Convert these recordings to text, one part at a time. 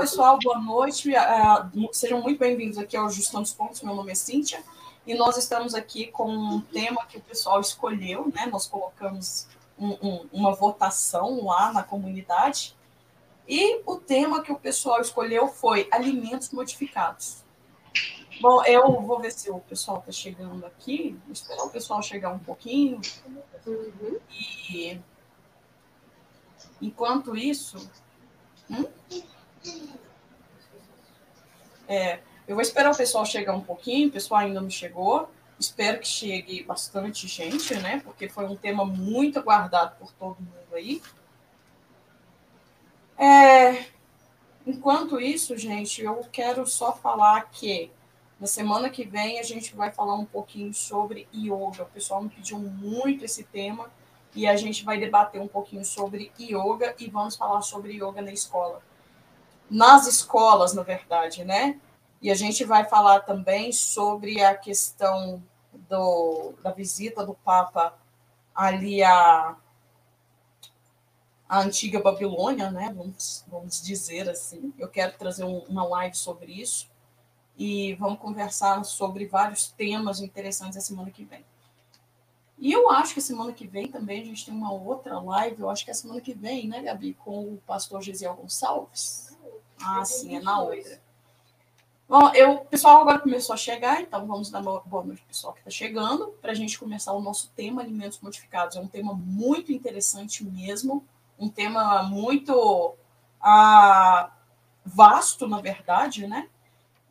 pessoal, boa noite. Uh, sejam muito bem-vindos aqui ao Justando os Pontos. Meu nome é Cíntia e nós estamos aqui com um tema que o pessoal escolheu, né? Nós colocamos um, um, uma votação lá na comunidade e o tema que o pessoal escolheu foi alimentos modificados. Bom, eu vou ver se o pessoal está chegando aqui. Vou esperar o pessoal chegar um pouquinho. Uhum. E enquanto isso. Hum? É, eu vou esperar o pessoal chegar um pouquinho, o pessoal ainda não chegou. Espero que chegue bastante gente, né? Porque foi um tema muito aguardado por todo mundo aí. É, enquanto isso, gente, eu quero só falar que na semana que vem a gente vai falar um pouquinho sobre yoga. O pessoal me pediu muito esse tema e a gente vai debater um pouquinho sobre yoga e vamos falar sobre yoga na escola. Nas escolas, na verdade, né? E a gente vai falar também sobre a questão do, da visita do Papa ali a a antiga Babilônia, né? Vamos, vamos dizer assim. Eu quero trazer um, uma live sobre isso e vamos conversar sobre vários temas interessantes a semana que vem. E eu acho que semana que vem também a gente tem uma outra live, eu acho que é semana que vem, né, Gabi, com o pastor Gesiel Gonçalves. Ah, sim, é na outra. Bom, eu, o pessoal agora começou a chegar, então vamos dar boa noite ao pessoal que está chegando, para a gente começar o nosso tema alimentos modificados. É um tema muito interessante mesmo um tema muito ah, vasto, na verdade, né?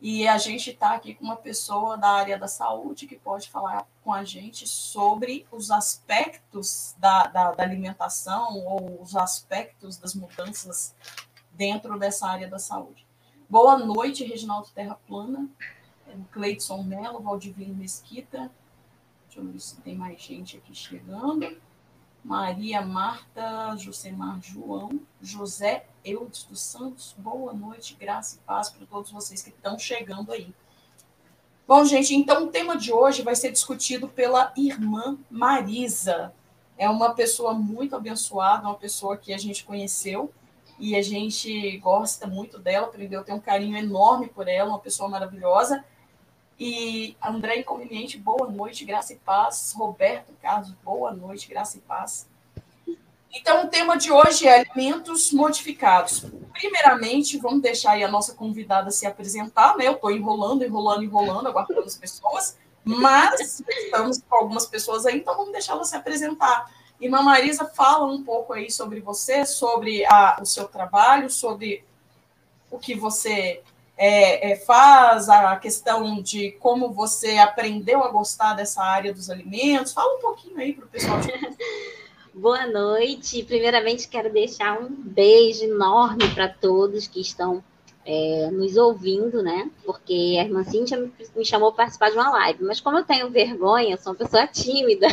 E a gente está aqui com uma pessoa da área da saúde que pode falar com a gente sobre os aspectos da, da, da alimentação ou os aspectos das mudanças dentro dessa área da saúde. Boa noite, Reginaldo Terra Plana, Cleidson Mello, Valdivino Mesquita. Deixa eu ver se tem mais gente aqui chegando. Maria Marta, Josemar João, José Eudes dos Santos, boa noite, graça e paz para todos vocês que estão chegando aí. Bom, gente, então o tema de hoje vai ser discutido pela irmã Marisa. É uma pessoa muito abençoada, uma pessoa que a gente conheceu e a gente gosta muito dela, aprendeu a ter um carinho enorme por ela, uma pessoa maravilhosa. E André Inconveniente, boa noite, graça e paz. Roberto Carlos, boa noite, graça e paz. Então, o tema de hoje é alimentos modificados. Primeiramente, vamos deixar aí a nossa convidada se apresentar, né? Eu estou enrolando, enrolando, enrolando, aguardando as pessoas, mas estamos com algumas pessoas aí, então vamos deixar ela se apresentar. Irmã Marisa, fala um pouco aí sobre você, sobre a, o seu trabalho, sobre o que você é, é, faz, a questão de como você aprendeu a gostar dessa área dos alimentos. Fala um pouquinho aí para o pessoal. De... Boa noite. Primeiramente, quero deixar um beijo enorme para todos que estão é, nos ouvindo, né? Porque a irmã Cíntia me, me chamou para participar de uma live, mas como eu tenho vergonha, sou uma pessoa tímida,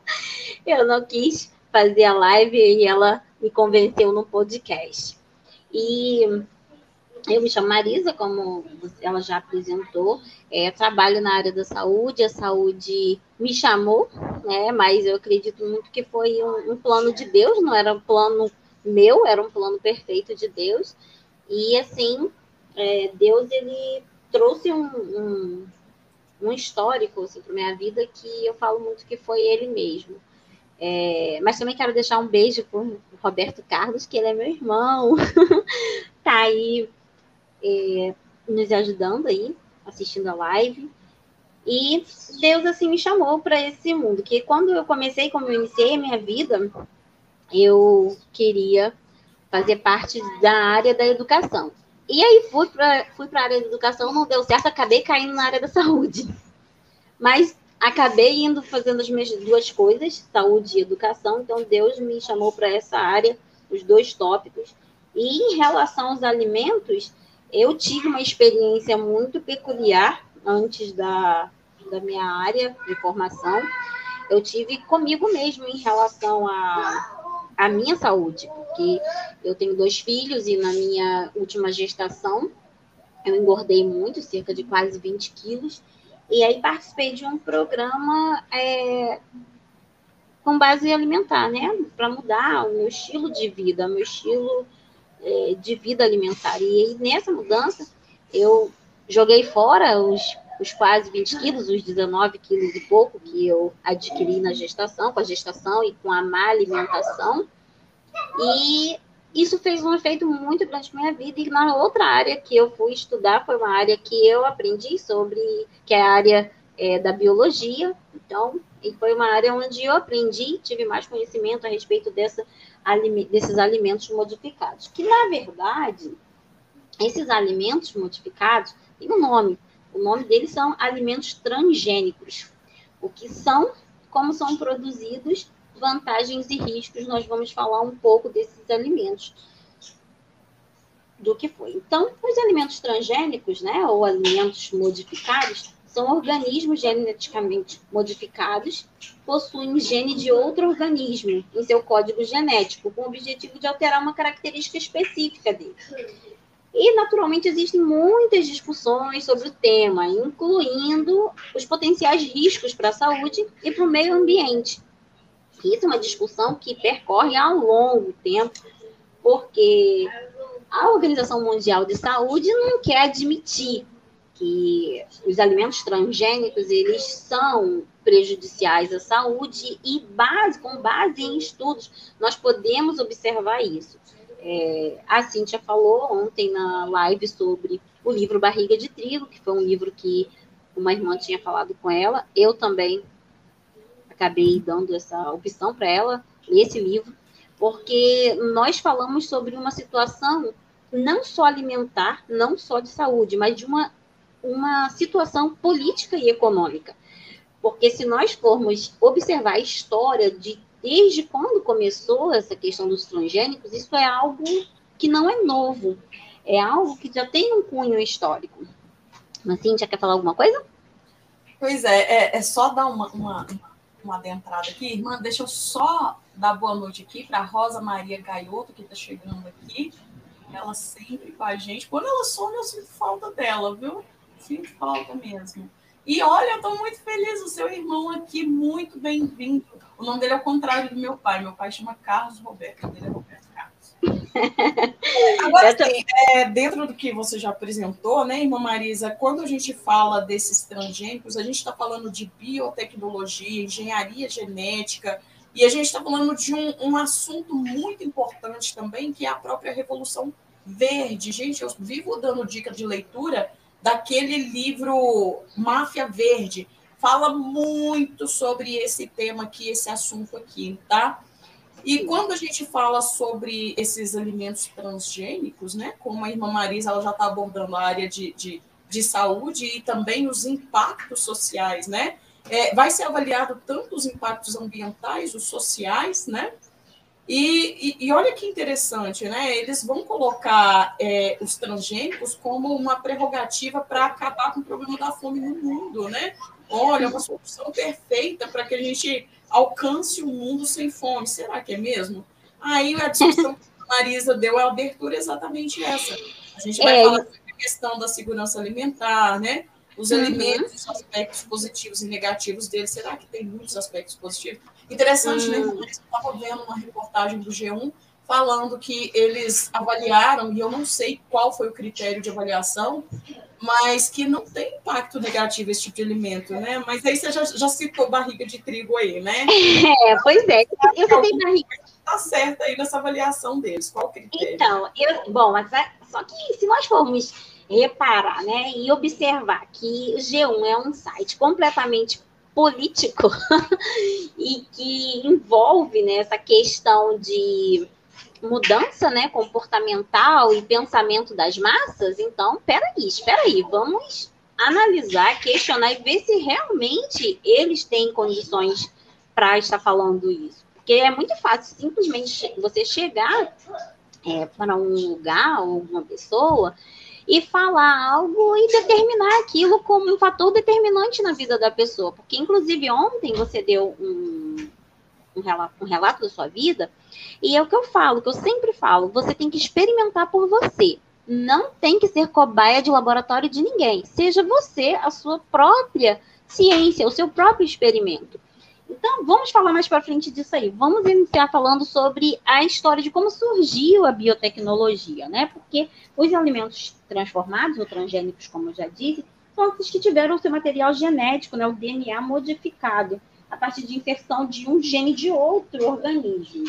eu não quis fazer a live e ela me convenceu no podcast. E eu me chamo Marisa, como ela já apresentou, é, trabalho na área da saúde, a saúde me chamou, né, mas eu acredito muito que foi um, um plano de Deus, não era um plano meu, era um plano perfeito de Deus, e assim, é, Deus ele trouxe um, um, um histórico assim, para minha vida que eu falo muito que foi ele mesmo. É, mas também quero deixar um beijo para Roberto Carlos, que ele é meu irmão. tá aí é, nos ajudando aí, assistindo a live. E Deus assim me chamou para esse mundo, que quando eu comecei, como eu iniciei a minha vida, eu queria fazer parte da área da educação. E aí fui para fui a área da educação, não deu certo, acabei caindo na área da saúde. Mas acabei indo fazendo as minhas duas coisas, saúde e educação, então Deus me chamou para essa área, os dois tópicos. E em relação aos alimentos, eu tive uma experiência muito peculiar antes da, da minha área de formação. Eu tive comigo mesmo em relação a, a minha saúde, porque eu tenho dois filhos e na minha última gestação eu engordei muito, cerca de quase 20 quilos, e aí participei de um programa é, com base alimentar, né? Para mudar o meu estilo de vida, o meu estilo é, de vida alimentar. E nessa mudança, eu joguei fora os, os quase 20 quilos, os 19 quilos e pouco que eu adquiri na gestação, com a gestação e com a má alimentação. E isso fez um efeito muito grande na minha vida. E na outra área que eu fui estudar foi uma área que eu aprendi sobre, que é a área é, da biologia. Então, e foi uma área onde eu aprendi, tive mais conhecimento a respeito dessa, desses alimentos modificados. Que, na verdade, esses alimentos modificados têm um nome. O nome deles são alimentos transgênicos. O que são, como são produzidos, vantagens e riscos. Nós vamos falar um pouco desses alimentos do que foi. Então, os alimentos transgênicos, né, ou alimentos modificados, são organismos geneticamente modificados, possuem gene de outro organismo em seu código genético, com o objetivo de alterar uma característica específica dele. E, naturalmente, existem muitas discussões sobre o tema, incluindo os potenciais riscos para a saúde e para o meio ambiente. Isso é uma discussão que percorre há um longo tempo, porque a Organização Mundial de Saúde não quer admitir que os alimentos transgênicos eles são prejudiciais à saúde e base, com base em estudos nós podemos observar isso. É, a Cíntia falou ontem na live sobre o livro Barriga de Trigo, que foi um livro que uma irmã tinha falado com ela. Eu também acabei dando essa opção para ela, esse livro, porque nós falamos sobre uma situação não só alimentar, não só de saúde, mas de uma uma situação política e econômica. Porque se nós formos observar a história de desde quando começou essa questão dos transgênicos, isso é algo que não é novo, é algo que já tem um cunho histórico. Mas Cíntia, quer falar alguma coisa? Pois é, é, é só dar uma, uma, uma adentrada aqui. Irmã, deixa eu só dar boa noite aqui para Rosa Maria Gaioto, que está chegando aqui. Ela sempre com a gente. Quando ela some, eu sinto falta dela, viu? Sinto falta mesmo. E olha, eu estou muito feliz, o seu irmão aqui, muito bem-vindo. O nome dele é o contrário do meu pai. Meu pai chama Carlos Roberto, dele é Roberto Carlos. Agora, é, dentro do que você já apresentou, né, irmã Marisa, quando a gente fala desses transgênicos, a gente está falando de biotecnologia, engenharia genética, e a gente está falando de um, um assunto muito importante também, que é a própria Revolução Verde. Gente, eu vivo dando dica de leitura daquele livro Máfia Verde. Fala muito sobre esse tema aqui, esse assunto aqui, tá? E quando a gente fala sobre esses alimentos transgênicos, né, como a irmã Marisa ela já está abordando a área de, de, de, saúde e também os impactos sociais, né? É, vai ser avaliado tanto os impactos ambientais, os sociais, né? E, e, e, olha que interessante, né? Eles vão colocar é, os transgênicos como uma prerrogativa para acabar com o problema da fome no mundo, né? Olha, uma solução perfeita para que a gente alcance o um mundo sem fome. Será que é mesmo? Aí a discussão que a Marisa deu a abertura é exatamente essa. A gente vai é. falar sobre a questão da segurança alimentar, né? Os uhum. alimentos, os aspectos positivos e negativos deles. Será que tem muitos aspectos positivos? Interessante, né? hum. né? Eu estava vendo uma reportagem do G1 falando que eles avaliaram, e eu não sei qual foi o critério de avaliação, mas que não tem impacto negativo esse tipo de alimento, né? Mas aí você já, já citou barriga de trigo aí, né? É, pois é. Eu também barriga. Está certa aí nessa avaliação deles. Qual o critério? Então, eu, bom, mas é, só que se nós formos reparar, né, e observar que o G1 é um site completamente político e que envolve né, essa questão de mudança né, comportamental e pensamento das massas, então, peraí, espera aí, vamos analisar, questionar e ver se realmente eles têm condições para estar falando isso. Porque é muito fácil simplesmente você chegar é, para um lugar ou uma pessoa e falar algo e determinar aquilo como um fator determinante na vida da pessoa. Porque, inclusive, ontem você deu um, um, relato, um relato da sua vida, e é o que eu falo, que eu sempre falo, você tem que experimentar por você. Não tem que ser cobaia de laboratório de ninguém. Seja você a sua própria ciência, o seu próprio experimento. Então, vamos falar mais para frente disso aí. Vamos iniciar falando sobre a história de como surgiu a biotecnologia, né? Porque os alimentos transformados ou transgênicos, como eu já disse, são aqueles que tiveram o seu material genético, né, o DNA modificado, a partir de inserção de um gene de outro organismo.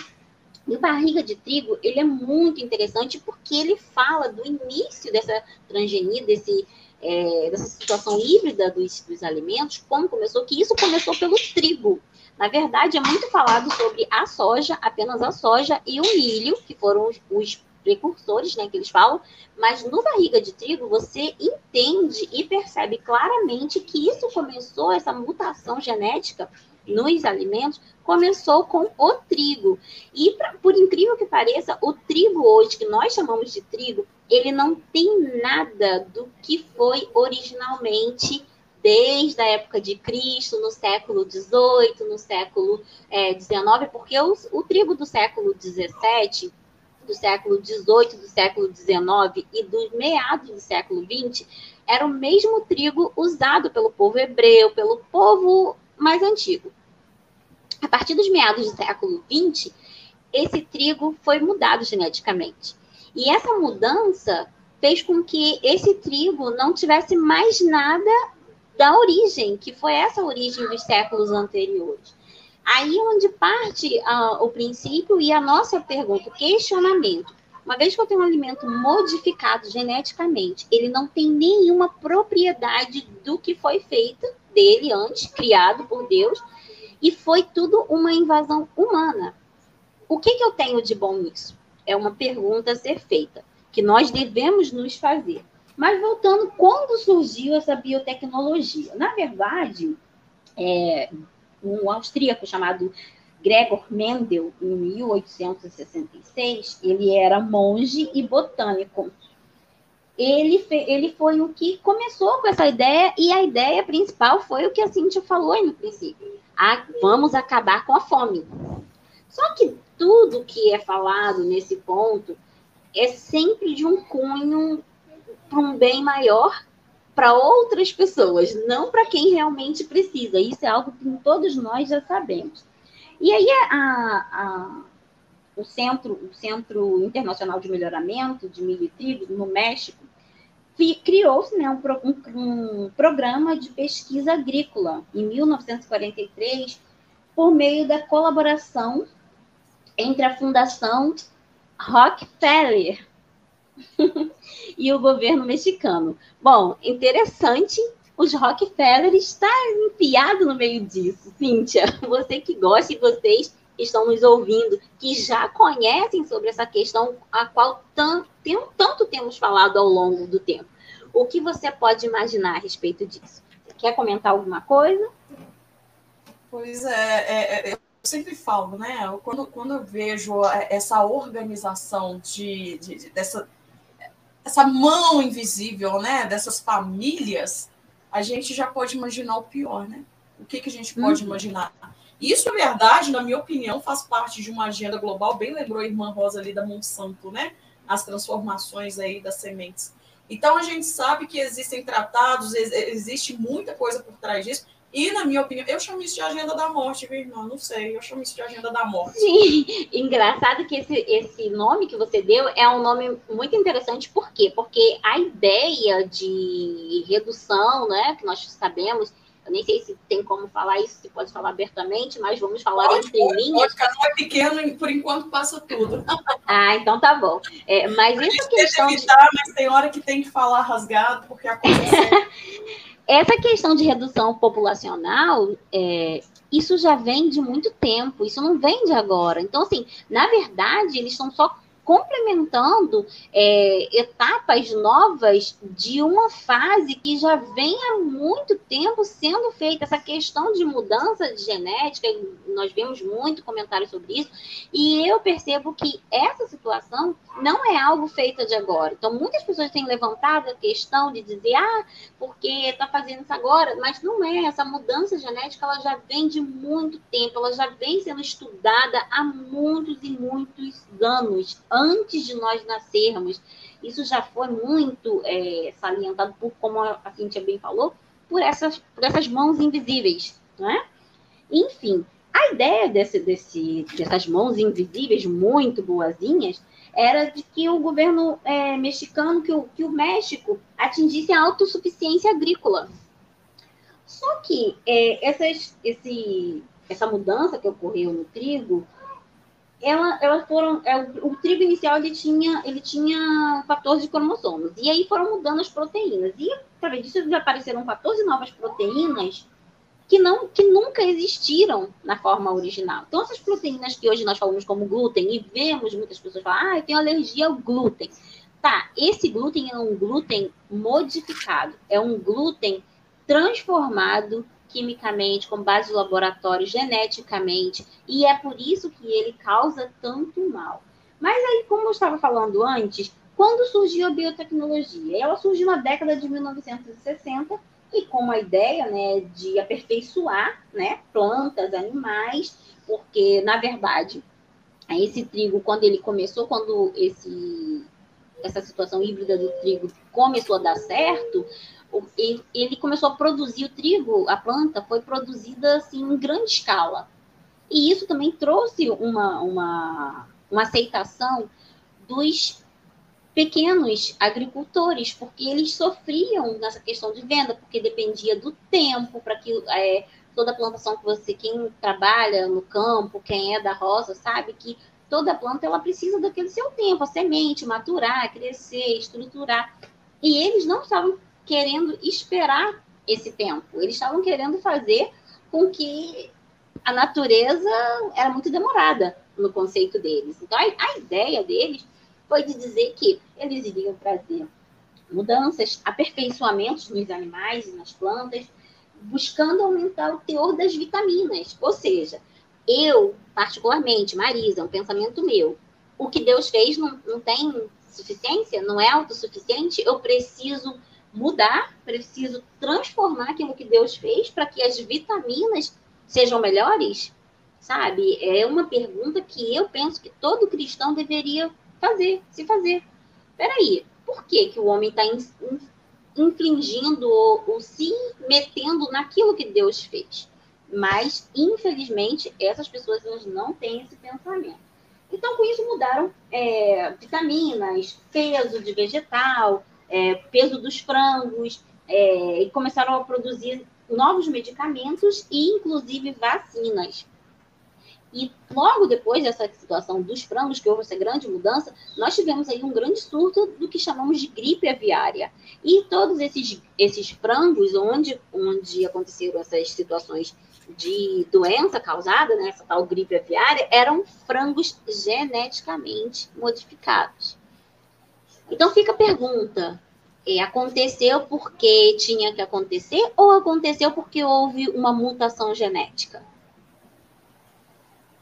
E o barriga de trigo, ele é muito interessante porque ele fala do início dessa transgenia, desse, é, dessa situação híbrida dos, dos alimentos, como começou, que isso começou pelo trigo. Na verdade, é muito falado sobre a soja, apenas a soja e o milho, que foram os, os precursores, né, que eles falam, mas no barriga de trigo você entende e percebe claramente que isso começou, essa mutação genética nos alimentos, começou com o trigo. E pra, por incrível que pareça, o trigo hoje, que nós chamamos de trigo, ele não tem nada do que foi originalmente desde a época de Cristo, no século XVIII, no século XIX, é, porque o, o trigo do século XVII do século XVIII, do século XIX e dos meados do século XX era o mesmo trigo usado pelo povo hebreu, pelo povo mais antigo. A partir dos meados do século XX, esse trigo foi mudado geneticamente. E essa mudança fez com que esse trigo não tivesse mais nada da origem, que foi essa origem dos séculos anteriores. Aí onde parte uh, o princípio e a nossa pergunta, o questionamento. Uma vez que eu tenho um alimento modificado geneticamente, ele não tem nenhuma propriedade do que foi feito dele antes, criado por Deus, e foi tudo uma invasão humana. O que, que eu tenho de bom nisso? É uma pergunta a ser feita, que nós devemos nos fazer. Mas voltando, quando surgiu essa biotecnologia? Na verdade, é, um austríaco chamado Gregor Mendel, em 1866, ele era monge e botânico. Ele, ele foi o que começou com essa ideia, e a ideia principal foi o que a Cintia falou aí no princípio. Ah, vamos acabar com a fome. Só que tudo que é falado nesse ponto é sempre de um cunho para um bem maior para outras pessoas, não para quem realmente precisa. Isso é algo que todos nós já sabemos. E aí a, a, o, Centro, o Centro Internacional de Melhoramento de Milho e Trigo, no México, criou-se né, um, um, um programa de pesquisa agrícola em 1943 por meio da colaboração entre a Fundação Rockefeller e o governo mexicano. Bom, interessante, os Rockefeller está enfiado no meio disso. Cíntia, você que gosta e vocês que estão nos ouvindo, que já conhecem sobre essa questão, a qual tanto, tanto temos falado ao longo do tempo. O que você pode imaginar a respeito disso? Quer comentar alguma coisa? Pois é, é, é sempre falo, né? Quando, quando eu vejo essa organização de, de, dessa, essa mão invisível, né, dessas famílias, a gente já pode imaginar o pior, né? O que, que a gente pode uhum. imaginar? Isso, na verdade, na minha opinião, faz parte de uma agenda global, bem lembrou a irmã Rosa ali da Monsanto, né? As transformações aí das sementes. Então, a gente sabe que existem tratados, existe muita coisa por trás disso, e, na minha opinião, eu chamo isso de agenda da morte, viu, irmão? Não sei, eu chamo isso de agenda da morte. Sim, engraçado que esse, esse nome que você deu é um nome muito interessante, por quê? Porque a ideia de redução, né, que nós sabemos, eu nem sei se tem como falar isso, se pode falar abertamente, mas vamos falar pode, entre pode, linhas. Cada um é pequeno e por enquanto passa tudo. ah, então tá bom. É, mas essa questão. Evitar, de... Mas tem hora que tem que falar rasgado, porque a coisa é Essa questão de redução populacional, é, isso já vem de muito tempo, isso não vem de agora. Então, assim, na verdade, eles estão só complementando é, etapas novas de uma fase que já vem há muito tempo sendo feita. Essa questão de mudança de genética, nós vemos muito comentário sobre isso, e eu percebo que essa situação não é algo feito de agora. Então, muitas pessoas têm levantado a questão de dizer, ah, porque está fazendo isso agora, mas não é. Essa mudança genética ela já vem de muito tempo, ela já vem sendo estudada há muitos e muitos anos antes de nós nascermos. Isso já foi muito é, salientado por, como a Cintia bem falou, por essas, por essas mãos invisíveis, não é? Enfim, a ideia desse, desse, dessas mãos invisíveis muito boazinhas era de que o governo é, mexicano, que o, que o México atingisse a autossuficiência agrícola. Só que é, essas, esse, essa mudança que ocorreu no trigo, ela, elas foram, é, o, trigo inicial ele tinha, ele tinha 14 cromossomos, e aí foram mudando as proteínas. E através disso apareceram 14 novas proteínas que, não, que nunca existiram na forma original. Então, essas proteínas que hoje nós falamos como glúten, e vemos muitas pessoas falar, ah, eu tenho alergia ao glúten. Tá, esse glúten é um glúten modificado, é um glúten transformado quimicamente, com base de laboratório, geneticamente, e é por isso que ele causa tanto mal. Mas aí, como eu estava falando antes, quando surgiu a biotecnologia? Ela surgiu na década de 1960 e com a ideia né, de aperfeiçoar né, plantas, animais, porque, na verdade, esse trigo, quando ele começou, quando esse, essa situação híbrida do trigo começou a dar certo, ele começou a produzir o trigo, a planta foi produzida assim, em grande escala. E isso também trouxe uma, uma, uma aceitação dos pequenos agricultores, porque eles sofriam nessa questão de venda, porque dependia do tempo para que é, toda a plantação que você, quem trabalha no campo, quem é da roça, sabe que toda planta ela precisa daquele seu tempo, a semente, maturar, crescer, estruturar. E eles não estavam querendo esperar esse tempo, eles estavam querendo fazer com que a natureza era muito demorada no conceito deles. Então, a, ideia deles foi de dizer que eles iriam trazer mudanças, aperfeiçoamentos nos animais e nas plantas, buscando aumentar o teor das vitaminas. Ou seja, eu, particularmente, Marisa, é um pensamento meu, o que Deus fez não, não tem suficiência, não é autossuficiente, eu preciso mudar, preciso transformar aquilo que Deus fez para que as vitaminas sejam melhores, sabe? É uma pergunta que eu penso que todo cristão deveria fazer, se fazer. Peraí, por que, que o homem está infringindo ou, ou se metendo naquilo que Deus fez? Mas, infelizmente, essas pessoas elas não têm esse pensamento. Então, com isso, mudaram é, vitaminas, peso de vegetal, é, peso dos frangos, é, e começaram a produzir novos medicamentos e, inclusive, vacinas. E logo depois dessa situação dos frangos, que houve essa grande mudança, nós tivemos aí um grande surto do que chamamos de gripe aviária. E todos esses, esses frangos, onde, onde aconteceram essas situações de doença causada, né, essa tal gripe aviária, eram frangos geneticamente modificados. Então fica a pergunta: é, aconteceu porque tinha que acontecer ou aconteceu porque houve uma mutação genética?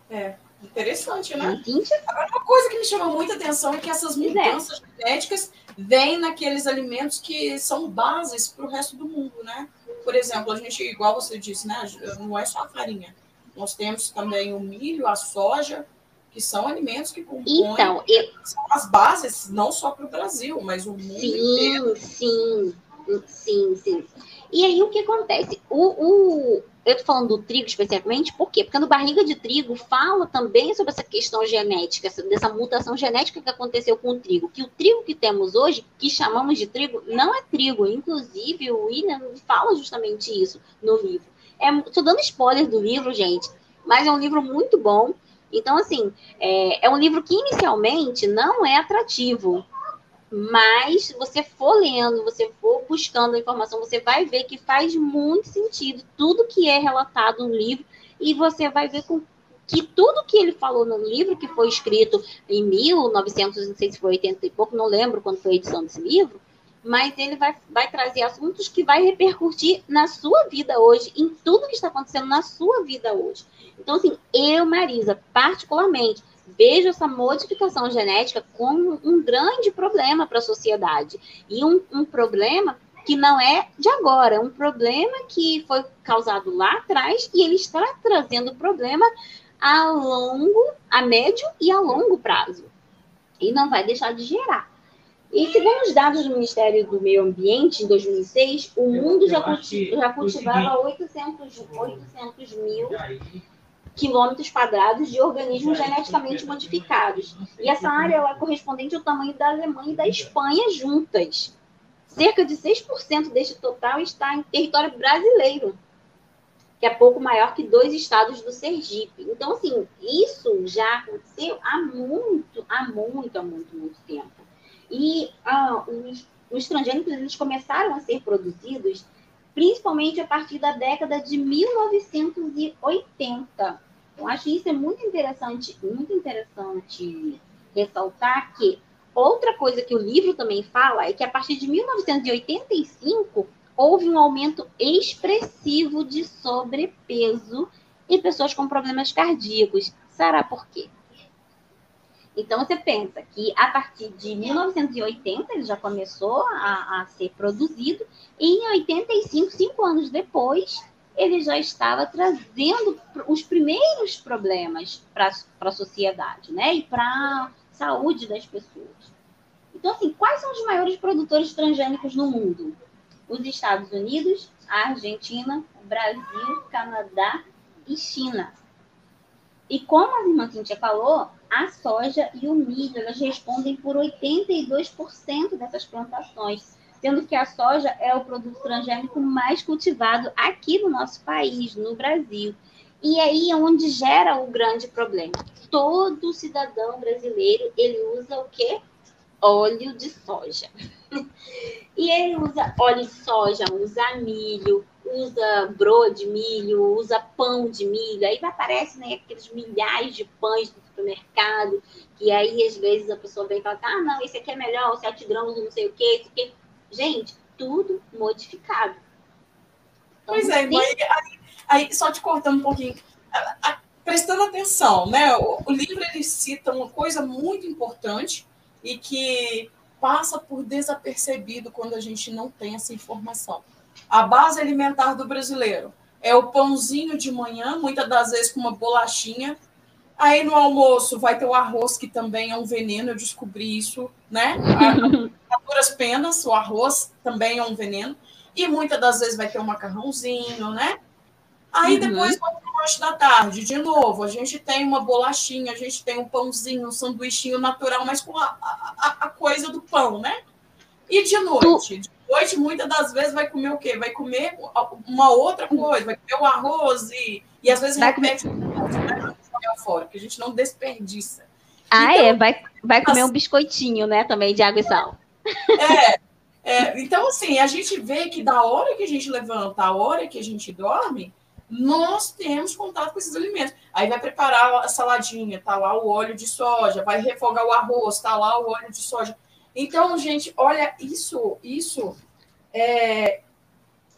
É, interessante, né? Agora, uma coisa que me chama muita atenção é que essas é. mudanças é. genéticas vêm naqueles alimentos que são bases para o resto do mundo, né? Por exemplo, a gente, igual você disse, né? Não é só a farinha. Nós temos também o milho, a soja, que são alimentos que compõem então, eu... são as bases não só para o Brasil, mas o mundo sim, inteiro. Sim, sim, sim. E aí o que acontece? O, o, eu estou falando do trigo especificamente, por quê? Porque no barriga de trigo fala também sobre essa questão genética, dessa mutação genética que aconteceu com o trigo. Que o trigo que temos hoje, que chamamos de trigo, não é trigo. Inclusive, o William fala justamente isso no livro. Estou é, dando spoiler do livro, gente, mas é um livro muito bom. Então, assim, é, é um livro que inicialmente não é atrativo, mas você for lendo, você for buscando a informação, você vai ver que faz muito sentido tudo que é relatado no livro e você vai ver com que tudo que ele falou no livro, que foi escrito em 1900, não sei se foi 80 e pouco, não lembro quando foi a edição desse livro, mas ele vai, vai trazer assuntos que vai repercutir na sua vida hoje, em tudo que está acontecendo na sua vida hoje. Então, assim, eu, Marisa, particularmente, vejo essa modificação genética como um grande problema para a sociedade. E um, um, problema que não é de agora, é um problema que foi causado lá atrás e ele está trazendo problema a longo, a médio e a longo prazo. E não vai deixar de gerar. E segundo os dados do Ministério do Meio Ambiente, em 2006, o mundo já, culti já cultivava 800, 800 mil quilômetros quadrados de organismos geneticamente modificados. E essa área é correspondente ao tamanho da Alemanha e da Espanha juntas. Cerca de 6% deste total está em território brasileiro, que é pouco maior que dois estados do Sergipe. Então, assim, isso já aconteceu há muito, há muito, há muito, muito tempo. E ah, os, os transgênicos eles começaram a ser produzidos principalmente a partir da década de 1980. Eu acho isso é muito interessante, muito interessante ressaltar que outra coisa que o livro também fala é que a partir de 1985 houve um aumento expressivo de sobrepeso em pessoas com problemas cardíacos. Será por quê? Então, você pensa que a partir de 1980 ele já começou a, a ser produzido, e em 85, cinco anos depois, ele já estava trazendo os primeiros problemas para a sociedade, né? E para a saúde das pessoas. Então, assim, quais são os maiores produtores transgênicos no mundo? Os Estados Unidos, a Argentina, Brasil, Canadá e China. E como a irmã Cintia falou, a soja e o milho, elas respondem por 82% dessas plantações, sendo que a soja é o produto transgênico mais cultivado aqui no nosso país, no Brasil. E aí é onde gera o grande problema. Todo cidadão brasileiro, ele usa o quê? Óleo de soja. e ele usa óleo de soja, usa milho, usa bro de milho, usa pão de milho, aí aparece né, aqueles milhares de pães do supermercado, que aí às vezes a pessoa vem e fala, ah, não, esse aqui é melhor, 7 gramas, não sei o quê, esse aqui. Gente, tudo modificado. Então, pois é, mãe, aí, aí, só te cortando um pouquinho, prestando atenção, né? O, o livro ele cita uma coisa muito importante e que passa por desapercebido quando a gente não tem essa informação a base alimentar do brasileiro é o pãozinho de manhã, muitas das vezes com uma bolachinha. Aí no almoço vai ter o arroz, que também é um veneno, eu descobri isso, né? A, a duras penas, o arroz também é um veneno. E muitas das vezes vai ter um macarrãozinho, né? Aí uhum. depois vai para o lanche da tarde, de novo, a gente tem uma bolachinha, a gente tem um pãozinho, um sanduichinho natural, mas com a, a, a coisa do pão, né? E de noite? Tu noite, muitas das vezes, vai comer o quê? Vai comer uma outra coisa, vai comer o arroz e, e às vezes vai repete comer... fora, que a gente não desperdiça. Ah, então, é, vai, vai comer assim, um biscoitinho, né, também, de água e sal. É, é, então, assim, a gente vê que da hora que a gente levanta, a hora que a gente dorme, nós temos contato com esses alimentos. Aí vai preparar a saladinha, tá lá o óleo de soja, vai refogar o arroz, tá lá o óleo de soja. Então, gente, olha, isso, isso é,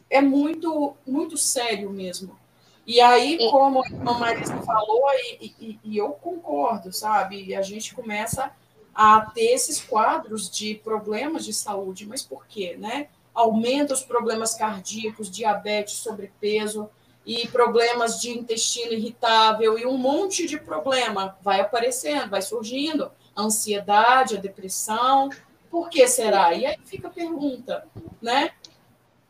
é muito, muito sério mesmo. E aí, como a Marisa falou, e, e, e, eu concordo, sabe? E a gente começa a ter esses quadros de problemas de saúde. Mas por quê, né? Aumenta os problemas cardíacos, diabetes, sobrepeso e problemas de intestino irritável e um monte de problema vai aparecendo, vai surgindo. A ansiedade, a depressão, por que será? E aí fica a pergunta, né?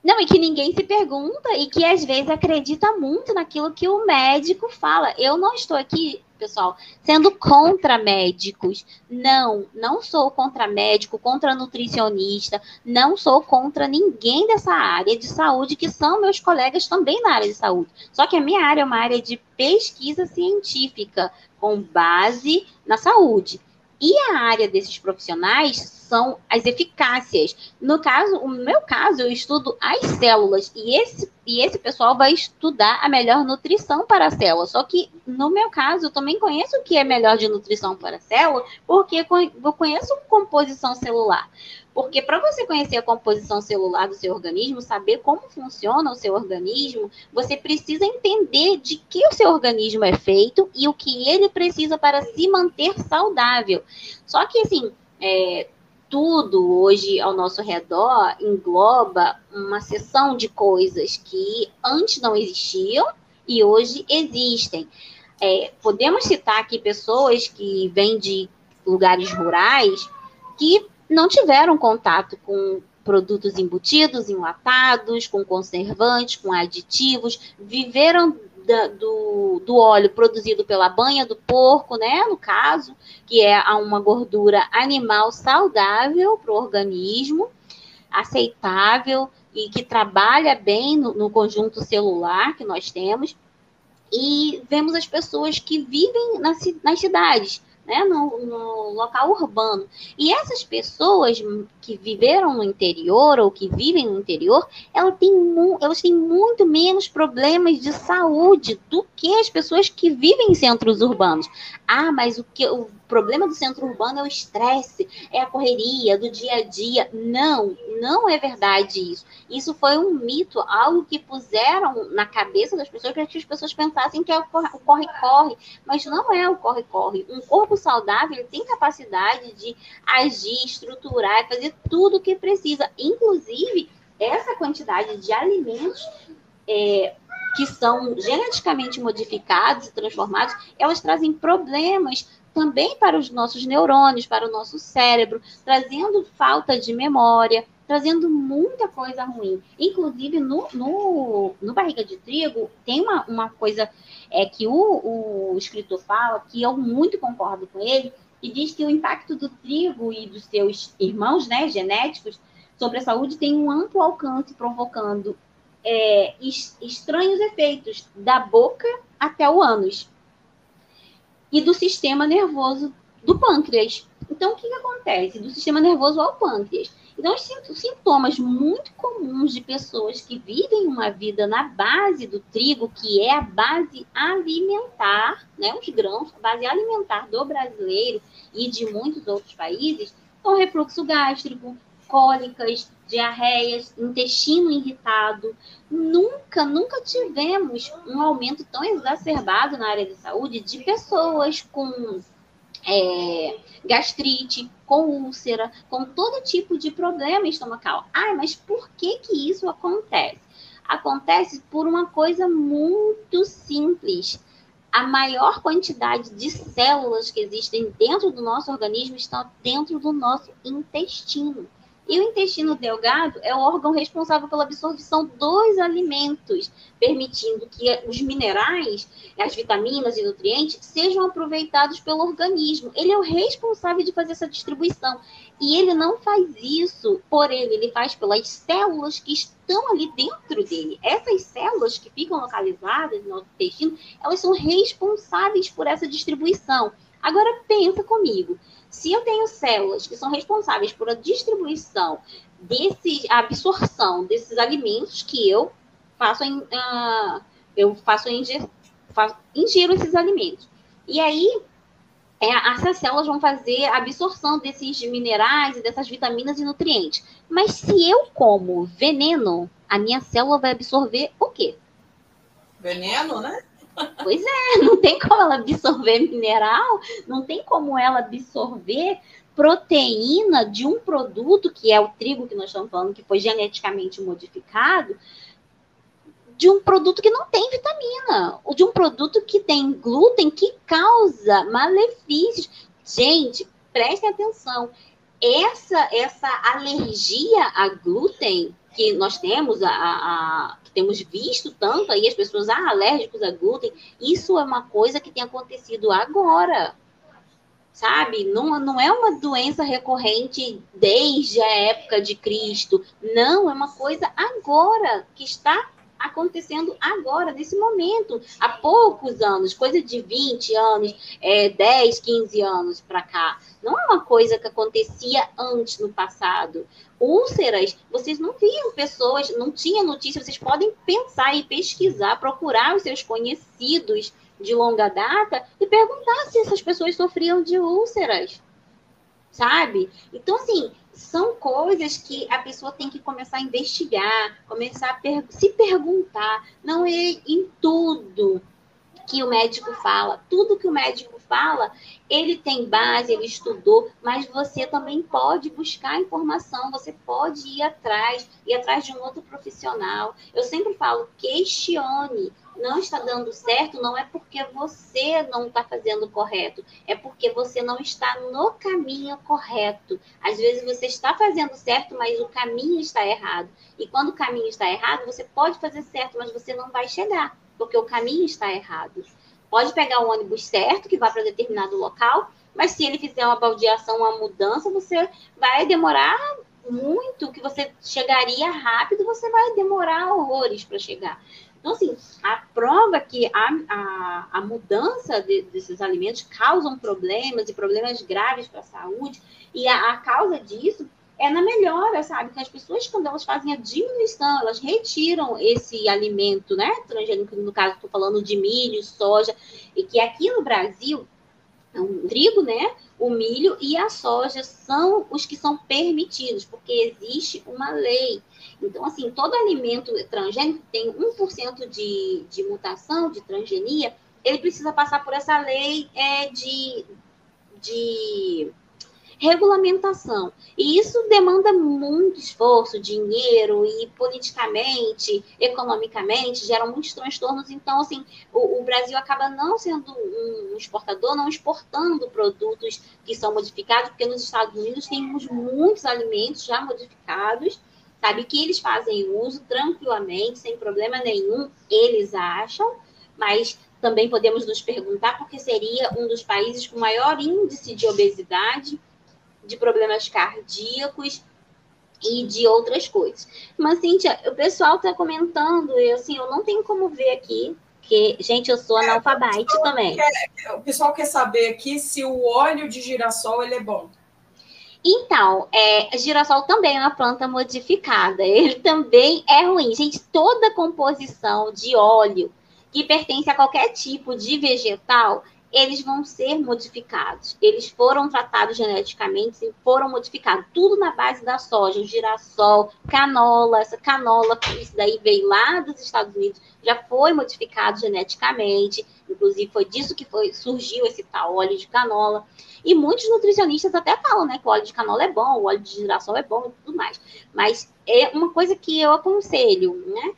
Não, e que ninguém se pergunta e que às vezes acredita muito naquilo que o médico fala. Eu não estou aqui, pessoal, sendo contra médicos. Não, não sou contra médico, contra nutricionista, não sou contra ninguém dessa área de saúde, que são meus colegas também na área de saúde. Só que a minha área é uma área de pesquisa científica, com base na saúde. E a área desses profissionais são as eficácias. No caso, o meu caso, eu estudo as células e esse, e esse pessoal vai estudar a melhor nutrição para a célula. Só que, no meu caso, eu também conheço o que é melhor de nutrição para a célula, porque eu conheço composição celular. Porque para você conhecer a composição celular do seu organismo, saber como funciona o seu organismo, você precisa entender de que o seu organismo é feito e o que ele precisa para se manter saudável. Só que, assim, é, tudo hoje ao nosso redor engloba uma seção de coisas que antes não existiam e hoje existem. É, podemos citar aqui pessoas que vêm de lugares rurais que não tiveram contato com produtos embutidos, enlatados, com conservantes, com aditivos, viveram da, do, do óleo produzido pela banha do porco, né? No caso, que é uma gordura animal saudável para o organismo, aceitável e que trabalha bem no, no conjunto celular que nós temos. E vemos as pessoas que vivem nas, nas cidades, né, no, no, local urbano. E essas pessoas que viveram no interior ou que vivem no interior, elas têm, elas têm muito menos problemas de saúde do que as pessoas que vivem em centros urbanos. Ah, mas o que o problema do centro urbano é o estresse, é a correria do dia a dia. Não, não é verdade isso. Isso foi um mito, algo que puseram na cabeça das pessoas para que as pessoas pensassem que é o corre-corre, mas não é o corre-corre. Um corpo saudável ele tem capacidade de agir, estruturar, fazer tudo o que precisa, inclusive essa quantidade de alimentos é, que são geneticamente modificados e transformados, elas trazem problemas também para os nossos neurônios, para o nosso cérebro, trazendo falta de memória, trazendo muita coisa ruim. Inclusive, no, no, no barriga de trigo, tem uma, uma coisa é que o, o escritor fala, que eu muito concordo com ele, e diz que o impacto do trigo e dos seus irmãos né, genéticos sobre a saúde tem um amplo alcance, provocando é, estranhos efeitos da boca até o ânus e do sistema nervoso do pâncreas. Então, o que, que acontece? Do sistema nervoso ao pâncreas. Então, os sintomas muito comuns de pessoas que vivem uma vida na base do trigo, que é a base alimentar, né, os grãos, a base alimentar do brasileiro e de muitos outros países, são refluxo gástrico, cólicas, diarreias, intestino irritado. Nunca, nunca tivemos um aumento tão exacerbado na área de saúde de pessoas com é, gastrite, com úlcera, com todo tipo de problema estomacal. Ah, mas por que que isso acontece? Acontece por uma coisa muito simples. A maior quantidade de células que existem dentro do nosso organismo estão dentro do nosso intestino. E o intestino delgado é o órgão responsável pela absorção dos alimentos, permitindo que os minerais, as vitaminas e nutrientes sejam aproveitados pelo organismo. Ele é o responsável de fazer essa distribuição. E ele não faz isso por ele, ele faz pelas células que estão ali dentro dele. Essas células que ficam localizadas no nosso intestino, elas são responsáveis por essa distribuição. Agora pensa comigo. Se eu tenho células que são responsáveis por a distribuição desse, a absorção desses alimentos que eu faço em, uh, eu faço, ingir, faço ingiro esses alimentos. E aí é, essas células vão fazer a absorção desses minerais e dessas vitaminas e nutrientes. Mas se eu como veneno, a minha célula vai absorver o quê? Veneno, né? Pois é, não tem como ela absorver mineral, não tem como ela absorver proteína de um produto, que é o trigo que nós estamos falando, que foi geneticamente modificado, de um produto que não tem vitamina, ou de um produto que tem glúten que causa malefícios. Gente, prestem atenção. Essa, essa alergia a glúten que nós temos, a, a, temos visto tanto aí, as pessoas ah, alérgicos a glúten, isso é uma coisa que tem acontecido agora. Sabe? Não, não é uma doença recorrente desde a época de Cristo. Não, é uma coisa agora, que está acontecendo agora, nesse momento, há poucos anos, coisa de 20 anos, é, 10, 15 anos para cá. Não é uma coisa que acontecia antes, no passado. Úlceras, vocês não viam pessoas, não tinha notícia, vocês podem pensar e pesquisar, procurar os seus conhecidos de longa data e perguntar se essas pessoas sofriam de úlceras, sabe? Então, assim, são coisas que a pessoa tem que começar a investigar, começar a per se perguntar. Não é em tudo que o médico fala, tudo que o médico fala, ele tem base, ele estudou, mas você também pode buscar informação, você pode ir atrás, ir atrás de um outro profissional. Eu sempre falo, questione. Não está dando certo, não é porque você não está fazendo correto, é porque você não está no caminho correto. Às vezes você está fazendo certo, mas o caminho está errado. E quando o caminho está errado, você pode fazer certo, mas você não vai chegar, porque o caminho está errado. Pode pegar o ônibus certo, que vai para determinado local, mas se ele fizer uma baldeação, uma mudança, você vai demorar muito, que você chegaria rápido, você vai demorar horrores para chegar. Então, assim, a prova que a, a, a mudança de, desses alimentos causam problemas e problemas graves para a saúde, e a, a causa disso é na melhora, sabe? Que as pessoas, quando elas fazem a diminuição, elas retiram esse alimento, né? Transgênico, no caso, estou falando de milho, soja, e que aqui no Brasil, é o trigo, né? O milho e a soja são os que são permitidos, porque existe uma lei. Então, assim, todo alimento transgênico tem 1% de, de mutação, de transgenia, ele precisa passar por essa lei é, de, de regulamentação. E isso demanda muito esforço, dinheiro e politicamente, economicamente, gera muitos transtornos. Então, assim, o, o Brasil acaba não sendo um exportador, não exportando produtos que são modificados, porque nos Estados Unidos temos muitos alimentos já modificados, sabe, que eles fazem uso tranquilamente, sem problema nenhum, eles acham, mas também podemos nos perguntar porque seria um dos países com maior índice de obesidade de problemas cardíacos e de outras coisas. Mas, Cíntia, o pessoal está comentando, e assim, eu não tenho como ver aqui, que, gente, eu sou analfabete é, também. Quer, o pessoal quer saber aqui se o óleo de girassol ele é bom. Então, é, girassol também é uma planta modificada. Ele também é ruim. Gente, toda composição de óleo que pertence a qualquer tipo de vegetal, eles vão ser modificados. Eles foram tratados geneticamente e foram modificados. Tudo na base da soja, girassol, canola. Essa canola, isso daí veio lá dos Estados Unidos, já foi modificado geneticamente. Inclusive, foi disso que foi, surgiu esse tal óleo de canola. E muitos nutricionistas até falam, né, que o óleo de canola é bom, o óleo de girassol é bom e tudo mais. Mas é uma coisa que eu aconselho, né?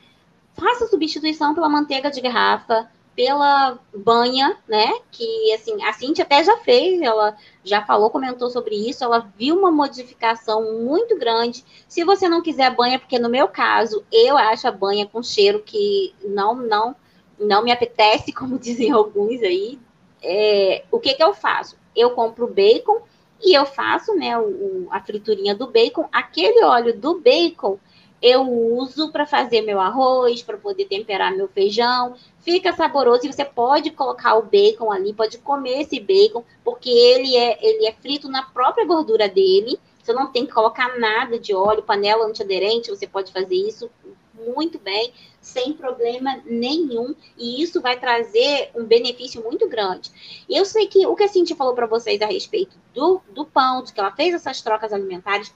Faça substituição pela manteiga de garrafa, pela banha, né? Que assim, a Cintia até já fez, ela já falou, comentou sobre isso, ela viu uma modificação muito grande. Se você não quiser banha, porque no meu caso, eu acho a banha com cheiro que não, não, não me apetece, como dizem alguns aí. É, o que que eu faço? Eu compro bacon e eu faço, né, o, a friturinha do bacon. Aquele óleo do bacon eu uso para fazer meu arroz, para poder temperar meu feijão. Fica saboroso e você pode colocar o bacon ali, pode comer esse bacon, porque ele é, ele é frito na própria gordura dele. Você não tem que colocar nada de óleo, panela antiaderente, você pode fazer isso muito bem, sem problema nenhum, e isso vai trazer um benefício muito grande. E eu sei que o que a Cintia falou para vocês a respeito do, do pão, de que ela fez essas trocas alimentares,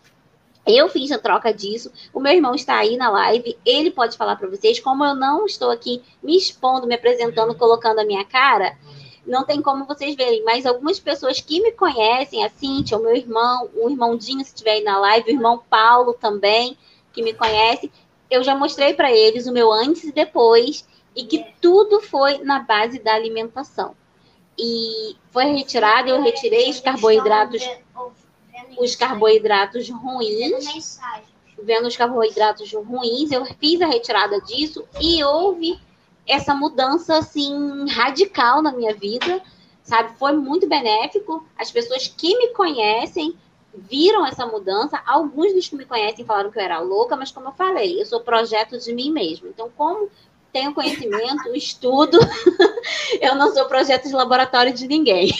eu fiz a troca disso. O meu irmão está aí na live. Ele pode falar para vocês. Como eu não estou aqui me expondo, me apresentando, colocando a minha cara, não tem como vocês verem. Mas algumas pessoas que me conhecem, a Cintia, o meu irmão, o irmão Dinho, se estiver aí na live, o irmão Paulo também, que me conhece, eu já mostrei para eles o meu antes e depois, e que tudo foi na base da alimentação. E foi retirado, eu retirei os carboidratos os carboidratos ruins, vendo os carboidratos ruins, eu fiz a retirada disso e houve essa mudança assim radical na minha vida, sabe? Foi muito benéfico. As pessoas que me conhecem viram essa mudança. Alguns dos que me conhecem falaram que eu era louca, mas como eu falei, eu sou projeto de mim mesmo. Então, como tenho conhecimento, estudo, eu não sou projeto de laboratório de ninguém.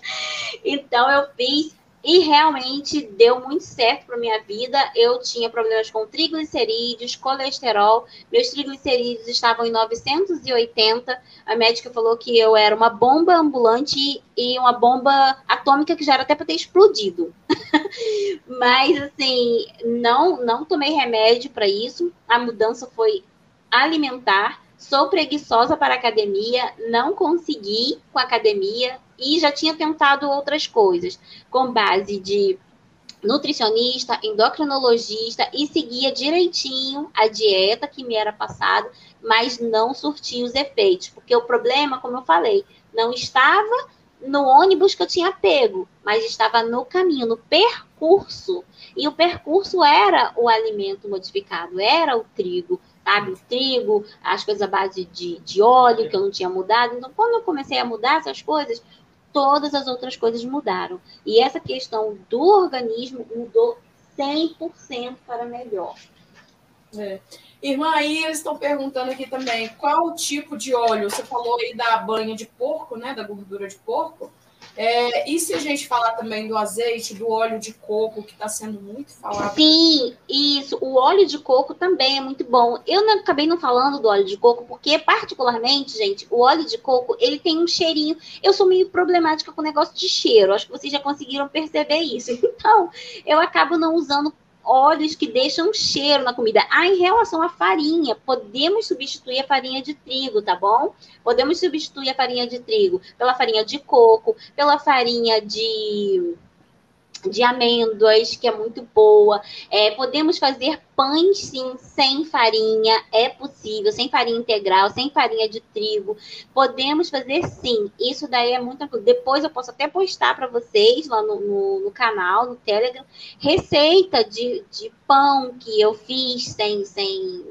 então, eu fiz e realmente deu muito certo para minha vida. Eu tinha problemas com triglicerídeos, colesterol. Meus triglicerídeos estavam em 980. A médica falou que eu era uma bomba ambulante e uma bomba atômica que já era até para ter explodido. Mas assim, não não tomei remédio para isso. A mudança foi alimentar Sou preguiçosa para academia, não consegui com academia e já tinha tentado outras coisas, com base de nutricionista, endocrinologista e seguia direitinho a dieta que me era passada, mas não surtia os efeitos, porque o problema, como eu falei, não estava no ônibus que eu tinha pego, mas estava no caminho, no percurso. E o percurso era o alimento modificado, era o trigo, sabe? O trigo, as coisas à base de, de óleo, que eu não tinha mudado. Então, quando eu comecei a mudar essas coisas, todas as outras coisas mudaram. E essa questão do organismo mudou 100% para melhor. É. Irmã, aí eles estão perguntando aqui também, qual o tipo de óleo? Você falou aí da banha de porco, né? Da gordura de porco. É, e se a gente falar também do azeite, do óleo de coco, que está sendo muito falado? Sim, isso. O óleo de coco também é muito bom. Eu não, acabei não falando do óleo de coco, porque, particularmente, gente, o óleo de coco, ele tem um cheirinho. Eu sou meio problemática com o negócio de cheiro. Acho que vocês já conseguiram perceber isso. Então, eu acabo não usando óleos que deixam cheiro na comida. Ah, em relação à farinha, podemos substituir a farinha de trigo, tá bom? Podemos substituir a farinha de trigo pela farinha de coco, pela farinha de de amêndoas, que é muito boa. É, podemos fazer pães, sim, sem farinha, é possível, sem farinha integral, sem farinha de trigo. Podemos fazer sim, isso daí é muito Depois eu posso até postar para vocês lá no, no, no, canal, no Telegram, receita de, de pão que eu fiz sem, sem,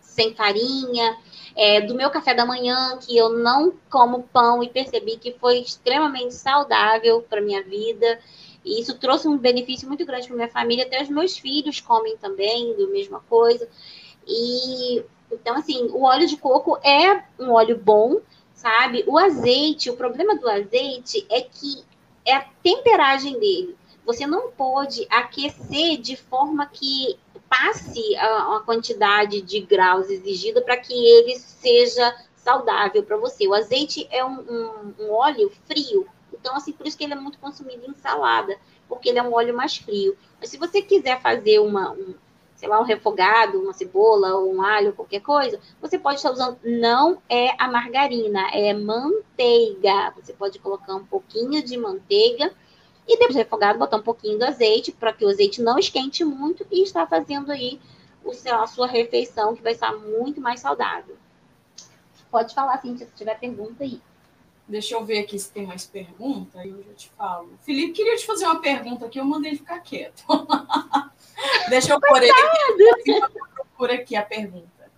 sem farinha. É, do meu café da manhã, que eu não como pão e percebi que foi extremamente saudável para minha vida. E isso trouxe um benefício muito grande para minha família, até os meus filhos comem também da mesma coisa. E então, assim, o óleo de coco é um óleo bom, sabe? O azeite, o problema do azeite é que é a temperagem dele. Você não pode aquecer de forma que passe a, a quantidade de graus exigida para que ele seja saudável para você. O azeite é um, um, um óleo frio, então, assim, por isso que ele é muito consumido em salada, porque ele é um óleo mais frio. Mas se você quiser fazer uma, um, sei lá, um refogado, uma cebola, ou um alho, qualquer coisa, você pode estar usando, não é a margarina, é manteiga. Você pode colocar um pouquinho de manteiga e depois refogado, botar um pouquinho do azeite, para que o azeite não esquente muito e está fazendo aí o seu, a sua refeição, que vai estar muito mais saudável. Pode falar, Cintia, se tiver pergunta aí. Deixa eu ver aqui se tem mais pergunta, aí eu já te falo. Felipe, queria te fazer uma pergunta aqui, eu mandei ele ficar quieto. Deixa eu pôr ele aqui, eu procuro aqui a pergunta.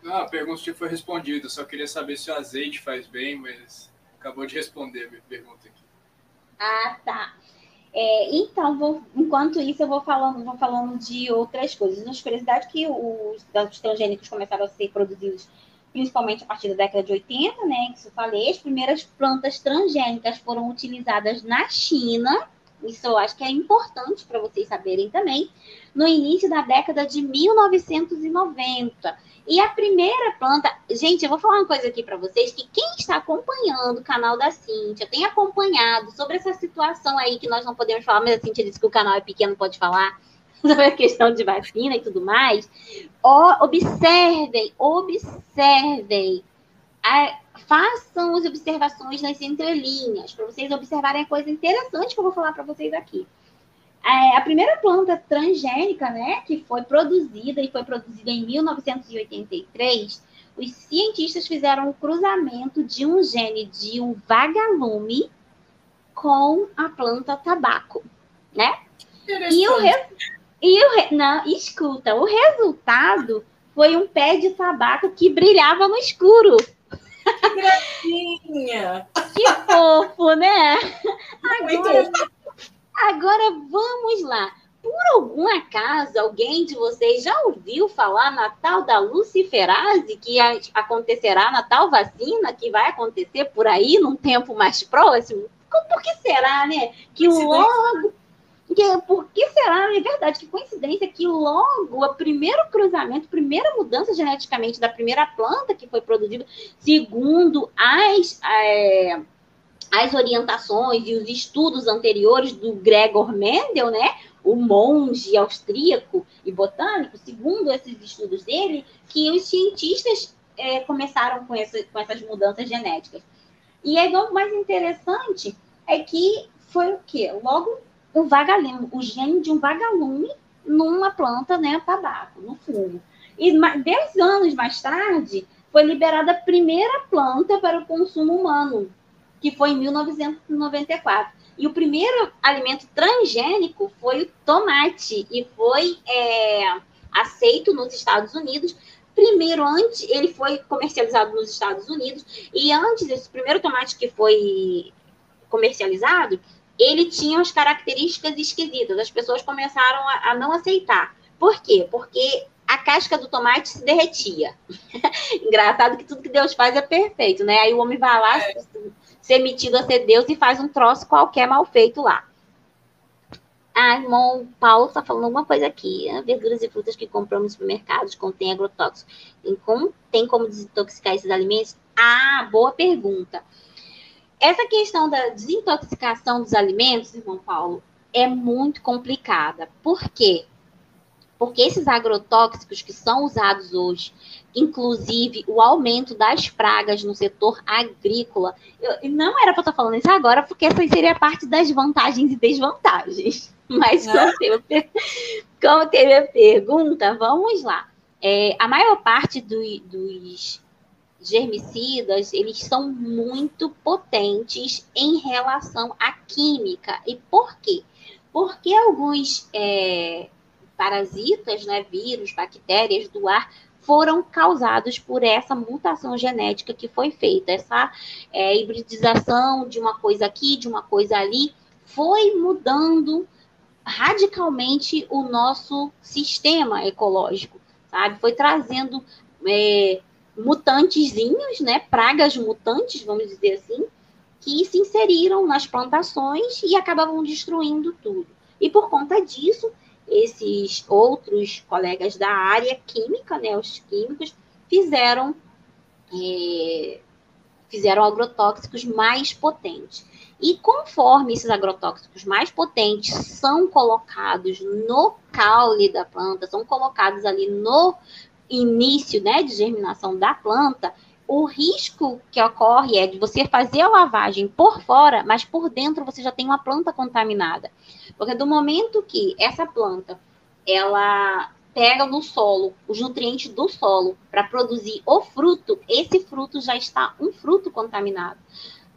Não, a pergunta já foi respondida, só queria saber se o azeite faz bem, mas acabou de responder a minha pergunta aqui. Ah, tá. É, então, vou, enquanto isso, eu vou falando, vou falando de outras coisas. Nas curiosidades que os, os transgênicos começaram a ser produzidos principalmente a partir da década de 80, né, que eu falei, as primeiras plantas transgênicas foram utilizadas na China, isso eu acho que é importante para vocês saberem também, no início da década de 1990. E a primeira planta, gente, eu vou falar uma coisa aqui para vocês que quem está acompanhando o canal da Cíntia, tem acompanhado sobre essa situação aí que nós não podemos falar, mas a Cíntia disse que o canal é pequeno, pode falar sobre a questão de vacina e tudo mais, observem, observem, a, façam as observações nas entrelinhas, para vocês observarem a coisa interessante que eu vou falar para vocês aqui. É, a primeira planta transgênica, né, que foi produzida e foi produzida em 1983, os cientistas fizeram o um cruzamento de um gene de um vagalume com a planta tabaco, né? E o, re... E o, não, escuta, o resultado foi um pé de tabaco que brilhava no escuro. Que gracinha! Que fofo, né? Agora, agora vamos lá. Por algum acaso, alguém de vocês já ouviu falar na tal da luciferase que acontecerá na tal vacina que vai acontecer por aí num tempo mais próximo? Por que será, né? Que logo porque, por que será, é verdade, que coincidência que logo o primeiro cruzamento, primeira mudança geneticamente da primeira planta que foi produzida, segundo as, é, as orientações e os estudos anteriores do Gregor Mendel, né? o monge austríaco e botânico, segundo esses estudos dele, que os cientistas é, começaram com, essa, com essas mudanças genéticas. E aí, o mais interessante é que foi o quê? Logo, o vagalume, o gene de um vagalume numa planta, né, tabaco, no fumo. E dez anos mais tarde, foi liberada a primeira planta para o consumo humano, que foi em 1994. E o primeiro alimento transgênico foi o tomate, e foi é, aceito nos Estados Unidos. Primeiro, antes, ele foi comercializado nos Estados Unidos, e antes, esse primeiro tomate que foi comercializado, ele tinha as características esquisitas. As pessoas começaram a, a não aceitar. Por quê? Porque a casca do tomate se derretia. Engraçado que tudo que Deus faz é perfeito, né? Aí o homem vai lá, é. ser metido a ser Deus e faz um troço qualquer mal feito lá. Ah, irmão Paulo está falando alguma coisa aqui. Ah, verduras e frutas que compramos nos supermercados contêm agrotóxicos. Tem como, tem como desintoxicar esses alimentos? Ah, boa pergunta. Essa questão da desintoxicação dos alimentos, irmão Paulo, é muito complicada. Por quê? Porque esses agrotóxicos que são usados hoje, inclusive o aumento das pragas no setor agrícola, eu, não era para estar falando isso agora, porque essa seria parte das vantagens e desvantagens. Mas como, teve, como teve a pergunta, vamos lá. É, a maior parte do, dos germicidas, eles são muito potentes em relação à química. E por quê? Porque alguns é, parasitas, né, vírus, bactérias do ar, foram causados por essa mutação genética que foi feita, essa é, hibridização de uma coisa aqui, de uma coisa ali, foi mudando radicalmente o nosso sistema ecológico, sabe? Foi trazendo é, mutantezinhos, né? Pragas mutantes, vamos dizer assim, que se inseriram nas plantações e acabavam destruindo tudo. E por conta disso, esses outros colegas da área química, né, os químicos, fizeram, é, fizeram agrotóxicos mais potentes. E conforme esses agrotóxicos mais potentes são colocados no caule da planta, são colocados ali no início né, de germinação da planta, o risco que ocorre é de você fazer a lavagem por fora, mas por dentro você já tem uma planta contaminada. Porque do momento que essa planta ela pega no solo os nutrientes do solo para produzir o fruto, esse fruto já está um fruto contaminado.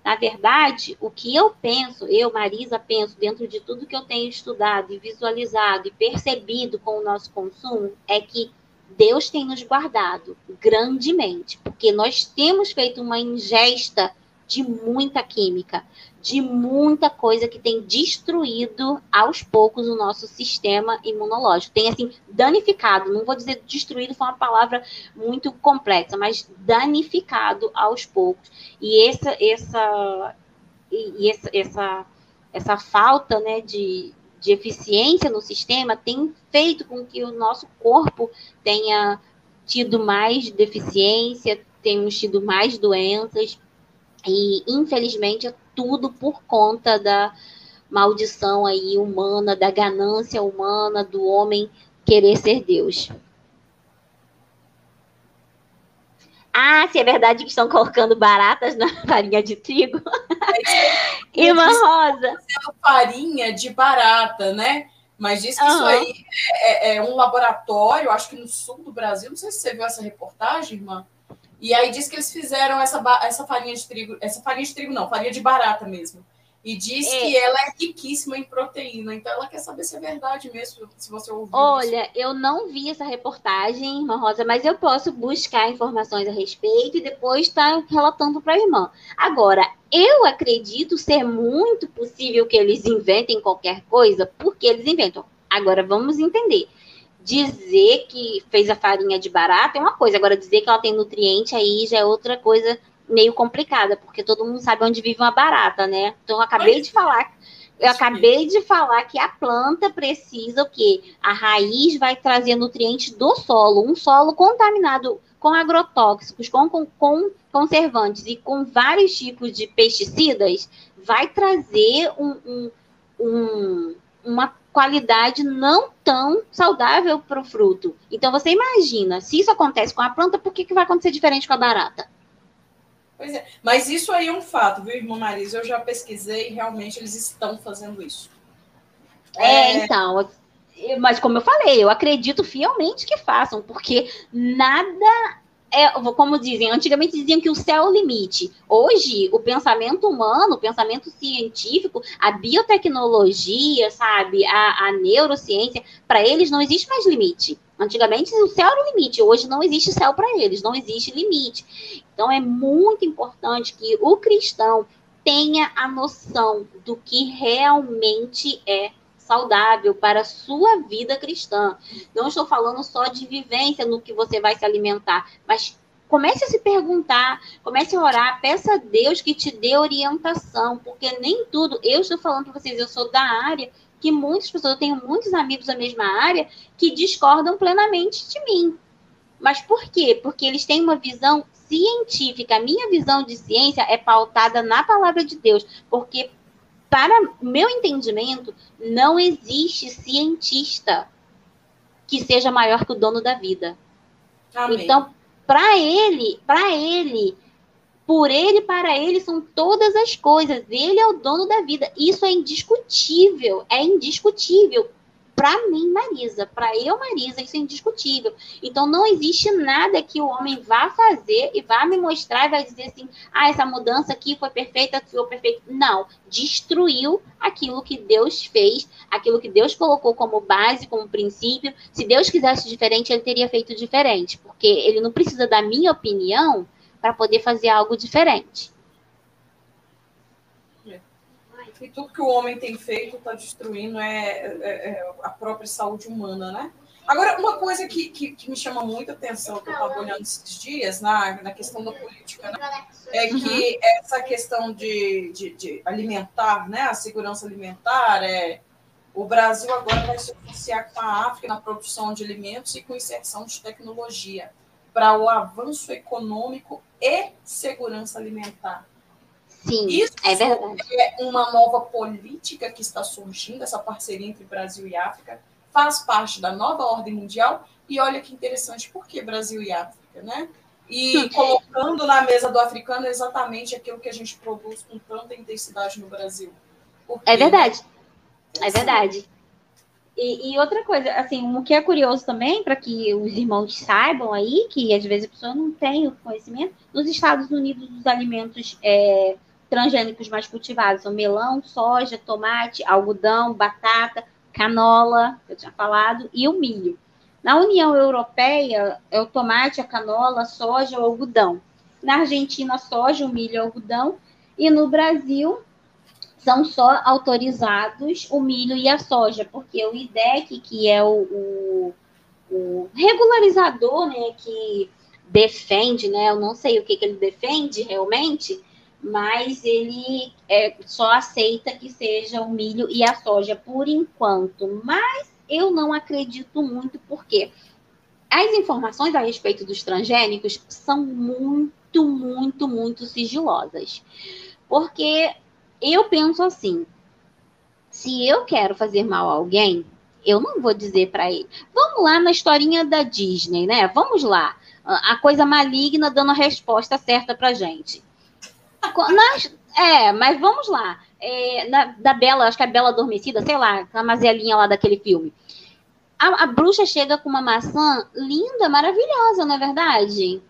Na verdade, o que eu penso, eu, Marisa, penso, dentro de tudo que eu tenho estudado e visualizado e percebido com o nosso consumo, é que Deus tem nos guardado grandemente, porque nós temos feito uma ingesta de muita química, de muita coisa que tem destruído aos poucos o nosso sistema imunológico. Tem assim danificado, não vou dizer destruído, foi uma palavra muito complexa, mas danificado aos poucos. E essa essa e essa essa, essa falta, né, de, de eficiência no sistema tem feito com que o nosso corpo tenha tido mais deficiência, temos tido mais doenças, e infelizmente é tudo por conta da maldição aí humana, da ganância humana, do homem querer ser Deus. Ah, se é verdade que estão colocando baratas na farinha de trigo. É, Irmã Rosa. Farinha de barata, né? Mas diz que uhum. isso aí é, é, é, um laboratório, acho que no sul do Brasil. Não sei se você viu essa reportagem, irmã. E aí diz que eles fizeram essa, essa farinha de trigo, essa farinha de trigo não, farinha de barata mesmo. E diz é. que ela é riquíssima em proteína. Então ela quer saber se é verdade mesmo, se você ouviu. Olha, isso. eu não vi essa reportagem, irmã Rosa, mas eu posso buscar informações a respeito e depois estar tá relatando para a irmã. Agora, eu acredito ser muito possível que eles inventem qualquer coisa, porque eles inventam. Agora, vamos entender. Dizer que fez a farinha de barata é uma coisa, agora dizer que ela tem nutriente aí já é outra coisa meio complicada, porque todo mundo sabe onde vive uma barata, né? Então eu acabei de falar, eu acabei de falar que a planta precisa o quê? A raiz vai trazer nutrientes do solo, um solo contaminado com agrotóxicos, com, com, com conservantes e com vários tipos de pesticidas, vai trazer um, um, um, uma qualidade não tão saudável para o fruto. Então você imagina, se isso acontece com a planta, por que, que vai acontecer diferente com a barata? Pois é, mas isso aí é um fato, viu, irmã Marisa? Eu já pesquisei e realmente eles estão fazendo isso. É, é, então, mas como eu falei, eu acredito fielmente que façam, porque nada é, como dizem, antigamente diziam que o céu é o limite. Hoje, o pensamento humano, o pensamento científico, a biotecnologia, sabe, a, a neurociência, para eles não existe mais limite. Antigamente o céu era o limite, hoje não existe céu para eles, não existe limite. Então é muito importante que o cristão tenha a noção do que realmente é saudável para a sua vida cristã. Não estou falando só de vivência no que você vai se alimentar, mas comece a se perguntar, comece a orar, peça a Deus que te dê orientação, porque nem tudo, eu estou falando para vocês, eu sou da área que muitas pessoas, eu tenho muitos amigos da mesma área que discordam plenamente de mim. Mas por quê? Porque eles têm uma visão científica. A minha visão de ciência é pautada na palavra de Deus, porque para meu entendimento, não existe cientista que seja maior que o dono da vida. Amém. Então, para ele, para ele, por ele, para ele são todas as coisas. Ele é o dono da vida. Isso é indiscutível, é indiscutível para mim, Marisa, para eu, Marisa, isso é indiscutível. Então, não existe nada que o homem vá fazer e vá me mostrar e vai dizer assim: ah, essa mudança aqui foi perfeita, foi perfeita. Não, destruiu aquilo que Deus fez, aquilo que Deus colocou como base, como princípio. Se Deus quisesse diferente, ele teria feito diferente, porque ele não precisa da minha opinião para poder fazer algo diferente. E tudo que o homem tem feito está destruindo é, é, é, a própria saúde humana, né? Agora, uma coisa que, que, que me chama muita atenção, que eu estava olhando esses dias, na, na questão da política, né? é que uhum. essa questão de, de, de, alimentar, né? a segurança alimentar, é, o Brasil agora vai se associar com a África na produção de alimentos e com inserção de tecnologia para o avanço econômico e segurança alimentar. Sim, Isso é verdade. É uma nova política que está surgindo, essa parceria entre Brasil e África, faz parte da nova ordem mundial. E olha que interessante, por que Brasil e África, né? E colocando na mesa do africano exatamente aquilo que a gente produz com tanta intensidade no Brasil. Porque, é verdade. É verdade. E, e, outra coisa, assim, o que é curioso também, para que os irmãos saibam aí, que às vezes a pessoa não tem o conhecimento, nos Estados Unidos os alimentos é, transgênicos mais cultivados são melão, soja, tomate, algodão, batata, canola, eu tinha falado, e o milho. Na União Europeia, é o tomate, a canola, a soja, o algodão. Na Argentina, a soja, o milho e o algodão. E no Brasil, são só autorizados o milho e a soja, porque o IDEC, que é o, o, o regularizador, né, que defende, né, eu não sei o que, que ele defende realmente, mas ele é, só aceita que seja o milho e a soja por enquanto. Mas eu não acredito muito, porque as informações a respeito dos transgênicos são muito, muito, muito sigilosas. Porque eu penso assim: se eu quero fazer mal a alguém, eu não vou dizer para ele. Vamos lá na historinha da Disney, né? Vamos lá. A coisa maligna dando a resposta certa para gente. Nós, é, mas vamos lá. É, na, da Bela, acho que é a Bela Adormecida, sei lá, a mazelinha lá daquele filme. A, a, bruxa chega com uma maçã linda, maravilhosa, não é verdade?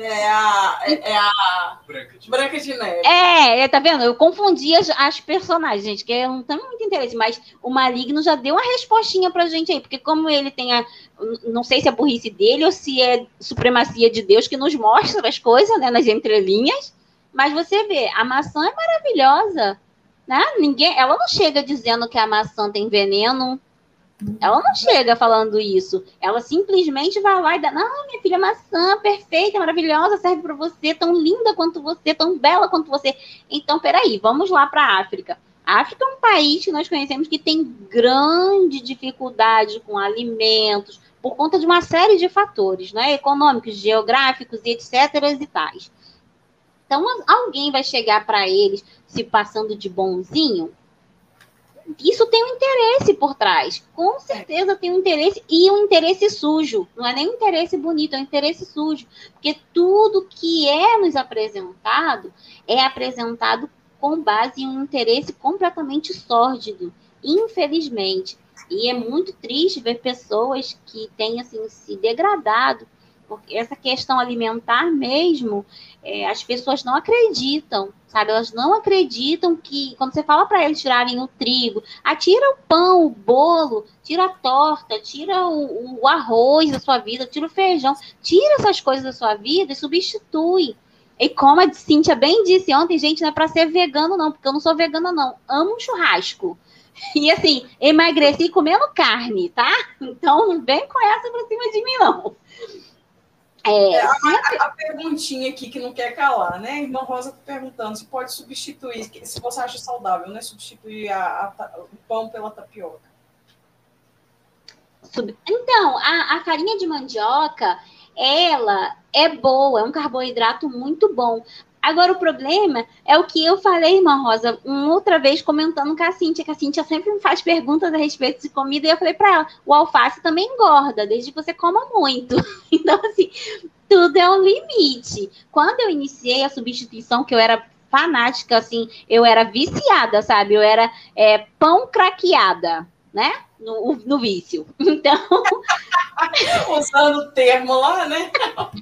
É a, é, é a Branca de, Branca de Neve. É, é, tá vendo? Eu confundi as, as personagens, gente, que eu não tenho muito interesse, mas o Maligno já deu uma respostinha pra gente aí, porque como ele tem a. Não sei se é burrice dele ou se é supremacia de Deus que nos mostra as coisas, né, nas entrelinhas. Mas você vê, a maçã é maravilhosa, né? Ninguém, ela não chega dizendo que a maçã tem veneno. Ela não chega falando isso. Ela simplesmente vai lá e dá, não, minha filha, maçã perfeita, maravilhosa, serve para você, tão linda quanto você, tão bela quanto você. Então, peraí, vamos lá para a África. A África é um país que nós conhecemos que tem grande dificuldade com alimentos, por conta de uma série de fatores, né? Econômicos, geográficos e etc. e tais. Então, alguém vai chegar para eles se passando de bonzinho? Isso tem um interesse por trás. Com certeza tem um interesse e um interesse sujo. Não é nem um interesse bonito, é um interesse sujo. Porque tudo que é nos apresentado é apresentado com base em um interesse completamente sórdido. Infelizmente. E é muito triste ver pessoas que têm assim, se degradado porque essa questão alimentar mesmo, é, as pessoas não acreditam, sabe? Elas não acreditam que, quando você fala para eles tirarem o trigo, atira ah, o pão, o bolo, tira a torta, tira o, o arroz da sua vida, tira o feijão, tira essas coisas da sua vida e substitui. E como a Cintia bem disse ontem, gente, não é para ser vegano, não, porque eu não sou vegana, não. Amo um churrasco. E assim, emagreci comendo carne, tá? Então não vem com essa pra cima de mim, não. É, é, a, a, perguntinha aqui que não quer calar, né? Irmã Rosa tá perguntando se pode substituir, se você acha saudável, né? Substituir a, a, o pão pela tapioca. Então, a, farinha de mandioca, ela é boa, é um carboidrato muito bom. Agora, o problema é o que eu falei, irmã Rosa, uma outra vez comentando com a Cíntia, que a Cíntia sempre me faz perguntas a respeito de comida, e eu falei para ela, o alface também engorda, desde que você coma muito. Então, assim, tudo é um limite. Quando eu iniciei a substituição, que eu era fanática, assim, eu era viciada, sabe? Eu era é, pão craqueada, né? No, no vício. Então. usando o termo lá, né?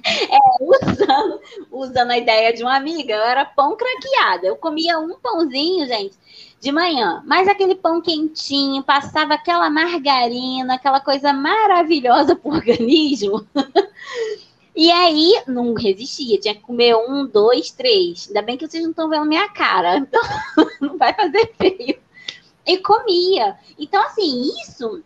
É, usando, usando a ideia de uma amiga, eu era pão craqueada. Eu comia um pãozinho, gente, de manhã, mas aquele pão quentinho, passava aquela margarina, aquela coisa maravilhosa para o organismo. E aí, não resistia, tinha que comer um, dois, três. Ainda bem que vocês não estão vendo minha cara, então não vai fazer feio. E comia. Então, assim, isso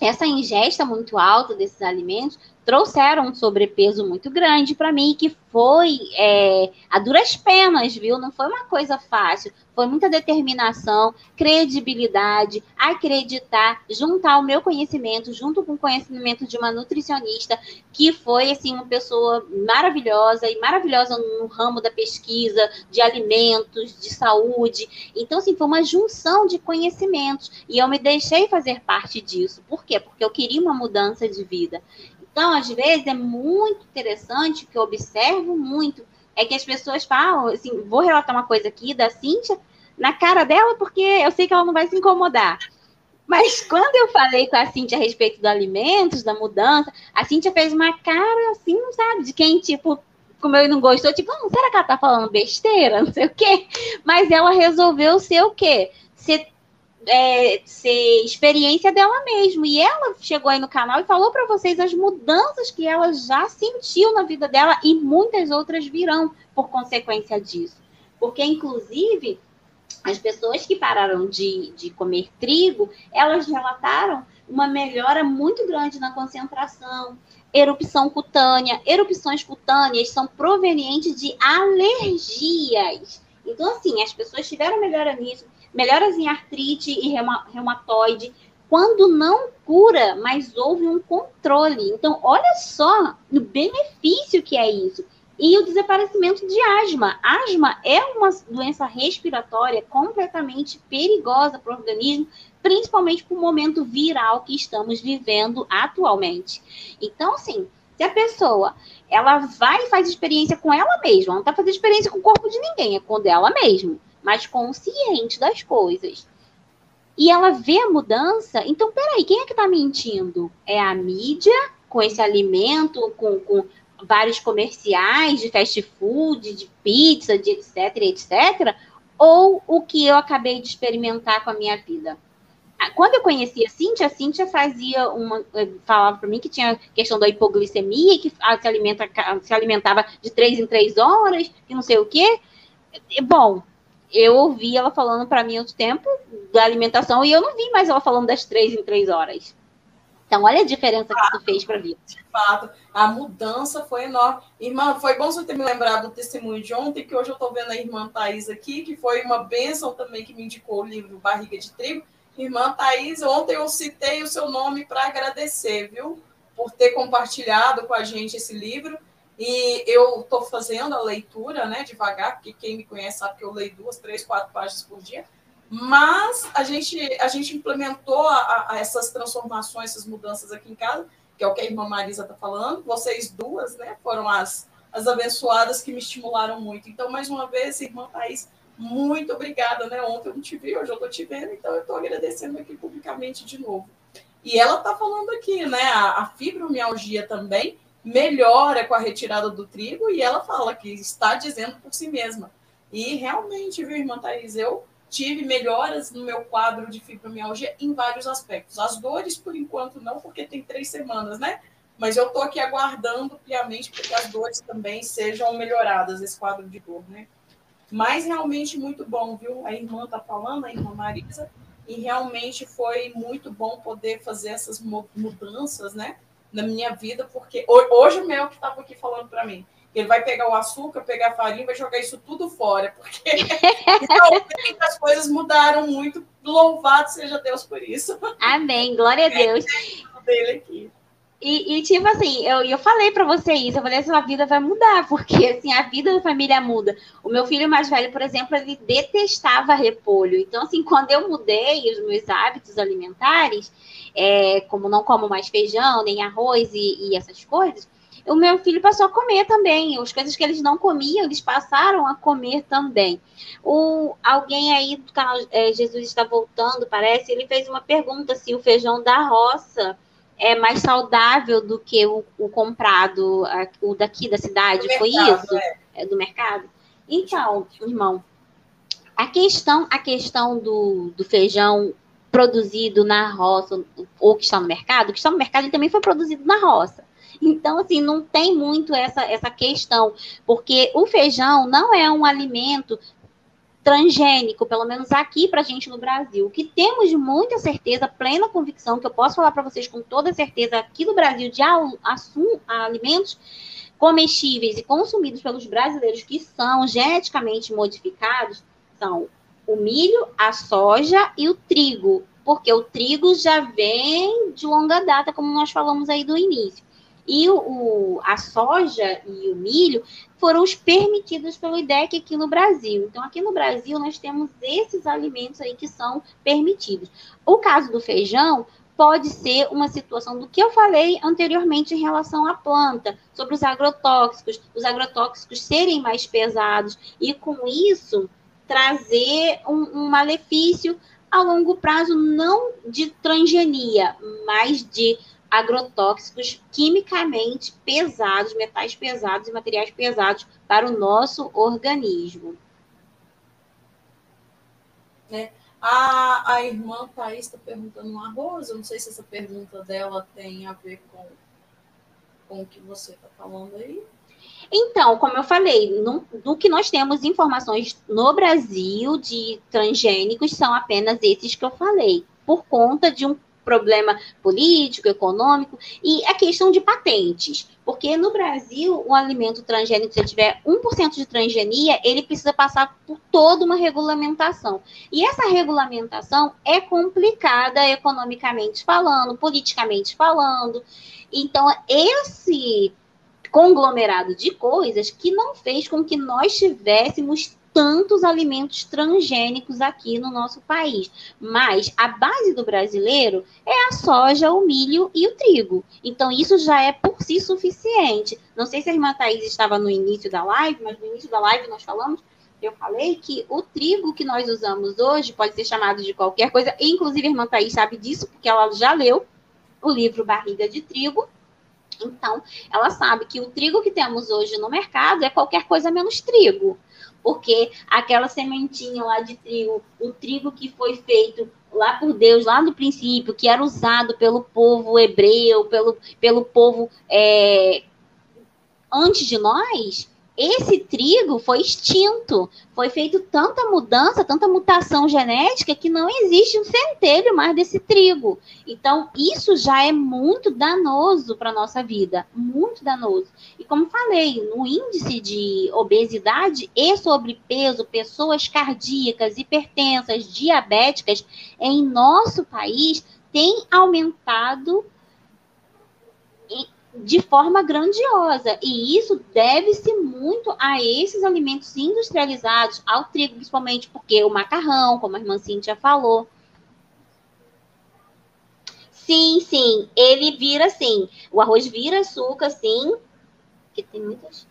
essa ingesta muito alta desses alimentos trouxeram um sobrepeso muito grande para mim, que foi é, a duras penas, viu? Não foi uma coisa fácil. Foi muita determinação, credibilidade, acreditar, juntar o meu conhecimento junto com o conhecimento de uma nutricionista que foi assim uma pessoa maravilhosa e maravilhosa no ramo da pesquisa de alimentos, de saúde. Então assim, foi uma junção de conhecimentos e eu me deixei fazer parte disso. Por quê? Porque eu queria uma mudança de vida. Então, às vezes, é muito interessante, que eu observo muito, é que as pessoas falam, assim, vou relatar uma coisa aqui da Cíntia, na cara dela, porque eu sei que ela não vai se incomodar. Mas quando eu falei com a Cintia a respeito do alimentos, da mudança, a Cintia fez uma cara assim, sabe, de quem, tipo, comeu e não gostou, tipo, hum, será que ela tá falando besteira? Não sei o quê. Mas ela resolveu ser o quê? Ser é, ser experiência dela mesmo. E ela chegou aí no canal e falou para vocês as mudanças que ela já sentiu na vida dela e muitas outras virão por consequência disso. Porque, inclusive, as pessoas que pararam de, de comer trigo, elas relataram uma melhora muito grande na concentração, erupção cutânea. Erupções cutâneas são provenientes de alergias. Então, assim, as pessoas tiveram melhora nisso, melhoras em artrite e reumatoide, quando não cura, mas houve um controle. Então, olha só o benefício que é isso. E o desaparecimento de asma. Asma é uma doença respiratória completamente perigosa para o organismo, principalmente para o momento viral que estamos vivendo atualmente. Então, assim, se a pessoa ela vai e faz experiência com ela mesma, ela não está fazendo experiência com o corpo de ninguém, é com dela mesmo mas consciente das coisas. E ela vê a mudança, então peraí, quem é que está mentindo? É a mídia com esse alimento, com, com vários comerciais de fast food, de pizza, de etc, etc, ou o que eu acabei de experimentar com a minha vida? Ah, quando eu conheci a Cíntia, a Cíntia fazia uma. Eh, falava para mim que tinha questão da hipoglicemia, que se, alimenta, se alimentava de três em três horas, que não sei o quê. Bom, eu ouvi ela falando para mim outro tempo da alimentação e eu não vi mais ela falando das três em três horas. Então, olha a diferença que tu fez para mim. De fato, a mudança foi enorme. Irmã, foi bom você ter me lembrado do testemunho de ontem, que hoje eu estou vendo a irmã Thais aqui, que foi uma bênção também que me indicou o livro Barriga de Trigo. Irmã Thais, ontem eu citei o seu nome para agradecer, viu? Por ter compartilhado com a gente esse livro. E eu estou fazendo a leitura, né, devagar, porque quem me conhece sabe que eu leio duas, três, quatro páginas por dia. Mas a gente, a gente implementou a, a essas transformações, essas mudanças aqui em casa, que é o que a irmã Marisa está falando. Vocês duas, né, foram as, as abençoadas que me estimularam muito. Então, mais uma vez, irmã Thaís, muito obrigada, né? Ontem eu não te vi, hoje eu estou te vendo, então eu estou agradecendo aqui publicamente de novo. E ela está falando aqui, né? A, a fibromialgia também melhora com a retirada do trigo, e ela fala que está dizendo por si mesma. E realmente, viu, irmã Thaís, eu tive melhoras no meu quadro de fibromialgia em vários aspectos. As dores, por enquanto, não, porque tem três semanas, né? Mas eu estou aqui aguardando piamente para que as dores também sejam melhoradas, esse quadro de dor, né? Mas realmente muito bom, viu? A irmã está falando, a irmã Marisa, e realmente foi muito bom poder fazer essas mudanças, né? Na minha vida, porque hoje o Mel que estava aqui falando para mim, ele vai pegar o açúcar, pegar a farinha, vai jogar isso tudo fora, porque então, as coisas mudaram muito. Louvado seja Deus por isso. Amém, glória a Deus. Dele aqui. E, e, tipo assim, eu, eu falei para você isso, eu falei, sua vida vai mudar, porque assim, a vida da família muda. O meu filho mais velho, por exemplo, ele detestava repolho. Então, assim, quando eu mudei os meus hábitos alimentares, é, como não como mais feijão, nem arroz e, e essas coisas, o meu filho passou a comer também. As coisas que eles não comiam, eles passaram a comer também. O, alguém aí do canal é, Jesus está voltando, parece, ele fez uma pergunta se o feijão da roça é mais saudável do que o, o comprado, o daqui da cidade. Do Foi mercado, isso? É. é. do mercado? Então, irmão, a questão, a questão do, do feijão produzido na roça ou que está no mercado, que está no mercado ele também foi produzido na roça. Então, assim, não tem muito essa, essa questão, porque o feijão não é um alimento transgênico, pelo menos aqui para a gente no Brasil. O que temos muita certeza, plena convicção, que eu posso falar para vocês com toda certeza aqui no Brasil de alimentos comestíveis e consumidos pelos brasileiros que são geneticamente modificados são o milho, a soja e o trigo, porque o trigo já vem de longa data, como nós falamos aí do início. E o, o, a soja e o milho foram os permitidos pelo IDEC aqui no Brasil. Então, aqui no Brasil, nós temos esses alimentos aí que são permitidos. O caso do feijão pode ser uma situação do que eu falei anteriormente em relação à planta, sobre os agrotóxicos, os agrotóxicos serem mais pesados e, com isso, trazer um, um malefício a longo prazo, não de transgenia, mas de agrotóxicos quimicamente pesados, metais pesados e materiais pesados para o nosso organismo. É. A, a irmã Thaís está perguntando um arroz. Eu não sei se essa pergunta dela tem a ver com, com o que você está falando aí. Então, como eu falei, no, do que nós temos informações no Brasil de transgênicos são apenas esses que eu falei, por conta de um problema político, econômico, e a questão de patentes. Porque no Brasil, o alimento transgênico, se ele tiver 1% de transgenia, ele precisa passar por toda uma regulamentação. E essa regulamentação é complicada economicamente falando, politicamente falando. Então, esse conglomerado de coisas que não fez com que nós tivéssemos tantos alimentos transgênicos aqui no nosso país. Mas a base do brasileiro é a soja, o milho e o trigo. Então, isso já é por si suficiente. Não sei se a irmã Thaís estava no início da live, mas no início da live nós falamos eu falei que o trigo que nós usamos hoje pode ser chamado de qualquer coisa, inclusive a irmã Thaís sabe disso, porque ela já leu o livro Barriga de Trigo. Então, ela sabe que o trigo que temos hoje no mercado é qualquer coisa menos trigo porque aquela sementinha lá de trigo, o trigo que foi feito lá por Deus, lá no princípio, que era usado pelo povo hebreu, pelo, pelo povo é, antes de nós, esse trigo foi extinto. Foi feito tanta mudança, tanta mutação genética que não existe um centelho mais desse trigo. Então, isso já é muito danoso para a nossa vida, muito danoso. E como falei, no índice de obesidade e sobrepeso, pessoas cardíacas, hipertensas, diabéticas, em nosso país tem aumentado de forma grandiosa. E isso deve-se muito a esses alimentos industrializados, ao trigo, principalmente porque o macarrão, como a irmã Cíntia falou. Sim, sim, ele vira sim. O arroz vira açúcar, sim. Que tem muitas.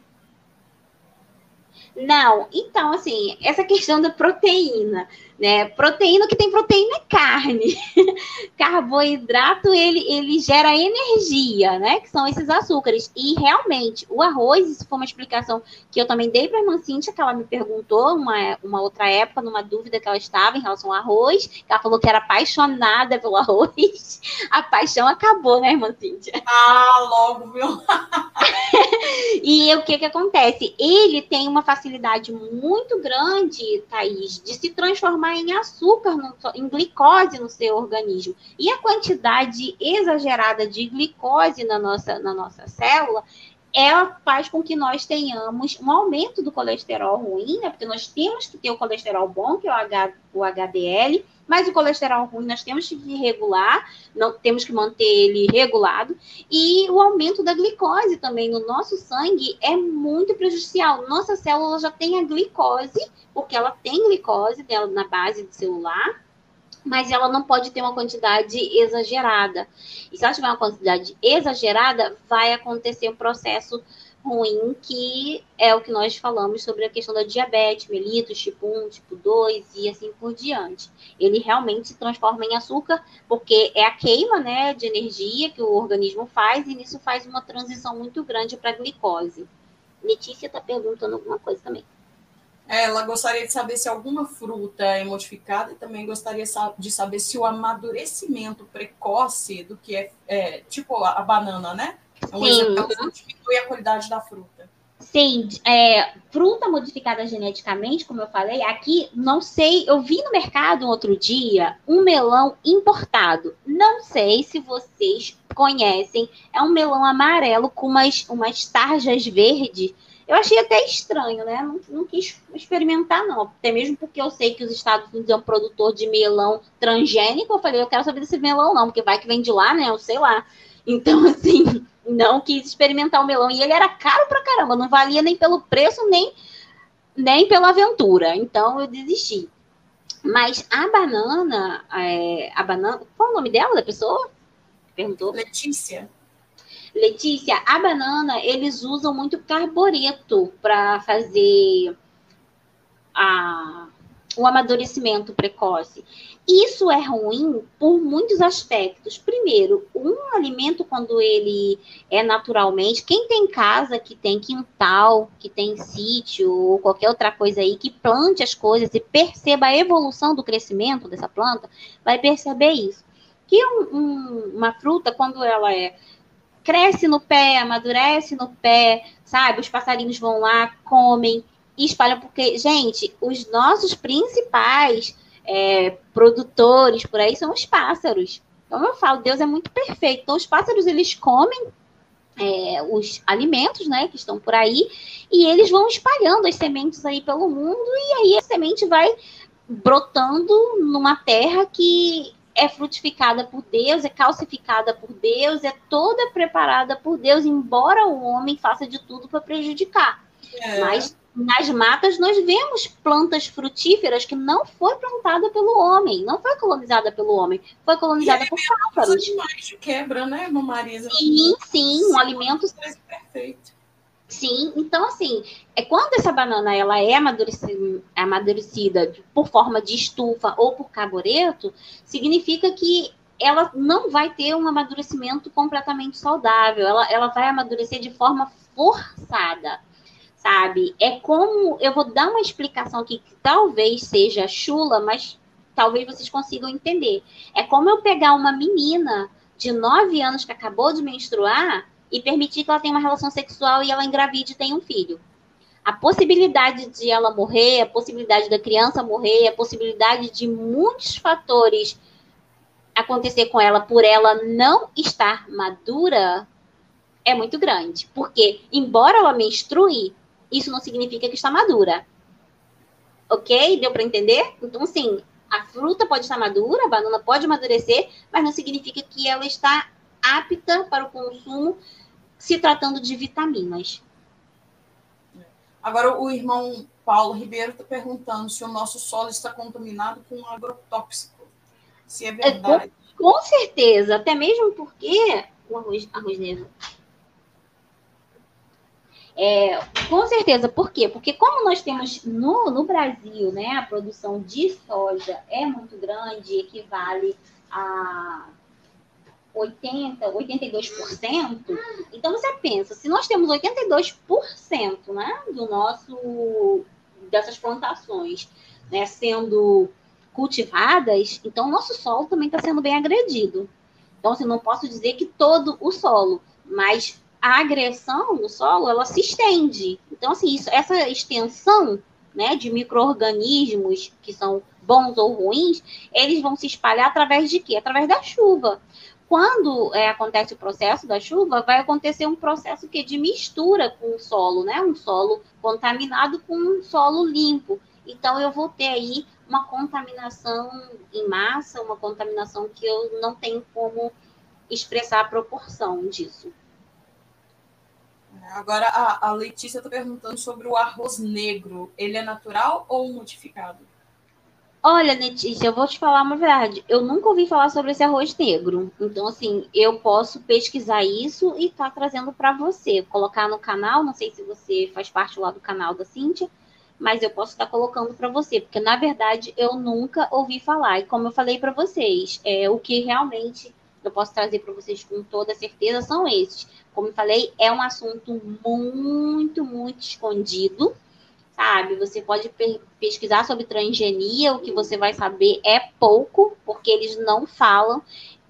Não, então, assim, essa questão da proteína, né? Proteína, que tem proteína é carne. Carboidrato, ele, ele gera energia, né? Que são esses açúcares. E realmente, o arroz, isso foi uma explicação que eu também dei para a irmã Cíntia, que ela me perguntou uma, uma outra época, numa dúvida que ela estava em relação ao arroz, que ela falou que era apaixonada pelo arroz. A paixão acabou, né, irmã Cíntia? Ah, logo, viu? e o que que acontece? Ele tem uma facilidade muito grande, Thaís, de se transformar em açúcar, no, em glicose no seu organismo. E a quantidade exagerada de glicose na nossa, na nossa célula ela faz com que nós tenhamos um aumento do colesterol ruim, né? Porque nós temos que ter o colesterol bom, que é o, H, o HDL, mas o colesterol ruim nós temos que regular, não temos que manter ele regulado, e o aumento da glicose também no nosso sangue é muito prejudicial. Nossa célula já tem a glicose, porque ela tem glicose dela na base do celular, mas ela não pode ter uma quantidade exagerada. E se ela tiver uma quantidade exagerada, vai acontecer um processo ruim, que é o que nós falamos sobre a questão da diabetes, mellitus, tipo 1, tipo 2 e assim por diante. Ele realmente se transforma em açúcar, porque é a queima né, de energia que o organismo faz, e nisso faz uma transição muito grande para a glicose. Letícia está perguntando alguma coisa também. Ela gostaria de saber se alguma fruta é modificada e também gostaria de saber se o amadurecimento precoce do que é, é tipo a, banana, né? É um exemplo que diminui a qualidade da fruta. Sim, é, fruta modificada geneticamente, como eu falei, aqui não sei, eu vi no mercado um outro dia um melão importado. Não sei se vocês conhecem, é um melão amarelo com umas, umas tarjas verdes. Eu achei até estranho, né? Não, não quis experimentar, não. Até mesmo porque eu sei que os Estados Unidos é um produtor de melão transgênico. Eu falei, eu quero saber desse melão, não, porque vai que vem de lá, né? Eu sei lá. Então, assim, não quis experimentar o melão. E ele era caro pra caramba, não valia nem pelo preço, nem, nem pela aventura. Então, eu desisti. Mas a banana, é, a banana, qual é o nome dela, da pessoa? Perguntou. Letícia. Letícia, a banana, eles usam muito carboreto para fazer a, o amadurecimento precoce. Isso é ruim por muitos aspectos. Primeiro, um alimento, quando ele é naturalmente, quem tem casa que tem quintal, que tem sítio ou qualquer outra coisa aí, que plante as coisas e perceba a evolução do crescimento dessa planta, vai perceber isso. Que um, um, uma fruta, quando ela é cresce no pé, amadurece no pé, sabe? Os passarinhos vão lá, comem e espalham, porque, gente, os nossos principais é, produtores por aí são os pássaros. Então eu falo, Deus é muito perfeito. Então os pássaros eles comem é, os alimentos, né, que estão por aí, e eles vão espalhando as sementes aí pelo mundo, e aí a semente vai brotando numa terra que é frutificada por Deus, é calcificada por Deus, é toda preparada por Deus, embora o homem faça de tudo para prejudicar. É. Mas nas matas nós vemos plantas frutíferas que não foi plantada pelo homem, não foi colonizada pelo homem, foi colonizada por pássaros. quebra, né, Marisa? Sim, sim, um alimento perfeito. Sim, então assim, é quando essa banana ela é amadurecida, amadurecida por forma de estufa ou por carbureto, significa que ela não vai ter um amadurecimento completamente saudável, ela, ela vai amadurecer de forma forçada sabe? É como eu vou dar uma explicação aqui que talvez seja chula, mas talvez vocês consigam entender. É como eu pegar uma menina de 9 anos que acabou de menstruar e permitir que ela tenha uma relação sexual e ela engravide e tenha um filho. A possibilidade de ela morrer, a possibilidade da criança morrer, a possibilidade de muitos fatores acontecer com ela por ela não estar madura é muito grande. Porque, embora ela menstrue, isso não significa que está madura. Ok? Deu para entender? Então, sim, a fruta pode estar madura, a banana pode amadurecer, mas não significa que ela está apta para o consumo se tratando de vitaminas. Agora, o irmão Paulo Ribeiro está perguntando se o nosso solo está contaminado com agrotóxico. Se é verdade. É, com, com, certeza, até mesmo porque o arroz, arroz negro. É, com certeza, por quê? Porque como nós temos no, no Brasil, né, a produção de soja é muito grande, equivale a 80, 82%, então você pensa, se nós temos 82% né, do nosso dessas plantações né, sendo cultivadas, então nosso solo também está sendo bem agredido. Então, assim, não posso dizer que todo o solo, mas a agressão no solo, ela se estende. Então, assim, isso, essa extensão né, de micro-organismos que são bons ou ruins, eles vão se espalhar através de quê? Através da chuva. Quando é, acontece o processo da chuva, vai acontecer um processo que de mistura com o solo, né? Um solo contaminado com um solo limpo. Então eu vou ter aí uma contaminação em massa, uma contaminação que eu não tenho como expressar a proporção disso. Agora a, a Letícia está perguntando sobre o arroz negro. Ele é natural ou modificado? Olha, Letícia, eu vou te falar uma verdade. Eu nunca ouvi falar sobre esse arroz negro. Então, assim, eu posso pesquisar isso e tá trazendo para você. Colocar no canal, não sei se você faz parte lá do canal da Cíntia, mas eu posso estar colocando para você, porque na verdade eu nunca ouvi falar. E como eu falei para vocês, é o que realmente eu posso trazer para vocês com toda certeza são esses. Como eu falei, é um assunto muito, muito escondido sabe? Você pode pesquisar sobre transgenia, o que você vai saber é pouco, porque eles não falam.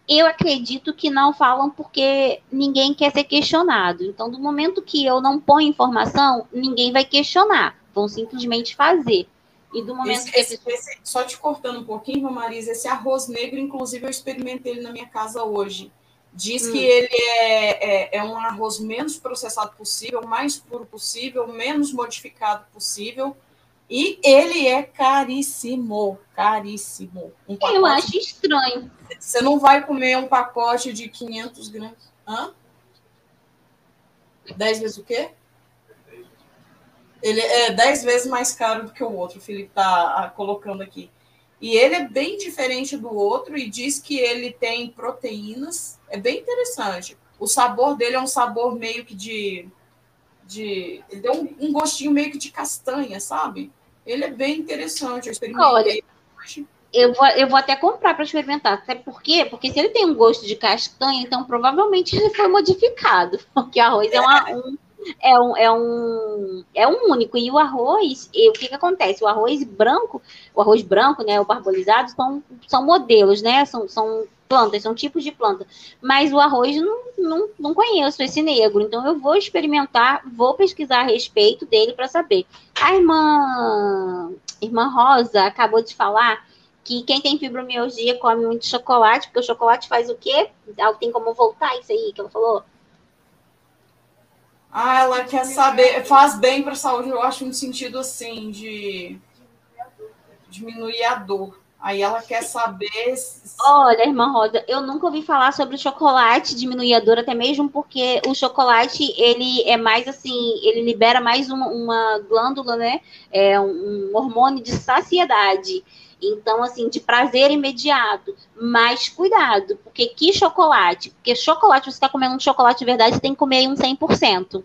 Eu acredito que não falam porque ninguém quer ser questionado. Então, do momento que eu não ponho informação, ninguém vai questionar. Vão simplesmente fazer. E do momento esse, que. Esse, esse, só te cortando um pouquinho, Marisa, esse arroz negro, inclusive, eu experimentei ele na minha casa hoje. Diz hum. que ele é, é, é, um arroz menos processado possível, mais puro possível, menos modificado possível. E ele é caríssimo, caríssimo. Um Eu acho estranho. Você não vai comer um pacote de 500 gramas. Hã? 10 vezes o quê? Ele é 10 vezes mais caro do que o outro, o Felipe está colocando aqui. E ele é bem diferente do outro e diz que ele tem proteínas. É bem interessante. O sabor dele é um sabor meio que de. de ele tem um, um gostinho meio que de castanha, sabe? Ele é bem interessante. Eu experimentei. Olha, eu vou, eu vou até comprar para experimentar. Até por quê? Porque se ele tem um gosto de castanha, então provavelmente ele foi modificado. Porque arroz é, uma, um, é um, é um, é um único. E o arroz, e o que, que acontece? O arroz branco, o arroz branco, né, o parbolizado, são, são modelos, né? São, são plantas, são tipos de planta. Mas o arroz não, não, não conheço esse negro. Então eu vou experimentar, vou pesquisar a respeito dele para saber. A irmã, irmã Rosa acabou de falar que quem tem fibromialgia come muito chocolate, porque o chocolate faz o quê? Tem como voltar isso aí que ela falou? Ah, ela quer saber, faz bem para a saúde, eu acho um sentido assim de diminuir a dor. Aí ela quer saber. Se... Olha, irmã Rosa, eu nunca ouvi falar sobre o chocolate diminuir a dor, até mesmo porque o chocolate ele é mais assim, ele libera mais uma, uma glândula, né? É um, um hormônio de saciedade. Então, assim, de prazer imediato. Mas cuidado, porque que chocolate? Porque chocolate, você está comendo um chocolate de verdade, você tem que comer um 100%.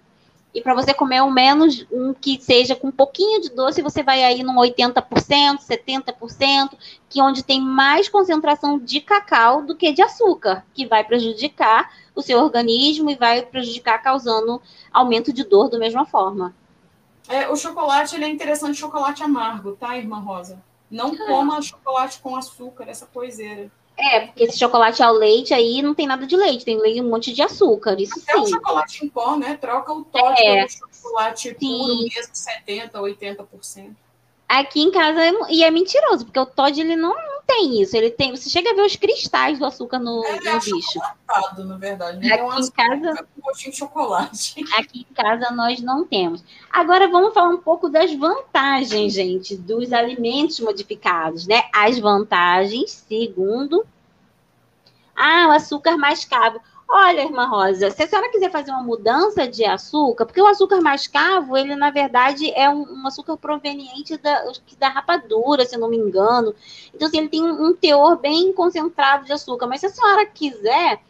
E para você comer um menos, um que seja com um pouquinho de doce, você vai aí num 80%, 70%, que é onde tem mais concentração de cacau do que de açúcar, que vai prejudicar o seu organismo e vai prejudicar causando aumento de dor da mesma forma. É, o chocolate ele é interessante, chocolate amargo, tá, irmã Rosa? Não coma chocolate com açúcar, essa coiseira. É, porque esse chocolate ao leite aí não tem nada de leite, tem um monte de açúcar, isso Até sim. o chocolate em pó, né? Troca o Todd é, pelo chocolate sim. puro, mesmo 70%, 80%. Aqui em casa, é, e é mentiroso, porque o Todd, ele não, não tem isso. Ele tem, você chega a ver os cristais do açúcar no, é, no é bicho. na verdade. Aqui em casa, com de chocolate. Aqui em casa nós não temos. Agora vamos falar um pouco das vantagens, gente, dos alimentos modificados, né? As vantagens, segundo, ah, o açúcar mais caro. Olha, irmã Rosa, se a senhora quiser fazer uma mudança de açúcar, porque o açúcar mascavo, ele na verdade é um, um açúcar proveniente da, da rapadura, se não me engano. Então, assim, ele tem um, um teor bem concentrado de açúcar. Mas se a senhora quiser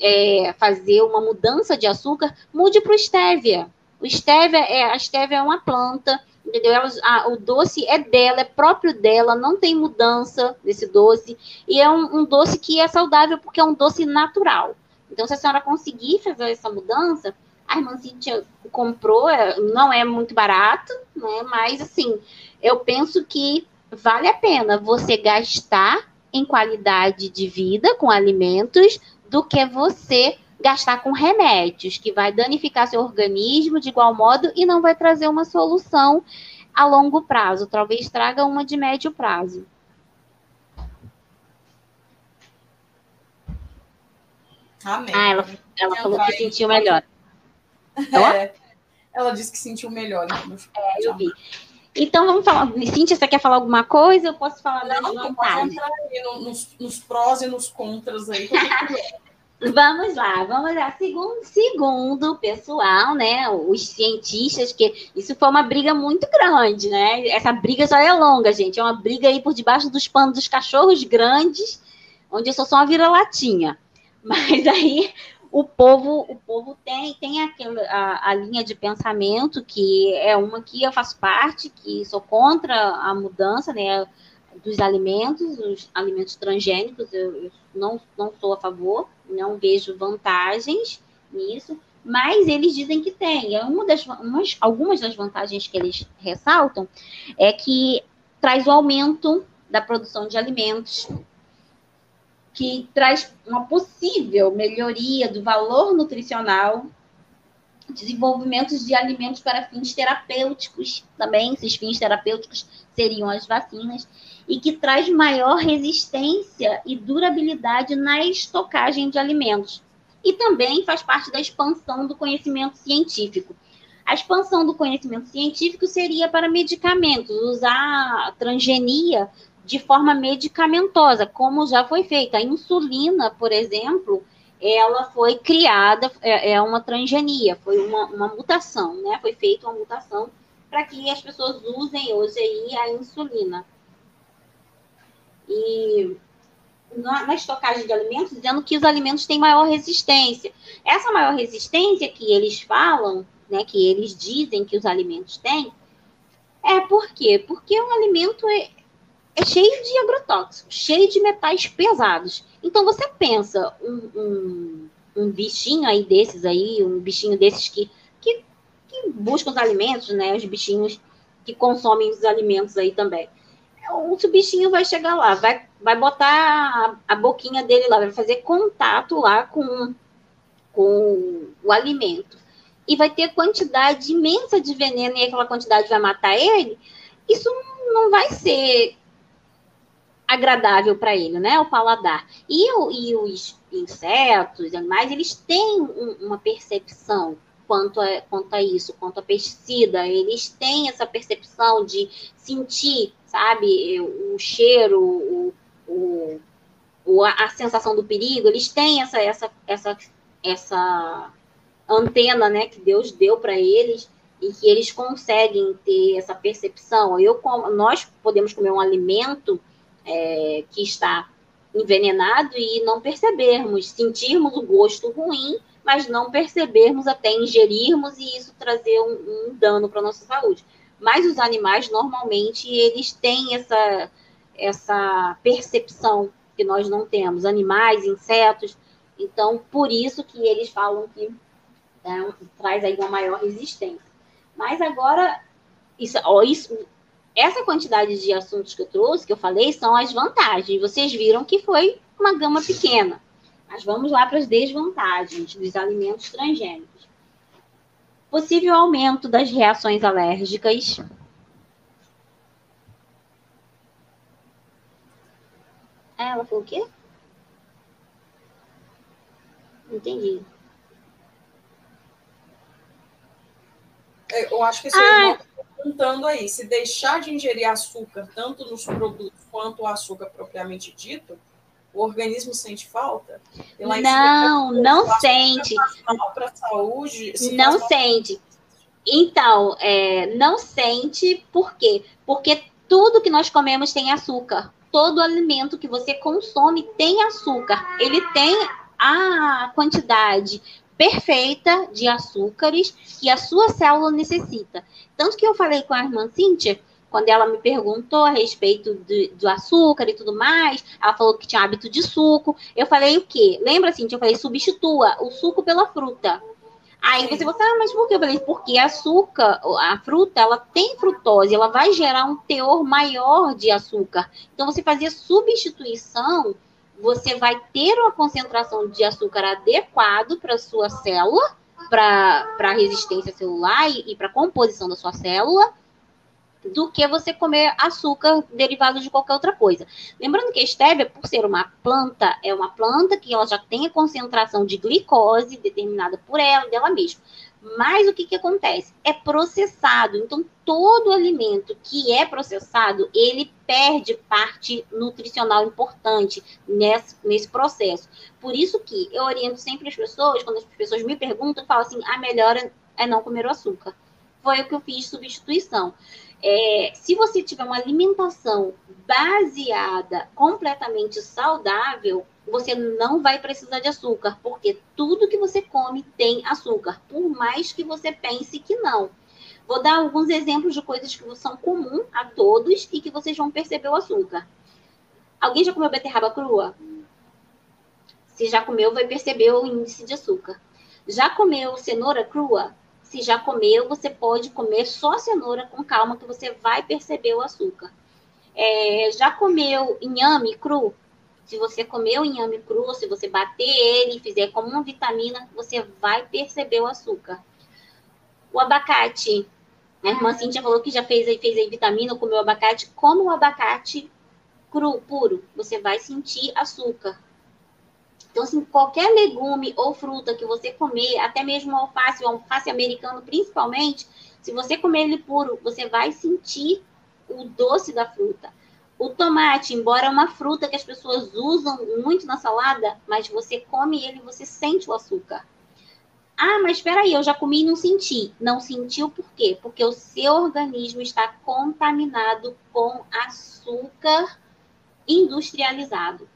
é, fazer uma mudança de açúcar, mude para o stevia. O stevia é, a stevia é uma planta, entendeu? Ela, a, o doce é dela, é próprio dela, não tem mudança desse doce. E é um, um doce que é saudável porque é um doce natural. Então, se a senhora conseguir fazer essa mudança, a irmã Cíntia comprou, é, não é muito barato, né? Mas assim, eu penso que vale a pena você gastar em qualidade de vida com alimentos do que você gastar com remédios, que vai danificar seu organismo de igual modo e não vai trazer uma solução a longo prazo, talvez traga uma de médio prazo. Amém. Ah, ela, ela falou que sentiu melhor. É, ela disse que sentiu melhor. Então é, eu vi. Então vamos falar. Cíntia, você quer falar alguma coisa? Eu posso falar Não, vantagens? Pode entrar aí nos, nos prós e nos contras aí. Vamos lá, vamos lá. Segundo, segundo o pessoal, né, os cientistas, que isso foi uma briga muito grande, né? Essa briga já é longa, gente. É uma briga aí por debaixo dos panos dos cachorros grandes, onde eu sou só uma vira-latinha. Mas aí o povo, o povo tem, tem aquela, a, a, linha de pensamento que é uma que eu faço parte, que sou contra a mudança né, dos alimentos, os alimentos transgênicos, eu, eu não, não sou a favor, não vejo vantagens nisso, mas eles dizem que tem. É uma das, umas, algumas das vantagens que eles ressaltam é que traz o aumento da produção de alimentos, que traz uma possível melhoria do valor nutricional, desenvolvimentos de alimentos para fins terapêuticos também, esses fins terapêuticos seriam as vacinas, e que traz maior resistência e durabilidade na estocagem de alimentos. E também faz parte da expansão do conhecimento científico. A expansão do conhecimento científico seria para medicamentos, usar transgenia de forma medicamentosa, como já foi feita. A insulina, por exemplo, ela foi criada, é, é uma transgenia, foi uma, uma mutação, né? Foi feita uma mutação para que as pessoas usem hoje aí a insulina. E na, na estocagem de alimentos, dizendo que os alimentos têm maior resistência. Essa maior resistência que eles falam, né, que eles dizem que os alimentos têm, é por quê? Porque o alimento é, é cheio de agrotóxicos, cheio de metais pesados. Então você pensa um, um, um, bichinho aí desses aí, um bichinho desses que, que, que buscam os alimentos, né? Os bichinhos que consomem os alimentos aí também. O bichinho vai chegar lá, vai, vai botar a, a boquinha dele lá, vai fazer contato lá com, com o alimento. E vai ter quantidade imensa de veneno e aquela quantidade vai matar ele. Isso não vai ser agradável para ele, né? O paladar. E, o, e os insetos, animais, eles têm um, uma percepção quanto a, quanto a isso, quanto a pesticida. Eles têm essa percepção de sentir, sabe, o cheiro, o, o, o a sensação do perigo. Eles têm essa, essa, essa, essa antena, né, que Deus deu para eles e que eles conseguem ter essa percepção. Eu, nós podemos comer um alimento é, que está envenenado e não percebermos, sentirmos o gosto ruim, mas não percebermos até ingerirmos e isso trazer um, um dano para a nossa saúde. Mas os animais, normalmente, eles têm essa, essa percepção que nós não temos. Animais, insetos. Então, por isso que eles falam que é, traz aí uma maior resistência. Mas agora, isso, ó, isso essa quantidade de assuntos que eu trouxe, que eu falei, são as vantagens. Vocês viram que foi uma gama pequena. Mas vamos lá para as desvantagens dos alimentos transgênicos. Possível aumento das reações alérgicas. Ela falou o quê? Entendi. Eu acho que isso ah, perguntando aí, se deixar de ingerir açúcar, tanto nos produtos quanto o açúcar propriamente dito, o organismo sente falta? não, não sente. Para saúde? Não sente. Então, é, não sente, por quê? Porque tudo que nós comemos tem açúcar. Todo alimento que você consome tem açúcar. Ele tem a quantidade perfeita de açúcares que a sua célula necessita. Tanto que eu falei com a irmã Cíntia quando ela me perguntou a respeito do, do, açúcar e tudo mais, ela falou que tinha hábito de suco. Eu falei o quê? Lembra assim? Eu falei, substitua o suco pela fruta. Aí você falou, ah, mas por quê? Eu falei, porque açúcar, a fruta, ela tem frutose, ela vai gerar um teor maior de açúcar. Então, você fazia substituição, você vai ter uma concentração de açúcar adequado para sua célula, para a resistência celular e, e para a composição da sua célula, do que você comer açúcar derivado de qualquer outra coisa. Lembrando que a estévia, por ser uma planta, é uma planta que ela já tem a concentração de glicose determinada por ela, dela mesma. Mas o que, que acontece? É processado. Então, todo alimento que é processado, ele perde parte nutricional importante nesse, nesse processo. Por isso que eu oriento sempre as pessoas, quando as pessoas me perguntam, eu falo assim, a melhor é não comer o açúcar. Foi o que eu fiz substituição. É, se você tiver uma alimentação baseada, completamente saudável, você não vai precisar de açúcar, porque tudo que você come tem açúcar, por mais que você pense que não. Vou dar alguns exemplos de coisas que são comuns a todos e que vocês vão perceber o açúcar. Alguém já comeu beterraba crua? Se já comeu, vai perceber o índice de açúcar. Já comeu cenoura crua? Se já comeu, você pode comer só cenoura com calma, que você vai perceber o açúcar. É, já comeu inhame cru? Se você comeu inhame cru, se você bater ele e fizer como uma vitamina, você vai perceber o açúcar. O abacate. A irmã Cintia falou que já fez aí, fez aí vitamina, comeu abacate. Como o abacate cru, puro, você vai sentir açúcar. Então, assim, qualquer legume ou fruta que você comer, até mesmo alface, o alface americano principalmente, se você comer ele puro, você vai sentir o doce da fruta. O tomate, embora é uma fruta que as pessoas usam muito na salada, mas você come ele você sente o açúcar. Ah, mas espera aí, eu já comi e não senti. Não sentiu por quê? Porque o seu organismo está contaminado com açúcar industrializado.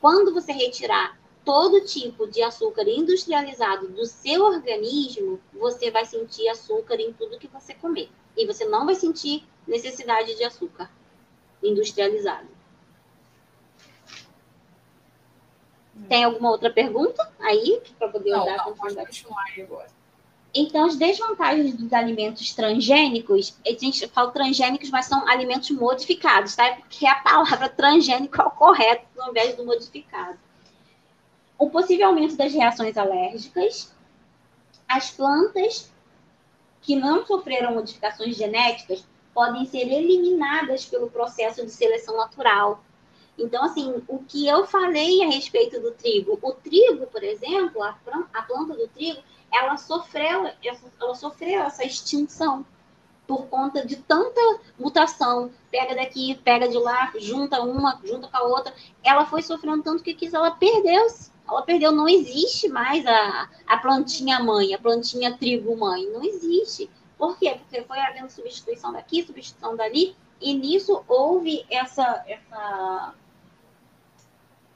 Quando você retirar todo tipo de açúcar industrializado do seu organismo, você vai sentir açúcar em tudo que você comer. E você não vai sentir necessidade de açúcar industrializado. Tem alguma outra pergunta aí para poder não, dar não, continuar agora. Então, as desvantagens dos alimentos transgênicos, a gente fala transgênicos, mas são alimentos modificados, tá? Porque a palavra transgênico é o correto ao invés do modificado. O possível aumento das reações alérgicas, as plantas que não sofreram modificações genéticas podem ser eliminadas pelo processo de seleção natural. Então, assim, o que eu falei a respeito do trigo, o trigo, por exemplo, a planta do trigo, ela sofreu, ela sofreu essa extinção por conta de tanta mutação, pega daqui, pega de lá, junta uma, junta com a outra, ela foi sofrendo tanto que quis, ela perdeu, ela perdeu, não existe mais a, a plantinha mãe, a plantinha trigo mãe, não existe. Por quê? Porque foi havendo substituição daqui, substituição dali, e nisso houve essa, essa,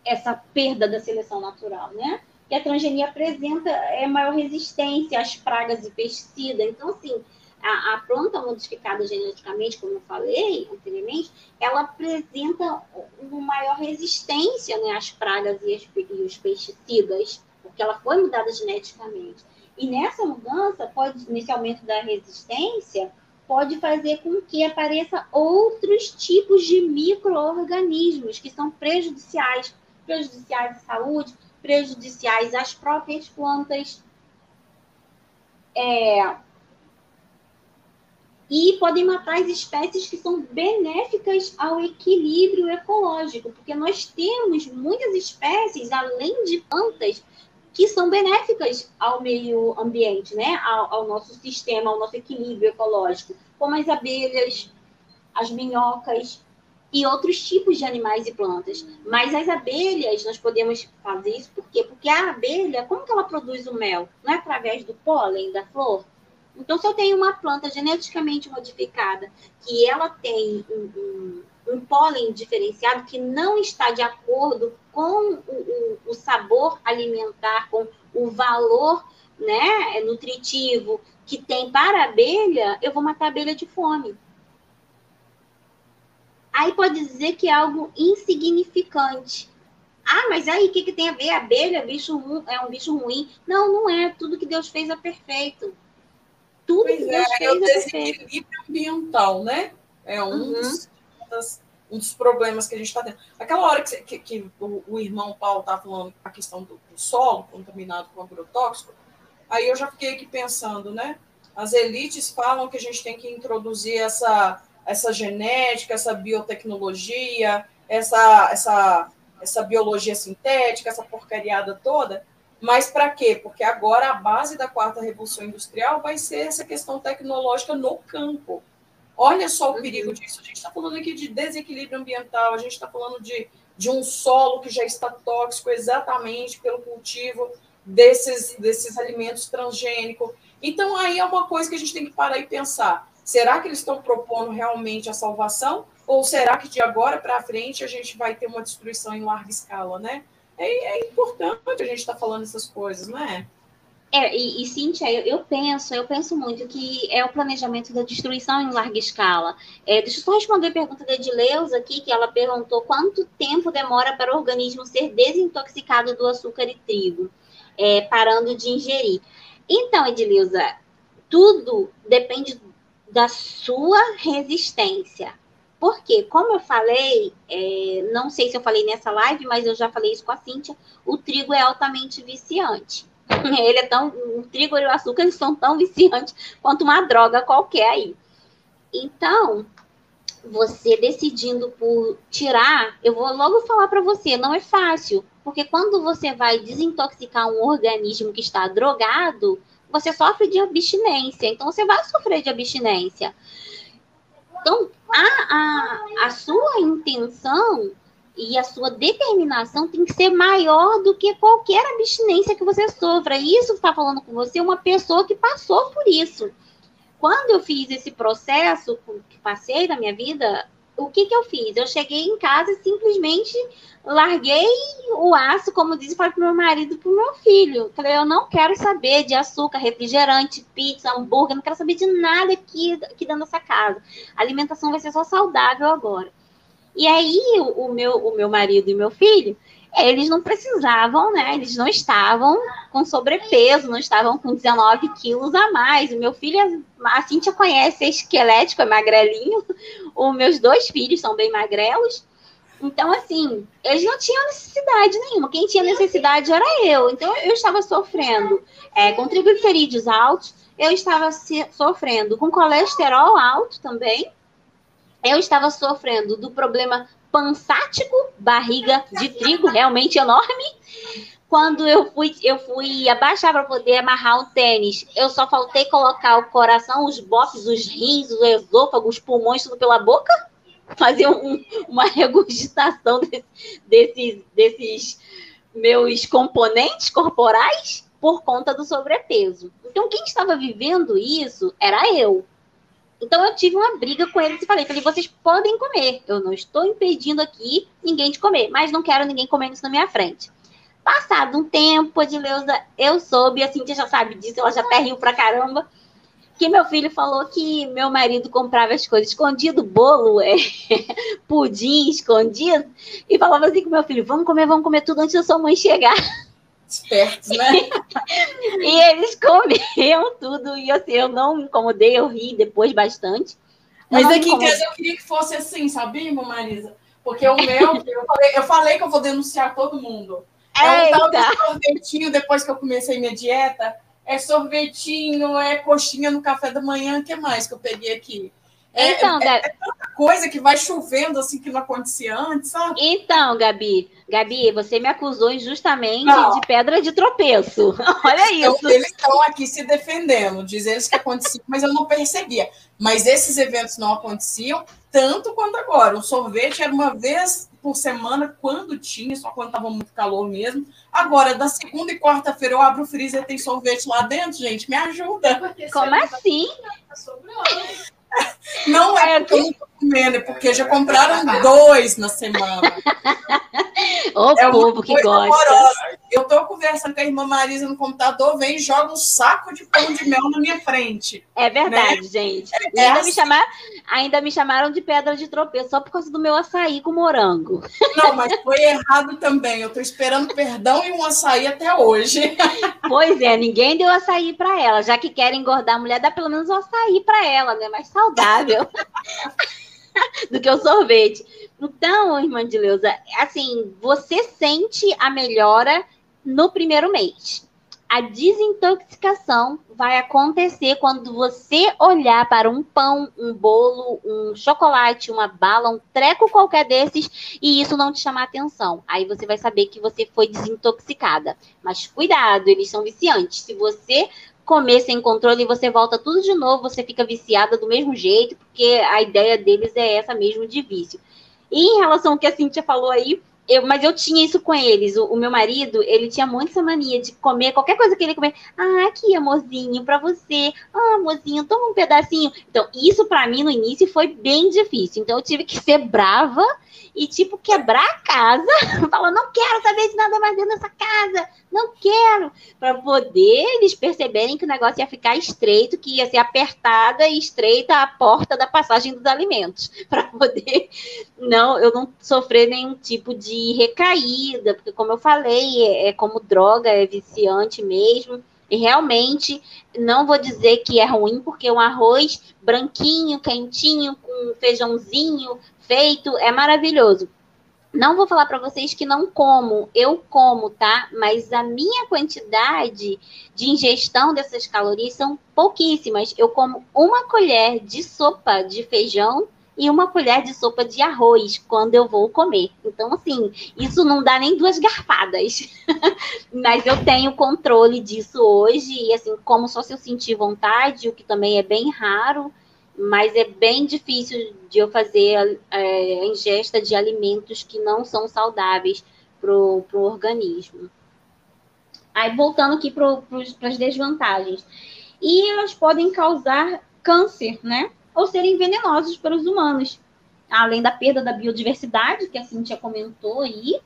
essa perda da seleção natural, né? que a transgenia apresenta é, maior resistência às pragas e pesticidas. Então, assim, a, a, planta modificada geneticamente, como eu falei anteriormente, ela apresenta uma maior resistência né, às pragas e, as, e os pesticidas, porque ela foi mudada geneticamente. E nessa mudança, pode, nesse aumento da resistência, pode fazer com que apareça outros tipos de micro-organismos que são prejudiciais, prejudiciais à saúde, prejudiciais às próprias plantas. É, e podem matar as espécies que são benéficas ao equilíbrio ecológico, porque nós temos muitas espécies, além de plantas, que são benéficas ao meio ambiente, né? ao, ao nosso sistema, ao nosso equilíbrio ecológico, como as abelhas, as minhocas, e outros tipos de animais e plantas. Mas as abelhas, nós podemos fazer isso por quê? Porque a abelha, como que ela produz o mel? Não é através do pólen da flor? Então, se eu tenho uma planta geneticamente modificada, que ela tem um, um, um pólen diferenciado que não está de acordo com o, o, o sabor alimentar, com o valor né, nutritivo que tem para a abelha, eu vou matar a abelha de fome. Aí pode dizer que é algo insignificante. Ah, mas aí o que, que tem a ver? A abelha é, bicho, é um bicho ruim? Não, não é. Tudo que Deus fez é perfeito. Tudo pois que Deus é, fez é, o é desequilíbrio ambiental, né? É um, uhum. dos, um dos problemas que a gente está tendo. Aquela hora que, que, que o, o, irmão Paulo estava falando a questão do, do solo contaminado com agrotóxico, aí eu já fiquei aqui pensando, né? As elites falam que a gente tem que introduzir essa, essa genética, essa biotecnologia, essa, essa, essa biologia sintética, essa porcariada toda. Mas para quê? Porque agora a base da quarta revolução industrial vai ser essa questão tecnológica no campo. Olha só o perigo disso. A gente está falando aqui de desequilíbrio ambiental, a gente está falando de, de um solo que já está tóxico exatamente pelo cultivo desses, desses alimentos transgênicos. Então, aí é uma coisa que a gente tem que parar e pensar. Será que eles estão propondo realmente a salvação? Ou será que de agora para frente a gente vai ter uma destruição em larga escala, né? é, é importante a gente estar tá falando essas coisas, não é? É, e, e Cíntia, eu, eu, penso, eu penso muito que é o planejamento da destruição em larga escala. É, deixa eu só responder a pergunta da Edileuza aqui, que ela perguntou quanto tempo demora para o organismo ser desintoxicado do açúcar e trigo, é, parando de ingerir. Então, Edileuza, tudo depende da sua resistência. Porque, como eu falei, é, não sei se eu falei nessa live, mas eu já falei isso com a Cíntia, o trigo é altamente viciante. Ele é tão. O trigo e o açúcar são tão viciantes quanto uma droga qualquer aí. Então, você decidindo por tirar, eu vou logo falar para você, não é fácil. Porque quando você vai desintoxicar um organismo que está drogado, você sofre de abstinência. Então, você vai sofrer de abstinência. Então, a, a, a sua intenção e a sua determinação tem que ser maior do que qualquer abstinência que você sofra. Isso está falando com você uma pessoa que passou por isso. Quando eu fiz esse processo que passei na minha vida, o que, que eu fiz? Eu cheguei em casa e simplesmente larguei o aço, como disse, para o meu marido e para o meu filho. Falei, eu não quero saber de açúcar, refrigerante, pizza, hambúrguer, não quero saber de nada aqui, aqui dentro dessa casa. A alimentação vai ser só saudável agora. E aí, o, meu, o meu marido e meu filho, eles não precisavam, né? Eles não estavam com sobrepeso, não estavam com 19 quilos a mais. O meu filho, a Cintia conhece, é esquelético, é magrelinho. Os meus dois filhos são bem magrelos. Então, assim, eles não tinham necessidade nenhuma. Quem tinha necessidade era eu. Então, eu estava sofrendo é, com triglicerídeos altos, eu estava sofrendo com colesterol alto também. Eu estava sofrendo do problema pansático, barriga de trigo realmente enorme. Quando eu fui, eu fui abaixar para poder amarrar o tênis, eu só faltei colocar o coração, os bofes, os rins, o esôfago, os pulmões, tudo pela boca, fazer um, uma regurgitação desse, desses, desses meus componentes corporais por conta do sobrepeso. Então, quem estava vivendo isso era eu. Então eu tive uma briga com eles e falei, falei, vocês podem comer. Eu não estou impedindo aqui ninguém de comer, mas não quero ninguém comendo isso na minha frente. Passado um tempo, Edileuza, eu soube, a Cintia já sabe disso, ela já até riu pra caramba, que meu filho falou que meu marido comprava as coisas escondido, bolo, é, pudim escondido, e falava assim com meu filho, vamos comer, vamos comer tudo antes da sua mãe chegar espertos, né? e eles comiam tudo, e assim, eu não me incomodei, eu ri depois bastante. Mas aqui em casa eu queria que fosse assim, sabia, Marisa? Porque o meu, eu falei, eu falei que eu vou denunciar todo mundo. É um tal de sorvetinho depois que eu comecei minha dieta. É sorvetinho, é coxinha no café da manhã, o que mais que eu peguei aqui? É, então, é, é, tanta coisa que vai chovendo assim que não acontecia antes, sabe? Então, Gabi, Gabi, você me acusou injustamente não. de pedra de tropeço. Olha então, isso. Eles estão aqui se defendendo, diz eles que acontecia, mas eu não percebia. Mas esses eventos não aconteciam tanto quanto agora. O sorvete era uma vez por semana, quando tinha, só quando estava muito calor mesmo. Agora, da segunda e quarta-feira, eu abro o freezer e tem sorvete lá dentro, gente. Me ajuda. Como assim? Não é, é porque eu não tô comendo, é porque já compraram dois na semana. O é povo que gosta. Amorosa. Eu tô conversando com a irmã Marisa no computador, vem e joga um saco de pão de mel na minha frente. É verdade, né? gente. É ainda, assim. me chamar, ainda me chamaram de pedra de tropeço só por causa do meu açaí com morango. Não, mas foi errado também. Eu tô esperando perdão e um açaí até hoje. Pois é, ninguém deu açaí para ela. Já que quer engordar a mulher, dá pelo menos um açaí para ela, né? Mais saudável do que o sorvete. Então, irmã de Leusa, assim, você sente a melhora no primeiro mês. A desintoxicação vai acontecer quando você olhar para um pão, um bolo, um chocolate, uma bala, um treco qualquer desses e isso não te chamar atenção. Aí você vai saber que você foi desintoxicada. Mas cuidado, eles são viciantes. Se você comer sem controle, você volta tudo de novo, você fica viciada do mesmo jeito, porque a ideia deles é essa mesmo de vício. E em relação ao que a Cintia falou aí, eu, mas eu tinha isso com eles. O, o, meu marido, ele tinha muito essa mania de comer qualquer coisa que ele comer. Ah, aqui, amorzinho, para você. Ah, amorzinho, toma um pedacinho. Então, isso para mim no início foi bem difícil. Então, eu tive que ser brava e, tipo, quebrar a casa. Falar, não quero saber de nada mais dentro dessa casa. Não quero. Para poder eles perceberem que o negócio ia ficar estreito, que ia ser apertada e estreita a porta da passagem dos alimentos. Para poder não, eu não sofrer nenhum tipo de recaída. Porque, como eu falei, é, é como droga, é viciante mesmo. E realmente não vou dizer que é ruim, porque um arroz branquinho, quentinho, com feijãozinho, feito, é maravilhoso. Não vou falar para vocês que não como, eu como, tá? Mas a minha quantidade de ingestão dessas calorias são pouquíssimas. Eu como uma colher de sopa de feijão e uma colher de sopa de arroz quando eu vou comer. Então, assim, isso não dá nem duas garfadas. Mas eu tenho controle disso hoje, e assim, como só se eu sentir vontade, o que também é bem raro mas é bem difícil de eu fazer é, a ingesta de alimentos que não são saudáveis para o organismo. Aí, voltando aqui para as desvantagens. E elas podem causar câncer, né? Ou serem venenosos para os humanos. Além da perda da biodiversidade, que a Cintia comentou aí,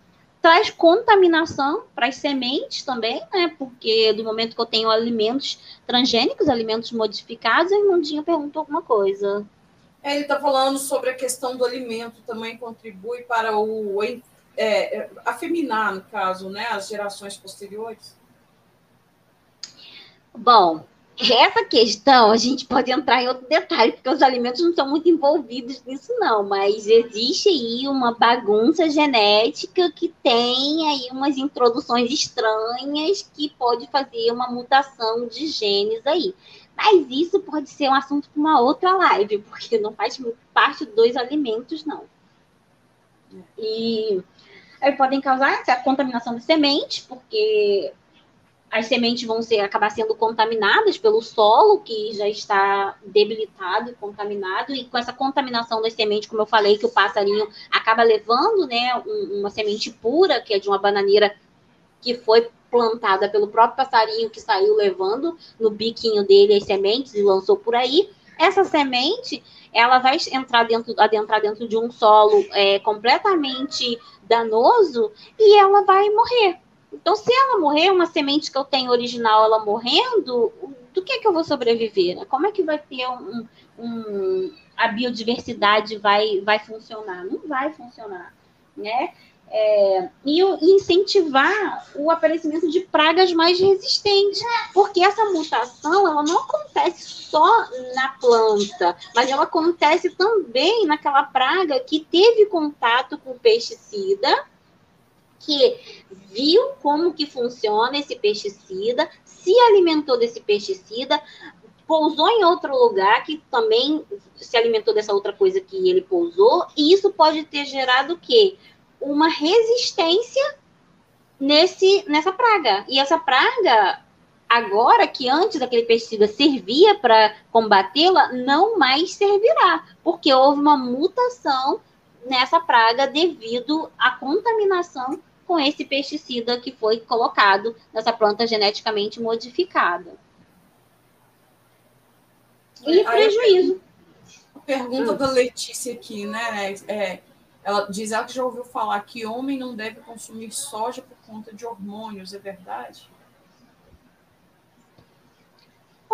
traz contaminação para as sementes também, né? Porque do momento que eu tenho alimentos transgênicos, alimentos modificados, a Irmandinha perguntou alguma coisa. É, ele está falando sobre a questão do alimento também contribui para o é, é, afeminar, no caso, né, as gerações posteriores. Bom, essa questão, a gente pode entrar em outro detalhe, porque os alimentos não estão muito envolvidos nisso, não, mas existe aí uma bagunça genética que tem aí umas introduções estranhas que pode fazer uma mutação de genes aí. Mas isso pode ser um assunto para uma outra live, porque não faz parte dos alimentos, não. E aí podem causar essa contaminação de semente, porque as sementes vão ser, acabar sendo contaminadas pelo solo, que já está debilitado e contaminado, e com essa contaminação das sementes, como eu falei, que o passarinho acaba levando, né, um, uma semente pura, que é de uma bananeira que foi plantada pelo próprio passarinho que saiu levando no biquinho dele as sementes e lançou por aí. Essa semente, ela vai entrar dentro, adentrar dentro de um solo é, completamente danoso e ela vai morrer então, se ela morrer, uma semente que eu tenho original, ela morrendo, do que é que eu vou sobreviver? Né? Como é que vai ter um, um, a biodiversidade vai, vai funcionar? Não vai funcionar, né? É, e, incentivar o aparecimento de pragas mais resistentes, porque essa mutação ela não acontece só na planta, mas ela acontece também naquela praga que teve contato com pesticida que viu como que funciona esse pesticida, se alimentou desse pesticida, pousou em outro lugar que também se alimentou dessa outra coisa que ele pousou, e isso pode ter gerado o quê? uma resistência nesse, nessa praga. E essa praga, agora que antes aquele pesticida servia para combatê-la, não mais servirá, porque houve uma mutação nessa praga devido à contaminação com esse pesticida que foi colocado nessa planta geneticamente modificada. E é, prejuízo. A pergunta hum. da Letícia aqui, né? É, ela diz ela que já ouviu falar que homem não deve consumir soja por conta de hormônios, é verdade?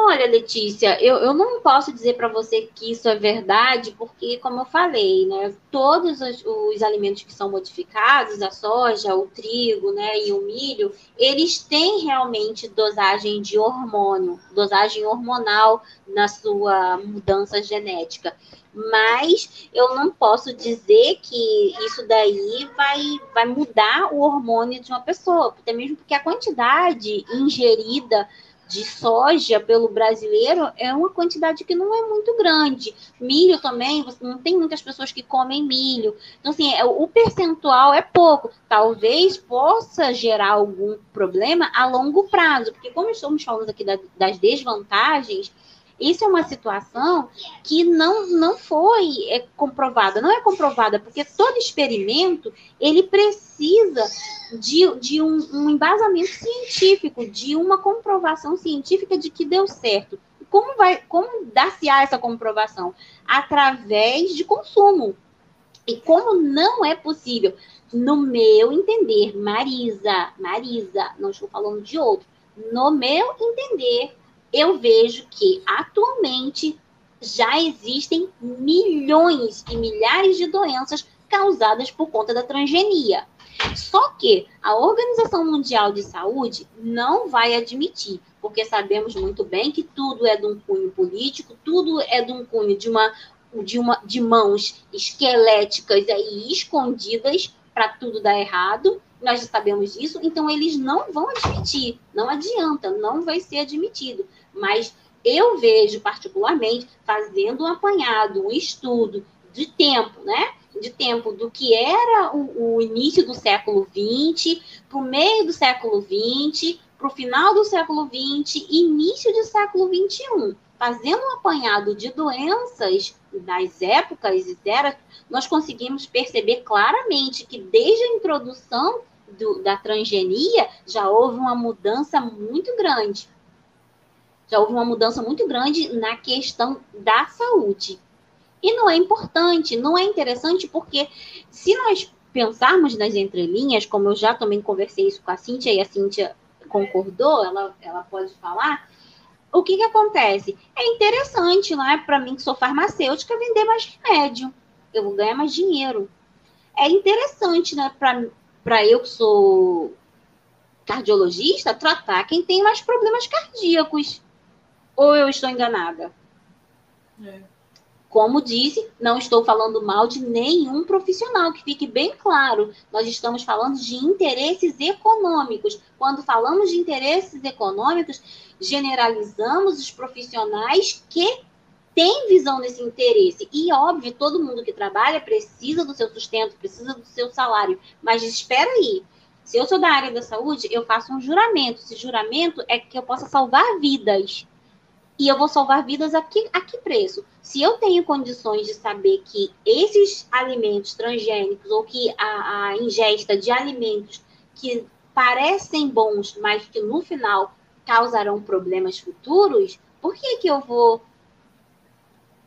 Olha, Letícia, eu, eu não posso dizer para você que isso é verdade, porque, como eu falei, né, todos os, os, alimentos que são modificados, a soja, o trigo né, e o milho, eles têm realmente dosagem de hormônio, dosagem hormonal na sua mudança genética. Mas eu não posso dizer que isso daí vai, vai mudar o hormônio de uma pessoa, até mesmo porque a quantidade ingerida de soja pelo brasileiro é uma quantidade que não é muito grande. Milho também, não tem muitas pessoas que comem milho. Então, assim, é, o percentual é pouco. Talvez possa gerar algum problema a longo prazo, porque como estamos falando aqui das desvantagens, isso é uma situação que não, não foi é, comprovada, não é comprovada, porque todo experimento ele precisa de, de um, um embasamento científico, de uma comprovação científica de que deu certo. Como vai, como dar-se-á essa comprovação? Através de consumo. E como não é possível, no meu entender, Marisa, Marisa, não estou falando de outro, no meu entender, eu vejo que atualmente já existem milhões e milhares de doenças causadas por conta da transgenia. Só que a Organização Mundial de Saúde não vai admitir, porque sabemos muito bem que tudo é de um cunho político, tudo é de um cunho de uma de, uma, de mãos esqueléticas aí escondidas para tudo dar errado. Nós já sabemos disso, então eles não vão admitir, não adianta, não vai ser admitido. Mas eu vejo, particularmente, fazendo um apanhado, um estudo de tempo, né? De tempo do que era o, o início do século XX, para o meio do século XX, para o final do século XX início do século XXI. Fazendo um apanhado de doenças das épocas e eras, nós conseguimos perceber claramente que desde a introdução do, da transgenia já houve uma mudança muito grande já houve uma mudança muito grande na questão da saúde. E não é importante, não é interessante, porque se nós pensarmos nas entrelinhas, como eu já também conversei isso com a Cíntia, e a Cíntia concordou, ela, ela pode falar, o que, que acontece? É interessante, não é? Para mim, que sou farmacêutica, vender mais remédio. Eu vou ganhar mais dinheiro. É interessante, né? Para eu que sou cardiologista, tratar quem tem mais problemas cardíacos. Ou eu estou enganada? É. Como disse, não estou falando mal de nenhum profissional, que fique bem claro. Nós estamos falando de interesses econômicos. Quando falamos de interesses econômicos, generalizamos os profissionais que têm visão desse interesse. E, óbvio, todo mundo que trabalha precisa do seu sustento, precisa do seu salário. Mas espera aí. Se eu sou da área da saúde, eu faço um juramento. Esse juramento é que eu possa salvar vidas e eu vou salvar vidas a que, a que preço? Se eu tenho condições de saber que esses alimentos transgênicos ou que a, a ingesta de alimentos que parecem bons, mas que no final causarão problemas futuros, por que, que eu vou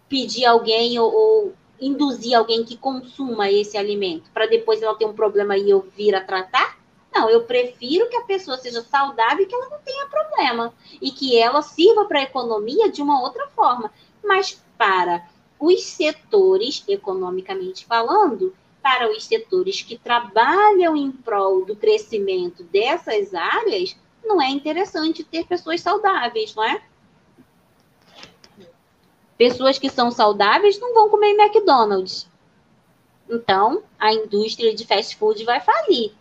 pedir alguém ou, ou induzir alguém que consuma esse alimento para depois ela ter um problema e eu vir a tratar? Não, eu prefiro que a pessoa seja saudável e que ela não tenha problema. E que ela sirva para a economia de uma outra forma. Mas para os setores, economicamente falando, para os setores que trabalham em prol do crescimento dessas áreas, não é interessante ter pessoas saudáveis, não é? Pessoas que são saudáveis não vão comer McDonald's. Então, a indústria de fast food vai falir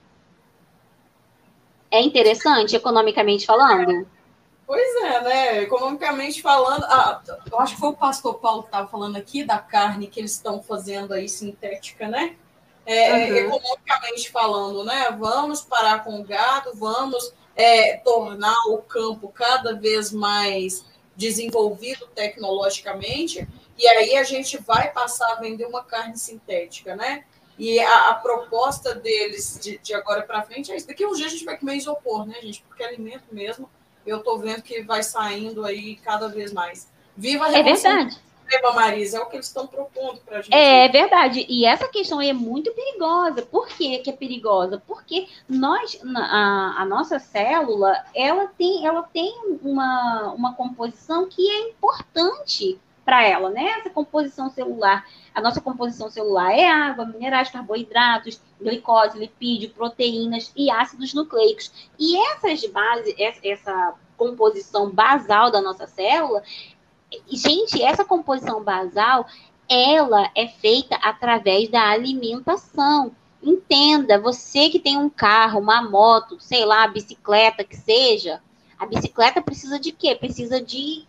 é interessante, economicamente falando? Pois é, né? Economicamente falando, ah, eu acho que foi o pastor Paulo que estava falando aqui da carne que eles estão fazendo aí sintética, né? é, uhum. economicamente falando, né? Vamos parar com o gado, vamos é, tornar o campo cada vez mais desenvolvido tecnologicamente, e aí a gente vai passar a vender uma carne sintética, né? E a, a proposta deles de, de agora para frente é isso. Daqui a um dia a gente vai comer isopor, né, gente? Porque alimento mesmo, eu estou vendo que vai saindo aí cada vez mais. Viva a É verdade. Viva Marisa, é o que eles estão propondo para a gente. É verdade. E essa questão é muito perigosa. Por que, que é perigosa? Porque nós, a, a nossa célula, ela tem, ela tem uma, uma composição que é importante para ela, né? Essa composição celular, a nossa composição celular é água, minerais, carboidratos, glicose, lipídio, proteínas e ácidos nucleicos. E essas bases, essa composição basal da nossa célula, gente, essa composição basal, ela é feita através da alimentação. Entenda, você que tem um carro, uma moto, sei lá, bicicleta que seja, a bicicleta precisa de quê? Precisa de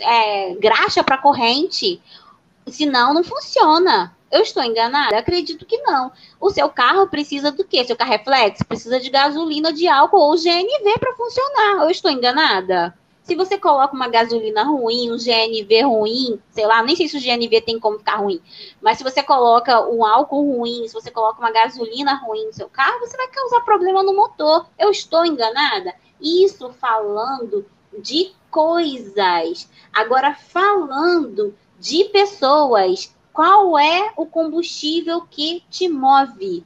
é, graxa para corrente, senão não funciona. Eu estou enganada? Acredito que não. O seu carro precisa do quê? Seu carro é flex? Precisa de gasolina, de álcool ou GNV para funcionar. Eu estou enganada? Se você coloca uma gasolina ruim, um GNV ruim, sei lá, nem sei se o GNV tem como ficar ruim, mas se você coloca um álcool ruim, se você coloca uma gasolina ruim no seu carro, você vai causar problema no motor. Eu estou enganada? Isso falando de coisas. Agora, falando de pessoas, qual é o combustível que te move?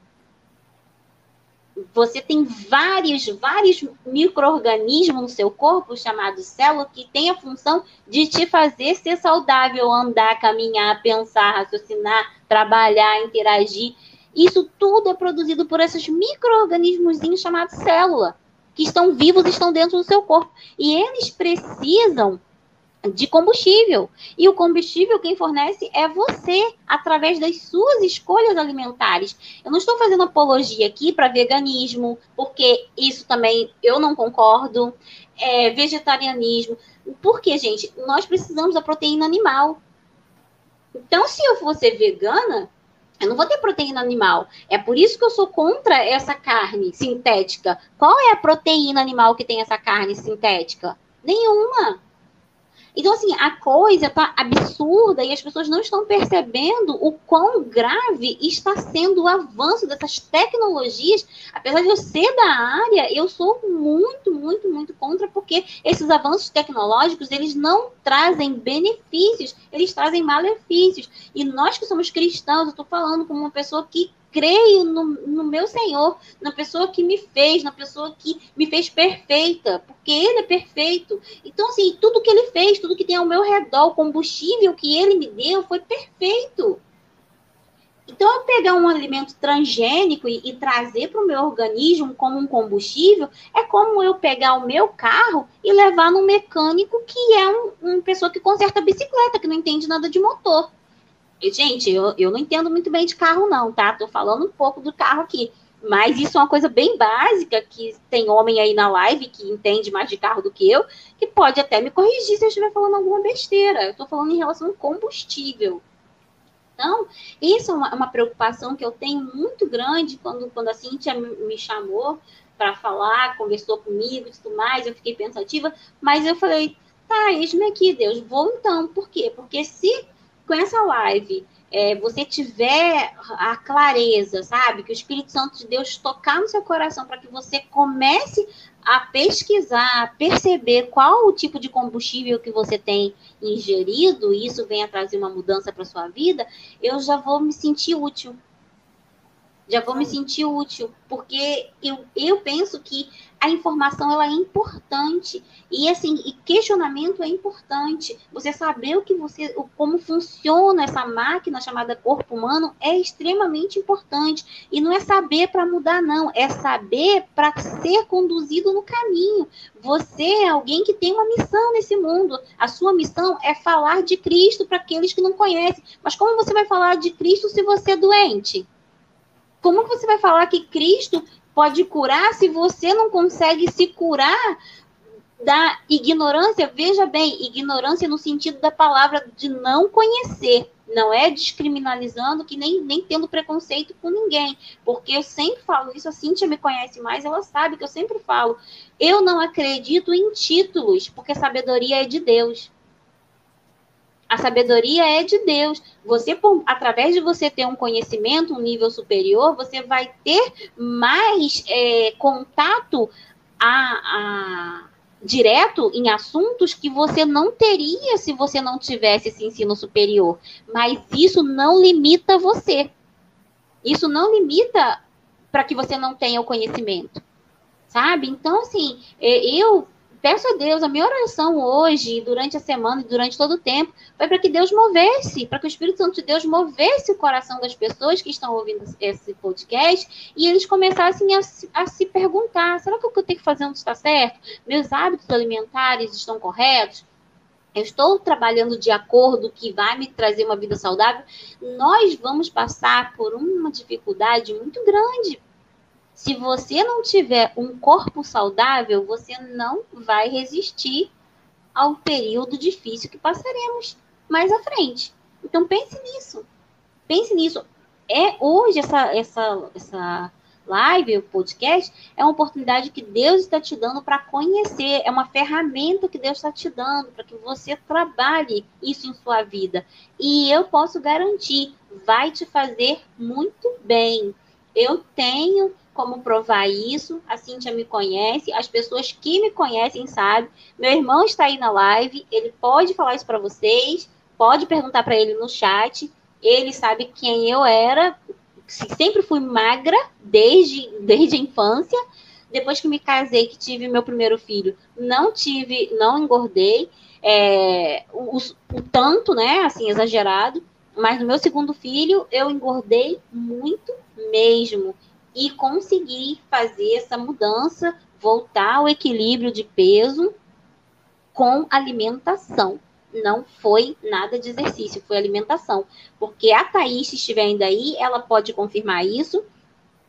Você tem vários, vários micro-organismos no seu corpo, chamados célula, que tem a função de te fazer ser saudável, andar, caminhar, pensar, raciocinar, trabalhar, interagir. Isso tudo é produzido por esses micro-organismos chamados célula que estão vivos estão dentro do seu corpo. E eles precisam de combustível. E o combustível quem fornece é você, através das suas escolhas alimentares. Eu não estou fazendo apologia aqui para veganismo, porque isso também eu não concordo. É, vegetarianismo. Porque, gente, nós precisamos da proteína animal. Então, se eu fosse vegana, eu não vou ter proteína animal. É por isso que eu sou contra essa carne sintética. Qual é a proteína animal que tem essa carne sintética? Nenhuma. Então, assim, a coisa tá absurda e as pessoas não estão percebendo o quão grave está sendo o avanço dessas tecnologias. Apesar de eu ser da área, eu sou muito, muito, muito contra, porque esses avanços tecnológicos, eles não trazem benefícios, eles trazem malefícios. E nós que somos cristãos, eu estou falando como uma pessoa que creio no, no, meu Senhor, na pessoa que me fez, na pessoa que me fez perfeita, porque Ele é perfeito. Então, assim, tudo que Ele fez, tudo que tem ao meu redor, o combustível que Ele me deu foi perfeito. Então, eu pegar um alimento transgênico e, e trazer para o meu organismo como um combustível, é como eu pegar o meu carro e levar no mecânico que é um, uma pessoa que conserta bicicleta, que não entende nada de motor. E, gente, eu, eu não entendo muito bem de carro, não, tá? Tô falando um pouco do carro aqui. Mas isso é uma coisa bem básica, que tem homem aí na live que entende mais de carro do que eu, que pode até me corrigir se eu estiver falando alguma besteira. Eu estou falando em relação ao combustível. Então, isso é uma, uma, preocupação que eu tenho muito grande quando, quando a Cintia me, me chamou para falar, conversou comigo e tudo mais, eu fiquei pensativa, mas eu falei, tá, eis-me aqui, Deus, vou então. Por quê? Porque se com essa live é, você tiver a clareza, sabe? Que o Espírito Santo de Deus tocar no seu coração para que você comece a pesquisar, a perceber qual o tipo de combustível que você tem ingerido, e isso venha trazer uma mudança para sua vida, eu já vou me sentir útil já vou me sentir útil, porque eu, eu penso que a informação ela é importante e assim, e questionamento é importante. Você saber o que você, o, como funciona essa máquina chamada corpo humano é extremamente importante e não é saber para mudar não, é saber para ser conduzido no caminho. Você é alguém que tem uma missão nesse mundo. A sua missão é falar de Cristo para aqueles que não conhecem. Mas como você vai falar de Cristo se você é doente? Como você vai falar que Cristo pode curar se você não consegue se curar da ignorância? Veja bem, ignorância no sentido da palavra de não conhecer. não é descriminalizando, que nem, nem tendo preconceito com ninguém, porque eu sempre falo isso, a Cíntia me conhece mais, ela sabe que eu sempre falo, eu não acredito em títulos, porque sabedoria é de Deus. A sabedoria é de Deus. Você, através de você ter um conhecimento, um nível superior, você vai ter mais é, contato a, a, direto em assuntos que você não teria se você não tivesse esse ensino superior. Mas isso não limita você. Isso não limita para que você não tenha o conhecimento. Sabe? Então, assim, é, eu peço a Deus, a minha oração hoje, durante a semana e durante todo o tempo, foi para que Deus movesse, para que o Espírito Santo de Deus movesse o coração das pessoas que estão ouvindo esse podcast e eles começassem a, a se perguntar: será que o que eu tenho que fazer não está certo? Meus hábitos alimentares estão corretos? eu estou trabalhando de acordo que vai me trazer uma vida saudável, nós vamos passar por uma dificuldade muito grande se você não tiver um corpo saudável, você não vai resistir ao período difícil que passaremos mais à frente. Então pense nisso. Pense nisso. É hoje essa essa essa live, o podcast, é uma oportunidade que Deus está te dando para conhecer, é uma ferramenta que Deus está te dando para que você trabalhe isso em sua vida. E eu posso garantir, vai te fazer muito bem. Eu tenho como provar isso. A Cíntia me conhece, as pessoas que me conhecem sabem. Meu irmão está aí na live, ele pode falar isso para vocês, pode perguntar para ele no chat. Ele sabe quem eu era, sempre fui magra desde, desde a infância. Depois que me casei, que tive meu primeiro filho, não tive, não engordei. É, o, o tanto, né, assim, exagerado. Mas no meu segundo filho, eu engordei muito mesmo e conseguir fazer essa mudança, voltar ao equilíbrio de peso com alimentação. Não foi nada de exercício, foi alimentação. Porque a Thaís, se estiver ainda aí, ela pode confirmar isso.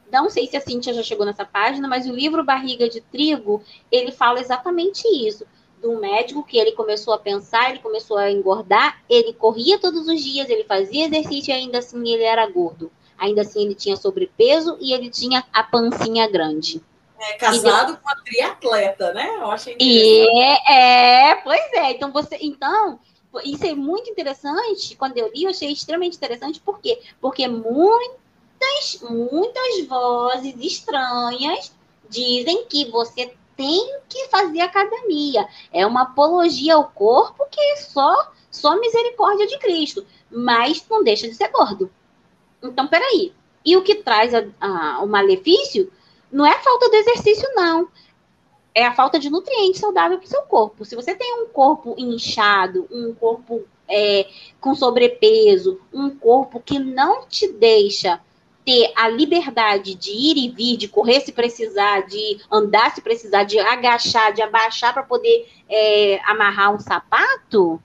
Não sei se a Cintia já chegou nessa página, mas o livro Barriga de Trigo, ele fala exatamente isso. Do médico que ele começou a pensar, ele começou a engordar, ele corria todos os dias, ele fazia exercício e ainda assim ele era gordo. Ainda assim, ele tinha sobrepeso e ele tinha a pancinha grande. É, casado com uma triatleta, né? Eu achei e é, é, pois é. Então, você. Então, isso é muito interessante. Quando eu li, eu achei extremamente interessante. Por quê? Porque muitas, muitas vozes estranhas dizem que você tem que fazer academia. É uma apologia ao corpo que é só, só misericórdia de Cristo. Mas não deixa de ser gordo. Então, peraí. E o que traz a, a, o malefício não é a falta do exercício, não. É a falta de nutrientes saudáveis para o seu corpo. Se você tem um corpo inchado, um corpo é, com sobrepeso, um corpo que não te deixa ter a liberdade de ir e vir, de correr se precisar, de andar se precisar, de agachar, de abaixar para poder é, amarrar um sapato,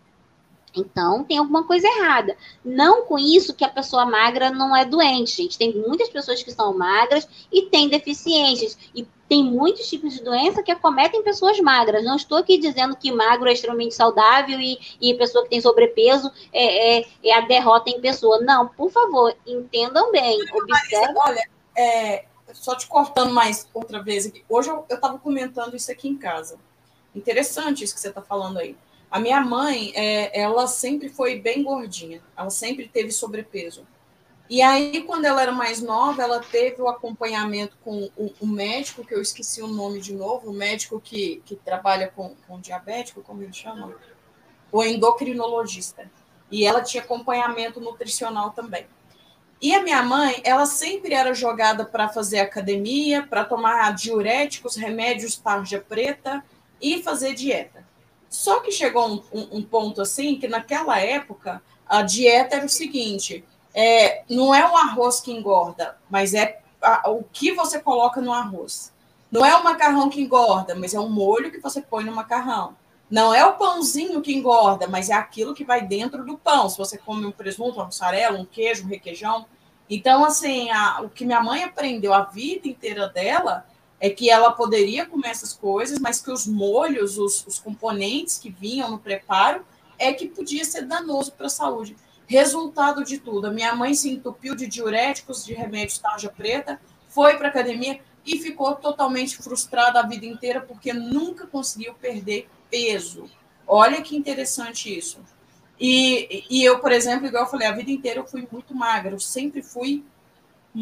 então, tem alguma coisa errada. Não com isso que a pessoa magra não é doente, gente. Tem muitas pessoas que são magras e têm deficiências. E tem muitos tipos de doença que acometem pessoas magras. Não estou aqui dizendo que magro é extremamente saudável e, e pessoa que tem sobrepeso é, é, é, a derrota em pessoa. Não, por favor, entendam bem. Observe. Olha, é, só te cortando mais outra vez aqui. Hoje eu estava comentando isso aqui em casa. Interessante isso que você está falando aí. A minha mãe, é, ela sempre foi bem gordinha, ela sempre teve sobrepeso. E aí, quando ela era mais nova, ela teve o acompanhamento com o, o médico, que eu esqueci o nome de novo, o médico que, que trabalha com, com diabético, como ele chama? O endocrinologista. E ela tinha acompanhamento nutricional também. E a minha mãe, ela sempre era jogada para fazer academia, para tomar diuréticos, remédios tarja preta e fazer dieta. Só que chegou um, um, um, ponto assim que naquela época a dieta era o seguinte: é, não é o arroz que engorda, mas é a, o que você coloca no arroz. Não é o macarrão que engorda, mas é o molho que você põe no macarrão. Não é o pãozinho que engorda, mas é aquilo que vai dentro do pão. Se você come um presunto, uma mussarela, um queijo, um requeijão. Então, assim, a, o que minha mãe aprendeu a vida inteira dela é que ela poderia comer essas coisas, mas que os molhos, os, os componentes que vinham no preparo, é que podia ser danoso para a saúde. Resultado de tudo, a minha mãe se entupiu de diuréticos, de remédios tarja preta, foi para academia e ficou totalmente frustrada a vida inteira porque nunca conseguiu perder peso. Olha que interessante isso. E, e eu, por exemplo, igual eu falei, a vida inteira eu fui muito magra, eu sempre fui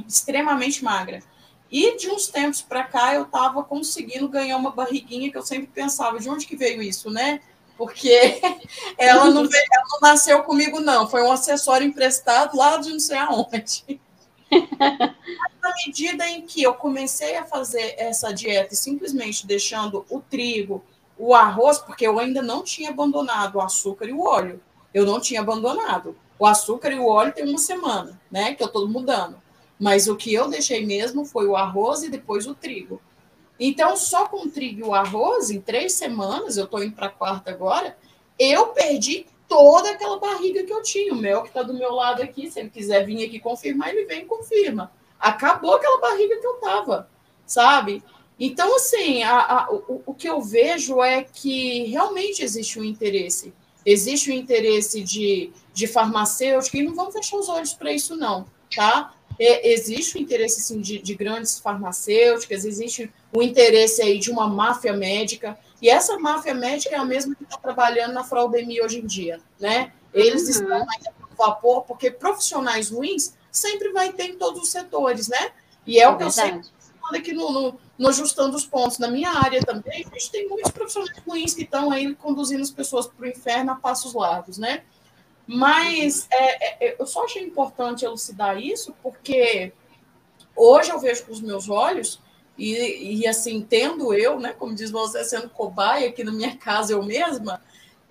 extremamente magra. E de uns tempos para cá eu estava conseguindo ganhar uma barriguinha que eu sempre pensava, de onde que veio isso, né? Porque ela não, veio, ela não nasceu comigo, não. Foi um acessório emprestado lá de não sei aonde. Na medida em que eu comecei a fazer essa dieta, simplesmente deixando o trigo, o arroz, porque eu ainda não tinha abandonado o açúcar e o óleo. Eu não tinha abandonado. O açúcar e o óleo tem uma semana, né? Que eu estou mudando. Mas o que eu deixei mesmo foi o arroz e depois o trigo. Então, só com o trigo e o arroz, em três semanas, eu estou indo para a quarta agora, eu perdi toda aquela barriga que eu tinha. O Mel, que está do meu lado aqui, se ele quiser vir aqui confirmar, ele vem e confirma. Acabou aquela barriga que eu tava, sabe? Então, assim, a, a, o, o que eu vejo é que realmente existe um interesse existe o interesse de, de farmacêutica, e não vamos fechar os olhos para isso, não, tá? É, existe o interesse sim, de, de, grandes farmacêuticas, existe o interesse aí de uma máfia médica, e essa máfia médica é a mesma que está trabalhando na fraudemia hoje em dia, né? Eles uhum. estão ainda no vapor, porque profissionais ruins sempre vai ter em todos os setores, né? E é, é o que verdade. eu sempre falo aqui no, no, no Ajustando os Pontos. Na minha área também, a gente tem muitos profissionais ruins que estão aí conduzindo as pessoas para o inferno a passos largos, né? Mas é, é, eu só achei importante elucidar isso, porque hoje eu vejo com os meus olhos, e, e assim, tendo eu, né, como diz você, sendo cobaia aqui na minha casa eu mesma,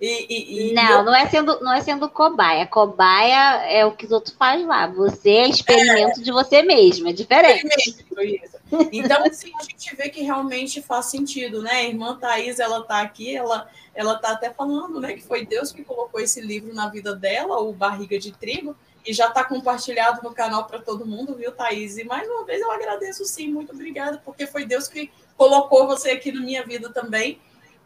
e, e, e não, eu... não é sendo não é sendo cobaia. Cobaia é o que os outros fazem lá. Você é experimento é, de você mesmo, é diferente. Isso. Então, assim, a gente vê que realmente faz sentido, né? A irmã Thais, ela tá aqui, ela, ela tá até falando, né, que foi Deus que colocou esse livro na vida dela, o Barriga de Trigo, e já está compartilhado no canal para todo mundo, viu, Thaís? E mais uma vez eu agradeço sim, muito obrigada, porque foi Deus que colocou você aqui na minha vida também,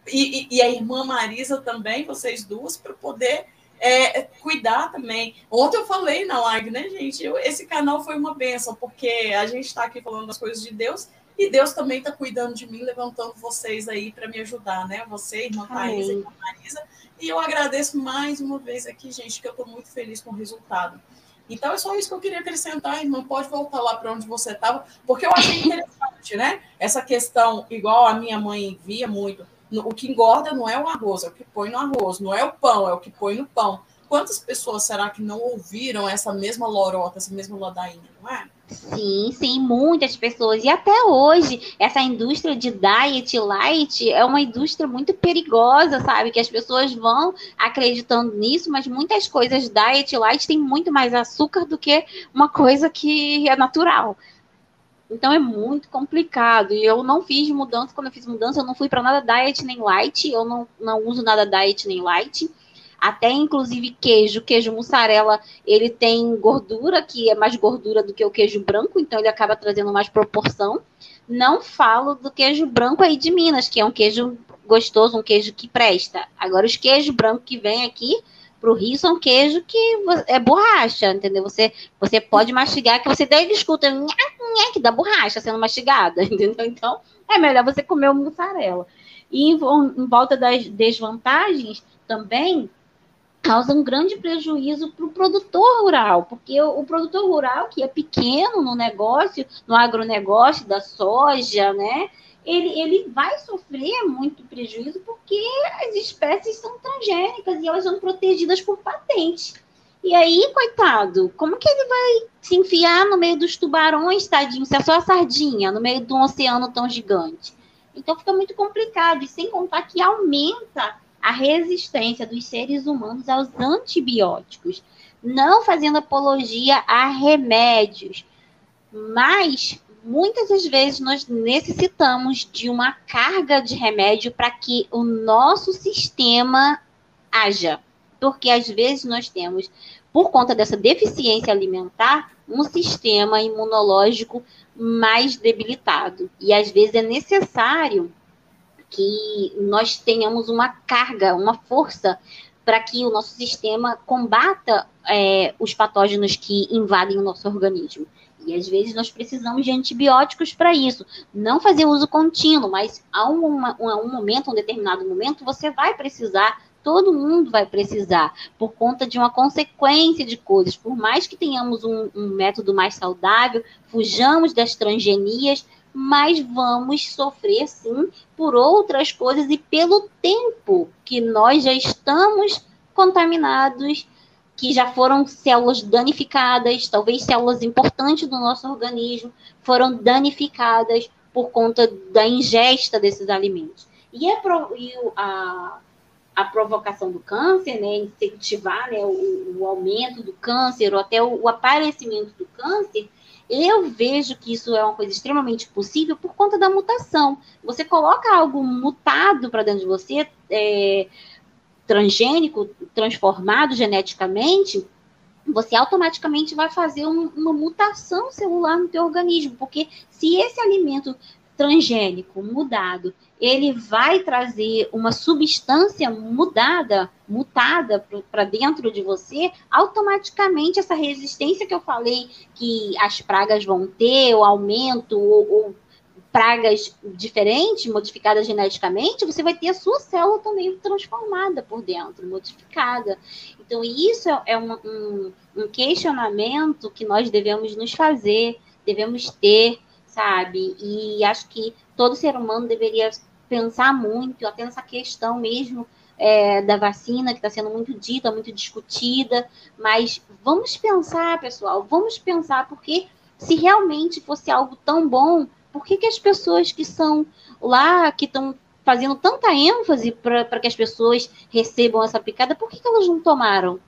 e, e, a irmã Marisa também, vocês duas, para poder é, cuidar também. Ontem eu falei na live, né, gente? Eu, esse canal foi uma benção, porque a gente está aqui falando das coisas de Deus e Deus também está cuidando de mim, levantando vocês aí para me ajudar, né? Você, irmã Thaís, irmã Marisa. E eu agradeço mais uma vez aqui, gente, que eu estou muito feliz com o resultado. Então é só isso que eu queria acrescentar, irmã. Pode voltar lá para onde você estava, porque eu achei interessante, né? Essa questão, igual a minha mãe via muito, o que engorda não é o arroz, é o que põe no arroz, não é o pão, é o que põe no pão. Quantas pessoas será que não ouviram essa mesma lorota, essa mesma ladainha, não é? Sim, sim, muitas pessoas. E até hoje, essa indústria de diet light é uma indústria muito perigosa, sabe? Que as pessoas vão acreditando nisso, mas muitas coisas diet light têm muito mais açúcar do que uma coisa que é natural. Então é muito complicado. E eu não fiz mudança. Quando eu fiz mudança, eu não fui para nada diet nem light. Eu não, não uso nada diet nem light. Até inclusive queijo, queijo mussarela, ele tem gordura, que é mais gordura do que o queijo branco, então ele acaba trazendo mais proporção. Não falo do queijo branco aí de Minas, que é um queijo gostoso, um queijo que presta. Agora, os queijos brancos que vem aqui, para o Rio são queijo que é borracha, entendeu? Você, você pode mastigar, que você daí escuta que dá borracha sendo mastigada, entendeu? Então, é melhor você comer o mussarela. E em, em volta das desvantagens, também causa um grande prejuízo para o produtor rural, porque o, o, produtor rural, que é pequeno no negócio, no agronegócio da soja, né? Ele, ele vai sofrer muito prejuízo porque as espécies são transgênicas e elas são protegidas por patente. E aí, coitado, como que ele vai se enfiar no meio dos tubarões, tadinho, se é só a sardinha, no meio de um oceano tão gigante? Então fica muito complicado, e sem contar que aumenta a resistência dos seres humanos aos antibióticos, não fazendo apologia a remédios, mas muitas das vezes nós necessitamos de uma carga de remédio para que o nosso sistema haja. Porque às vezes nós temos, por conta dessa deficiência alimentar, um sistema imunológico mais debilitado. E às vezes é necessário que nós tenhamos uma carga, uma força para que o nosso sistema combata é, os patógenos que invadem o nosso organismo. E às vezes nós precisamos de antibióticos para isso. Não fazer uso contínuo, mas a um, uma, um momento, um determinado momento, você vai precisar todo mundo vai precisar, por conta de uma consequência de coisas. Por mais que tenhamos um, um, método mais saudável, fujamos das transgenias, mas vamos sofrer sim por outras coisas e pelo tempo que nós já estamos contaminados que já foram células danificadas, talvez células importantes do nosso organismo foram danificadas por conta da ingesta desses alimentos. E, a, e a, a provocação do câncer, né, incentivar né, o, o, aumento do câncer ou até o, o, aparecimento do câncer, eu vejo que isso é uma coisa extremamente possível por conta da mutação. Você coloca algo mutado para dentro de você, é, transgênico, transformado geneticamente, você automaticamente vai fazer um, uma mutação celular no teu organismo, porque se esse alimento transgênico mudado, ele vai trazer uma substância mudada, mutada para dentro de você, automaticamente essa resistência que eu falei que as pragas vão ter, o aumento ou, ou pragas diferentes, modificadas geneticamente, você vai ter a sua célula também transformada por dentro, modificada. Então, isso é, é um, um, um questionamento que nós devemos nos fazer, devemos ter, sabe? E acho que todo ser humano deveria pensar muito, até nessa questão mesmo é, da vacina, que está sendo muito dita, muito discutida, mas vamos pensar, pessoal, vamos pensar, porque se realmente fosse algo tão bom, por que, que as pessoas que são lá, que estão fazendo tanta ênfase para que as pessoas recebam essa picada, por que, que elas não tomaram?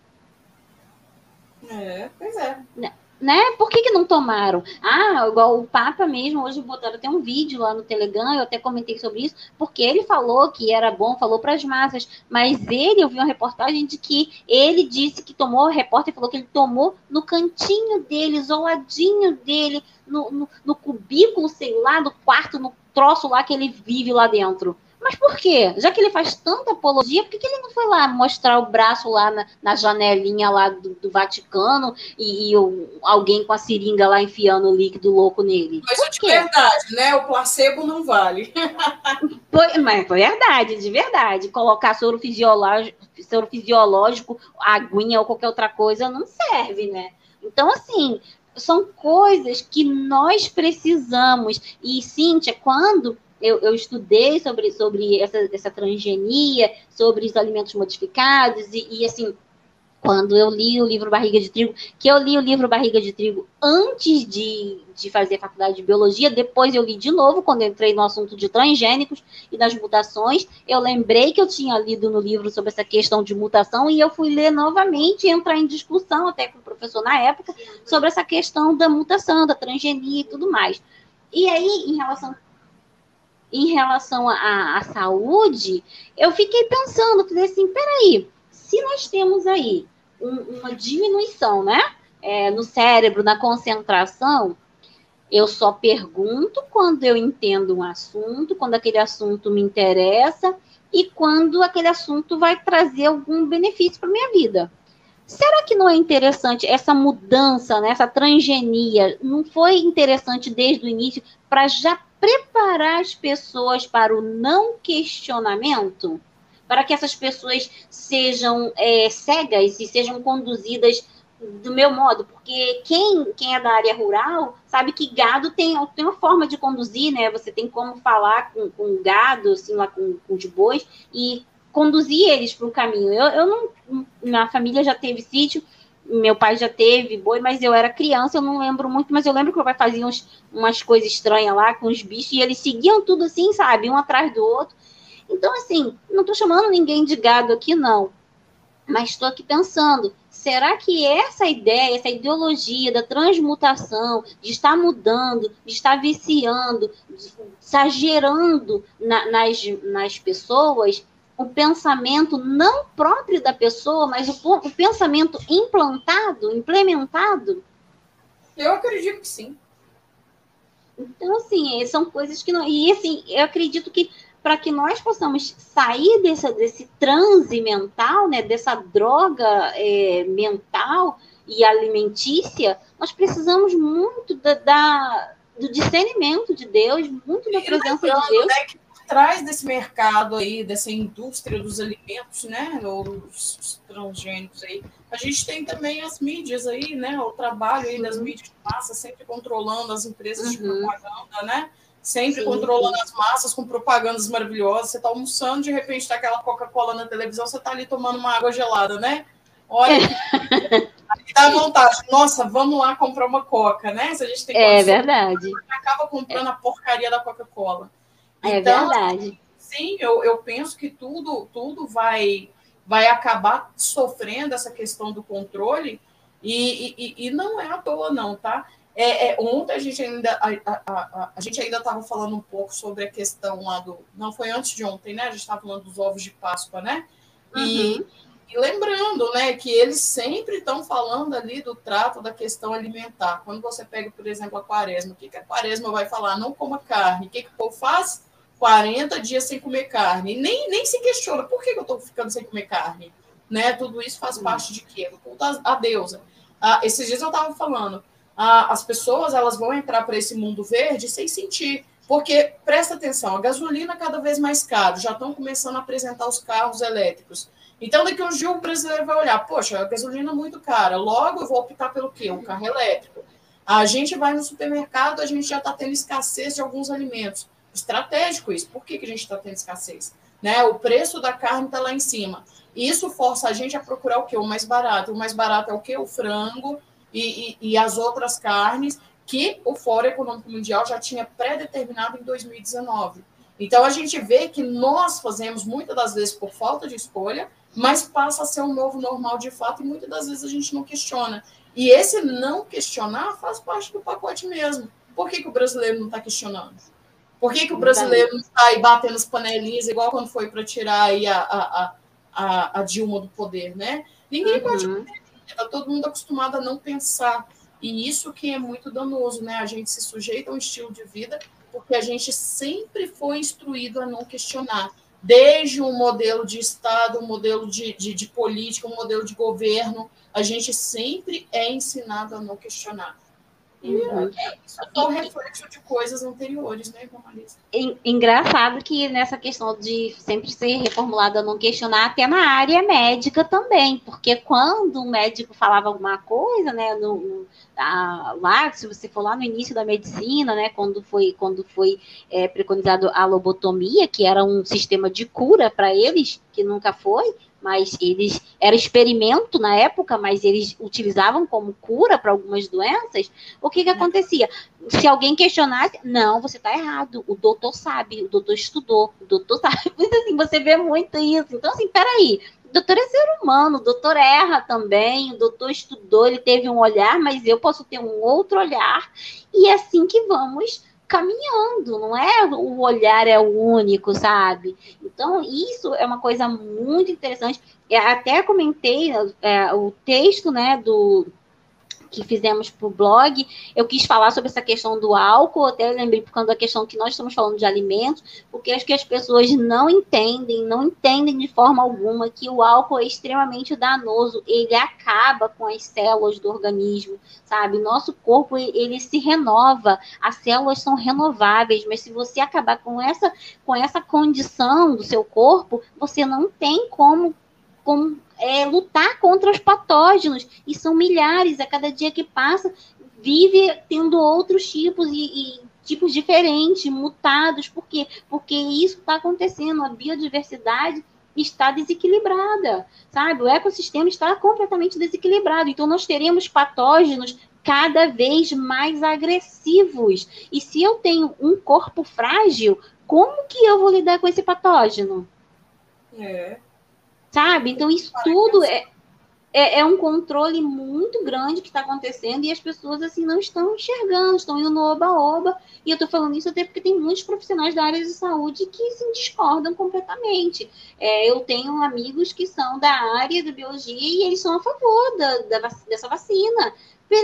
É, pois é. Né? Né? Por que, que não tomaram? Ah, igual o Papa mesmo, hoje botaram até um vídeo lá no Telegram, eu até comentei sobre isso, porque ele falou que era bom, falou para as massas, mas ele, eu vi uma reportagem de que ele disse que tomou, o repórter falou que ele tomou no cantinho dele, isoladinho dele, no, no, no cubículo, sei lá, do quarto, no troço lá que ele vive lá dentro. Mas por quê? Já que ele faz tanta apologia, por que, que ele não foi lá mostrar o braço lá na, na janelinha lá do, do Vaticano e, e o, alguém com a seringa lá enfiando o líquido louco nele? Mas isso de verdade, né? O placebo não vale. foi, mas foi verdade, de verdade. Colocar soro fisiológico, soro fisiológico, aguinha ou qualquer outra coisa não serve, né? Então, assim, são coisas que nós precisamos. E, Cíntia, quando eu, eu, estudei sobre, sobre essa, essa transgenia, sobre os alimentos modificados, e, e, assim, quando eu li o livro Barriga de Trigo, que eu li o livro Barriga de Trigo antes de, de fazer faculdade de biologia, depois eu li de novo, quando entrei no assunto de transgênicos e das mutações, eu lembrei que eu tinha lido no livro sobre essa questão de mutação, e eu fui ler novamente entrar em discussão, até com o professor na época, sobre essa questão da mutação, da transgenia e tudo mais. E aí, em relação em relação à saúde, eu fiquei pensando, falei assim, peraí, se nós temos aí um, uma diminuição, né, é, no cérebro, na concentração, eu só pergunto quando eu entendo um assunto, quando aquele assunto me interessa e quando aquele assunto vai trazer algum benefício para minha vida. Será que não é interessante essa mudança, né, essa transgenia? Não foi interessante desde o início para já preparar as pessoas para o não questionamento, para que essas pessoas sejam é, cegas e sejam conduzidas do meu modo, porque quem, quem é da área rural sabe que gado tem, tem uma forma de conduzir, né? Você tem como falar com, com gado, assim, lá com, com de bois, e conduzir eles para o caminho. Eu, eu não. Minha família já teve sítio, meu pai já teve boi, mas eu era criança, eu não lembro muito, mas eu lembro que meu pai fazia uns, umas coisas estranhas lá com os bichos e eles seguiam tudo assim, sabe? Um atrás do outro. Então, assim, não estou chamando ninguém de gado aqui, não. Mas estou aqui pensando, será que essa ideia, essa ideologia da transmutação, de estar mudando, de estar viciando, de estar gerando na, nas, nas pessoas, o pensamento não próprio da pessoa, mas o, o pensamento implantado, implementado? Eu acredito que sim. Então, assim, são coisas que não. E assim, eu acredito que para que nós possamos sair desse, desse transe mental, né, dessa droga é, mental e alimentícia, nós precisamos muito da, da do discernimento de Deus, muito da presença de Deus. Né, que trás desse mercado aí, dessa indústria dos alimentos, né, os transgênicos aí, a gente tem também as mídias aí, né, o trabalho aí das mídias de massa, sempre controlando as empresas uhum. de propaganda, né, sempre sim, controlando as massas com propagandas maravilhosas. Você está almoçando, de repente está aquela Coca-Cola na televisão, você está ali tomando uma água gelada, né? Olha, dá vontade. Nossa, vamos lá comprar uma Coca, né? Se a gente tem É verdade. Acaba comprando é. a porcaria da Coca-Cola. É então, verdade. Sim, eu, eu penso que tudo, tudo vai, vai acabar sofrendo essa questão do controle, e, e, e não é à toa, não, tá? É, é, ontem a gente ainda a, a, a, a gente ainda estava falando um pouco sobre a questão lá do. Não foi antes de ontem, né? A gente estava falando dos ovos de Páscoa, né? E, uhum. e lembrando, né, que eles sempre estão falando ali do trato da questão alimentar. Quando você pega, por exemplo, a quaresma, o que, que a quaresma vai falar? Não coma carne. O que, que o povo faz? 40 dias sem comer carne. Nem, nem se questiona por que, que eu estou ficando sem comer carne. Né? Tudo isso faz parte de quê? Do culto à deusa. Ah, esses dias eu estava falando as pessoas elas vão entrar para esse mundo verde sem sentir. Porque, presta atenção, a gasolina cada vez mais caro, já estão começando a apresentar os carros elétricos. Então, daqui a uns dias o brasileiro vai olhar, poxa, a gasolina é muito cara, logo eu vou optar pelo quê? O carro elétrico. A gente vai no supermercado, a gente já está tendo escassez de alguns alimentos. Estratégico isso. Por que, que a gente está tendo escassez? Né? O preço da carne está lá em cima. E isso força a gente a procurar o quê? O mais barato. O mais barato é o quê? O frango, e, e, e as outras carnes que o Fórum Econômico Mundial já tinha pré-determinado em 2019. Então a gente vê que nós fazemos muitas das vezes por falta de escolha, mas passa a ser um novo normal de fato e muitas das vezes a gente não questiona. E esse não questionar faz parte do pacote mesmo. Por que, que o brasileiro não está questionando? Por que, que o brasileiro não está aí batendo as panelinhas, igual quando foi para tirar aí a, a, a, a, Dilma do poder, né? Ninguém uhum. pode Está todo mundo acostumado a não pensar. E isso que é muito danoso, né? A gente se sujeita a um estilo de vida porque a gente sempre foi instruído a não questionar. Desde um modelo de Estado, um modelo de, de, de política, um modelo de governo, a gente sempre é ensinado a não questionar. Uhum. Isso é um reflexo de coisas anteriores, né? Engraçado que nessa questão de sempre ser reformulada, não questionar, até na área médica também, porque quando um médico falava alguma coisa, né, no, a, lá, se você for lá no início da medicina, né, quando foi, quando foi é, preconizado a lobotomia, que era um sistema de cura para eles, que nunca foi, mas eles era experimento na época, mas eles utilizavam como cura para algumas doenças. O que que acontecia? Se alguém questionasse, não, você está errado. O doutor sabe, o doutor estudou, o doutor sabe. Assim, você vê muito isso. Então, assim, peraí, o doutor é ser humano, o doutor erra também, o doutor estudou, ele teve um olhar, mas eu posso ter um outro olhar, e é assim que vamos caminhando, não é o olhar é o único, sabe? Então, isso é uma coisa muito interessante. Eu até comentei é, o texto né, do, que fizemos para o blog, eu quis falar sobre essa questão do álcool, até lembrei por causa da questão que nós estamos falando de alimentos, porque acho que as pessoas não entendem, não entendem de forma alguma que o álcool é extremamente danoso, ele acaba com as células do organismo, sabe? Nosso corpo, ele se renova, as células são renováveis, mas se você acabar com essa, com essa condição do seu corpo, você não tem como como é, lutar contra os patógenos, e são milhares, a cada dia que passa, vive tendo outros tipos e, e tipos diferentes, mutados, por quê? Porque isso está acontecendo, a biodiversidade está desequilibrada, sabe? O ecossistema está completamente desequilibrado, então nós teremos patógenos cada vez mais agressivos. E se eu tenho um corpo frágil, como que eu vou lidar com esse patógeno? É, sabe? Então, isso tudo é, é, é um controle muito grande que está acontecendo e as pessoas, assim, não estão enxergando, estão indo no oba-oba. E eu estou falando isso até porque tem muitos profissionais da área de saúde que se discordam completamente. É, eu tenho amigos que são da área da biologia e eles são a favor da, da dessa vacina.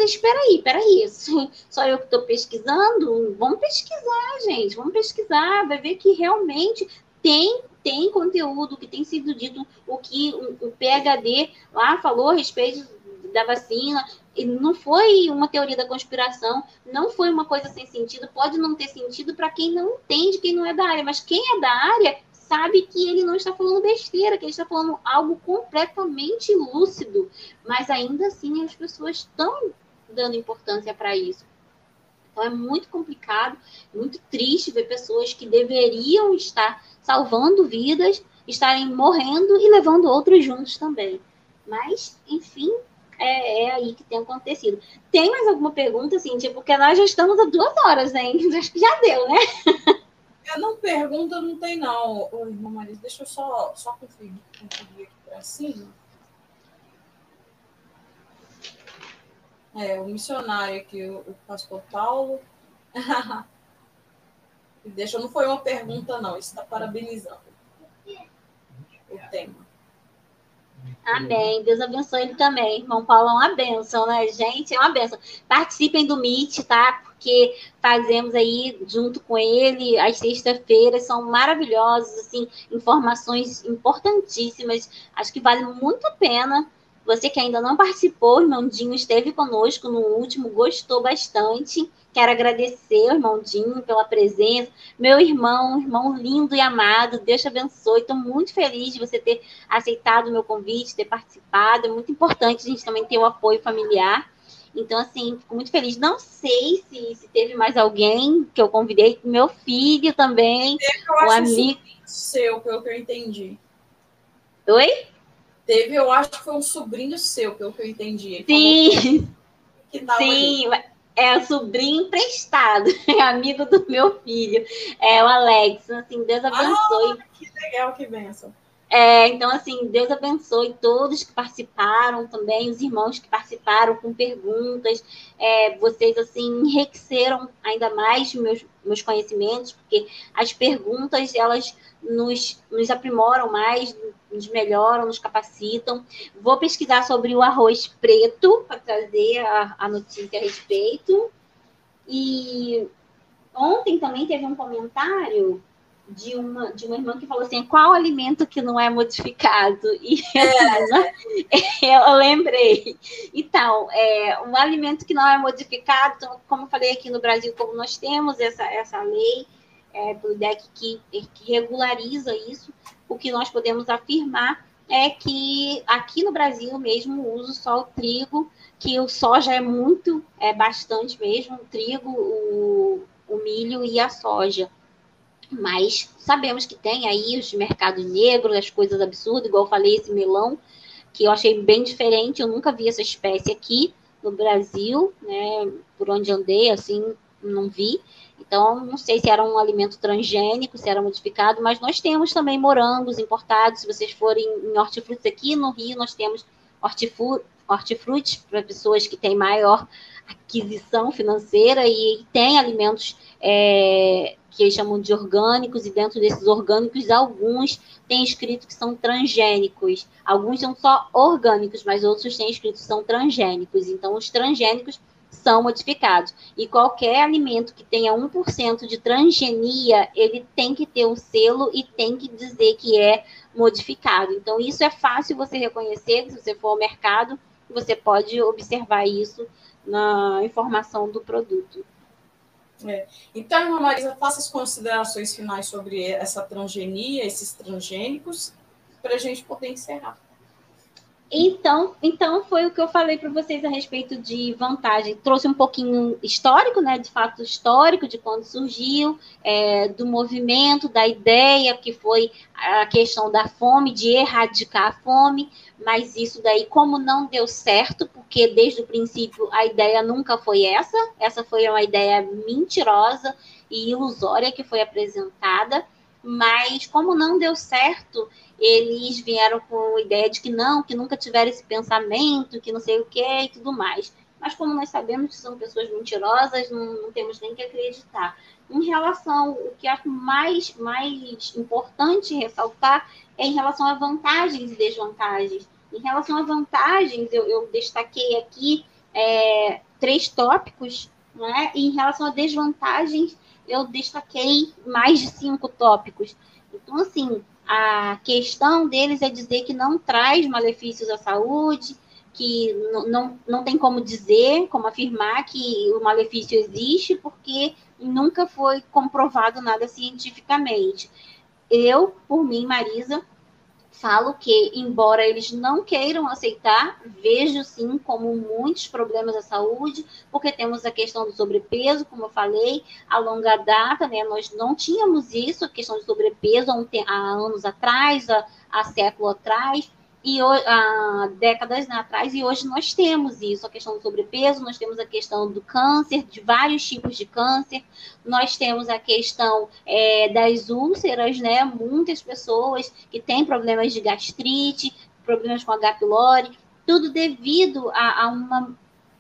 Espera aí, espera aí, só eu que estou pesquisando? Vamos pesquisar, gente, vamos pesquisar, vai ver que realmente tem tem conteúdo que tem sido dito, o que o, PHD lá falou a respeito da vacina, e não foi uma teoria da conspiração, não foi uma coisa sem sentido, pode não ter sentido para quem não entende, quem não é da área, mas quem é da área sabe que ele não está falando besteira, que ele está falando algo completamente lúcido, mas ainda assim as pessoas estão dando importância para isso. Então é muito complicado, muito triste ver pessoas que deveriam estar salvando vidas, estarem morrendo e levando outros juntos também. Mas, enfim, é, é, aí que tem acontecido. Tem mais alguma pergunta, tipo, porque nós já estamos há duas horas, né? Acho que já deu, né? É, não pergunta, não tem, não. Irmã Marisa, deixa eu só, só conferir, conferir aqui para cima. É, o missionário aqui, o, o pastor Paulo. deixa, não foi uma pergunta, não. Está parabenizando o tema. Amém. Deus abençoe ele também. Irmão Paulo é uma benção, né, gente? É uma benção. Participem do Meet, tá? Porque fazemos aí junto com ele as sexta-feiras, são maravilhosos, assim, informações importantíssimas. Acho que vale muito a pena. Você que ainda não participou, o irmão Dinho esteve conosco no último, gostou bastante. Quero agradecer, irmão Dinho, pela presença. Meu irmão, irmão lindo e amado, Deus te abençoe. Estou muito feliz de você ter aceitado o meu convite, ter participado. É muito importante a gente também ter o apoio familiar. Então, assim, fico muito feliz. Não sei se, se teve mais alguém que eu convidei. Meu filho também. Eu o acho amigo. seu, pelo que eu entendi. Oi? Teve, eu acho que foi um sobrinho seu, pelo que eu entendi. Sim. Sim, é o sobrinho emprestado, é amigo do meu filho, é o Alex. Assim, Deus abençoe. Ah, que legal, que benção. É, então, assim, Deus abençoe todos que participaram também, os irmãos que participaram com perguntas. É, vocês, assim, enriqueceram ainda mais meus, meus conhecimentos, porque as perguntas, elas nos, nos aprimoram mais, nos melhoram, nos capacitam. Vou pesquisar sobre o arroz preto para trazer a, a notícia a respeito. E ontem também teve um comentário de uma, de uma irmã que falou assim: qual alimento que não é modificado? E é. eu lembrei. Então, é, um alimento que não é modificado, então, como eu falei aqui no Brasil, como nós temos essa, essa lei é, do IDEC que, que regulariza isso, o que nós podemos afirmar é que aqui no Brasil mesmo uso só o trigo, que o soja é muito, é bastante mesmo, o trigo, o, o milho e a soja. Mas sabemos que tem aí os mercados negros, as coisas absurdas, igual eu falei, esse melão, que eu achei bem diferente, eu nunca vi essa espécie aqui no Brasil, né? Por onde andei, assim, não vi. Então, não sei se era um alimento transgênico, se era modificado, mas nós temos também morangos importados. Se vocês forem em hortifrutis aqui no Rio, nós temos hortifrutis para pessoas que têm maior aquisição financeira e tem alimentos é, que eles chamam de orgânicos, e dentro desses orgânicos, alguns têm escrito que são transgênicos. Alguns são só orgânicos, mas outros têm escrito que são transgênicos. Então, os transgênicos são modificados. E qualquer alimento que tenha 1% de transgenia, ele tem que ter o um selo e tem que dizer que é modificado. Então, isso é fácil você reconhecer, se você for ao mercado, você pode observar isso na informação do produto. É. Então, irmã Marisa, faça as considerações finais sobre essa transgenia, esses transgênicos, para a gente poder encerrar. Então, então foi o que eu falei para vocês a respeito de vantagem. Trouxe um pouquinho histórico, né, de fato histórico, de quando surgiu, é, do movimento, da ideia, que foi a questão da fome, de erradicar a fome, mas isso daí, como não deu certo, porque desde o princípio a ideia nunca foi essa, essa foi uma ideia mentirosa e ilusória que foi apresentada, mas como não deu certo, eles vieram com a ideia de que não, que nunca tiveram esse pensamento, que não sei o que e tudo mais. Mas como nós sabemos que são pessoas mentirosas, não, não temos nem que acreditar. Em relação, o que acho mais, mais importante ressaltar é em relação a vantagens e desvantagens. Em relação a vantagens, eu, eu destaquei aqui é, três tópicos, né? e em relação a desvantagens, eu destaquei mais de cinco tópicos. Então, assim, a questão deles é dizer que não traz malefícios à saúde, que não, não, não tem como dizer, como afirmar que o malefício existe, porque nunca foi comprovado nada cientificamente. Eu, por mim, Marisa, falo que, embora eles não queiram aceitar, vejo sim como muitos problemas da saúde, porque temos a questão do sobrepeso, como eu falei, a longa data, né? Nós não tínhamos isso, a questão do sobrepeso há, anos atrás, há, há século atrás e há décadas atrás, e hoje nós temos isso, a questão do sobrepeso, nós temos a questão do câncer, de vários tipos de câncer, nós temos a questão é, das úlceras, né? Muitas pessoas que têm problemas de gastrite, problemas com H. pylori, tudo devido a, a uma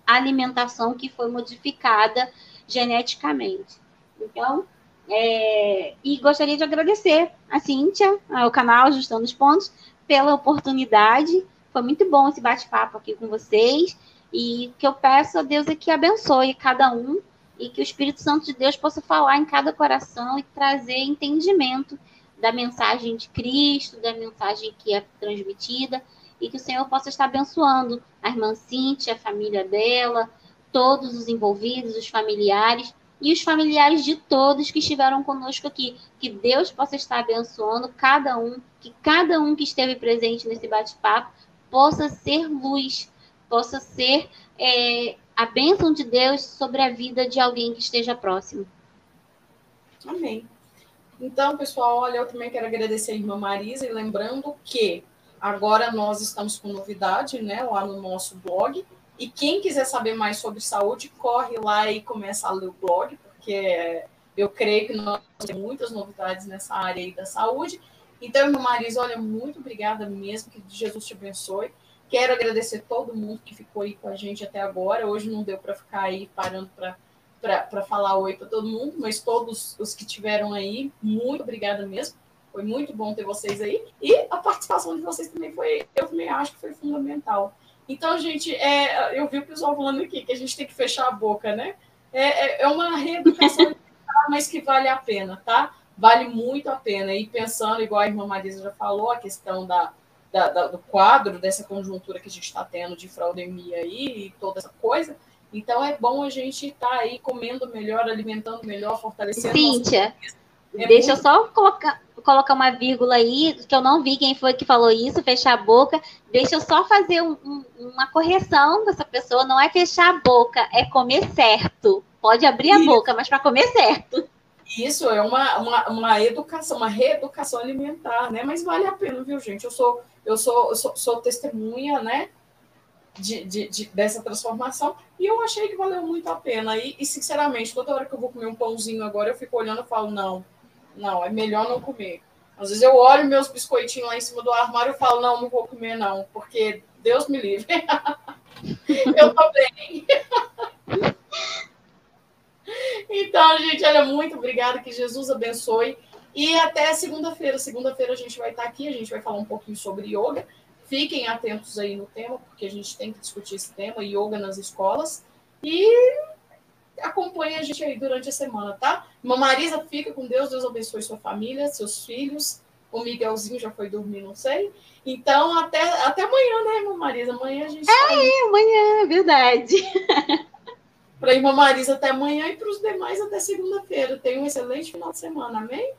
alimentação que foi modificada geneticamente. Então, é, e gostaria de agradecer a Cíntia, ao canal Ajustando os Pontos, pela oportunidade. Foi muito bom esse bate-papo aqui com vocês. E que eu peço a Deus é que abençoe cada um e que o Espírito Santo de Deus possa falar em cada coração e trazer entendimento da mensagem de Cristo, da mensagem que é transmitida, e que o Senhor possa estar abençoando a irmã Cíntia, a família dela, todos os envolvidos, os familiares, e os familiares de todos que estiveram conosco aqui. Que Deus possa estar abençoando cada um, que cada um que esteve presente nesse bate-papo possa ser luz, possa ser é, a bênção de Deus sobre a vida de alguém que esteja próximo. Amém. Então, pessoal, olha, eu também quero agradecer a irmã Marisa e lembrando que agora nós estamos com novidade, né, lá no nosso blog, e quem quiser saber mais sobre saúde, corre lá e começa a ler o blog, porque eu creio que nós temos muitas novidades nessa área aí da saúde. Então, irmã Marisa, olha, muito obrigada mesmo, que Jesus te abençoe. Quero agradecer todo mundo que ficou aí com a gente até agora. Hoje não deu para ficar aí parando para falar oi para todo mundo, mas todos os que tiveram aí, muito obrigada mesmo. Foi muito bom ter vocês aí. E a participação de vocês também foi, eu também acho que foi fundamental. Então, gente, é, eu vi o pessoal falando aqui que a gente tem que fechar a boca, né? É, é, é uma reeducação, mas que vale a pena, tá? Vale muito a pena. E pensando, igual a irmã Marisa já falou, a questão da, da, da do quadro, dessa conjuntura que a gente está tendo de fraudemia aí e toda essa coisa. Então, é bom a gente estar tá aí comendo melhor, alimentando melhor, fortalecendo. Cíntia, é deixa muito... eu só colocar colocar uma vírgula aí, que eu não vi quem foi que falou isso, fechar a boca. Deixa eu só fazer um, um, uma correção dessa pessoa. Não é fechar a boca, é comer certo. Pode abrir a boca, mas para comer certo. Isso é uma, uma, uma, educação, uma reeducação alimentar, né? Mas vale a pena, viu, gente? Eu sou, eu sou, eu sou, sou testemunha, né? De, de, de, dessa transformação e eu achei que valeu muito a pena. E, e, sinceramente, toda hora que eu vou comer um pãozinho agora, eu fico olhando e falo: não, não, é melhor não comer. Às vezes eu olho meus biscoitinhos lá em cima do armário e falo, não, não vou comer, não, porque Deus me livre. eu tô bem. então, gente, olha, muito obrigada, que Jesus abençoe. E até segunda-feira. Segunda-feira a gente vai estar aqui, a gente vai falar um pouquinho sobre yoga. Fiquem atentos aí no tema, porque a gente tem que discutir esse tema, yoga nas escolas. E acompanhe a gente aí durante a semana, tá? Uma Marisa, fica com Deus, Deus abençoe sua família, seus filhos. O Miguelzinho já foi dormir, não sei. Então, até, até amanhã, né, irmã Marisa? Amanhã a gente. É, tá amanhã, é verdade. para a irmã Marisa até amanhã e para os demais até segunda-feira. Tenha um excelente final de semana, amém?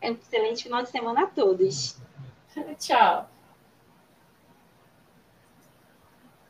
É um excelente final de semana a todos. Tchau.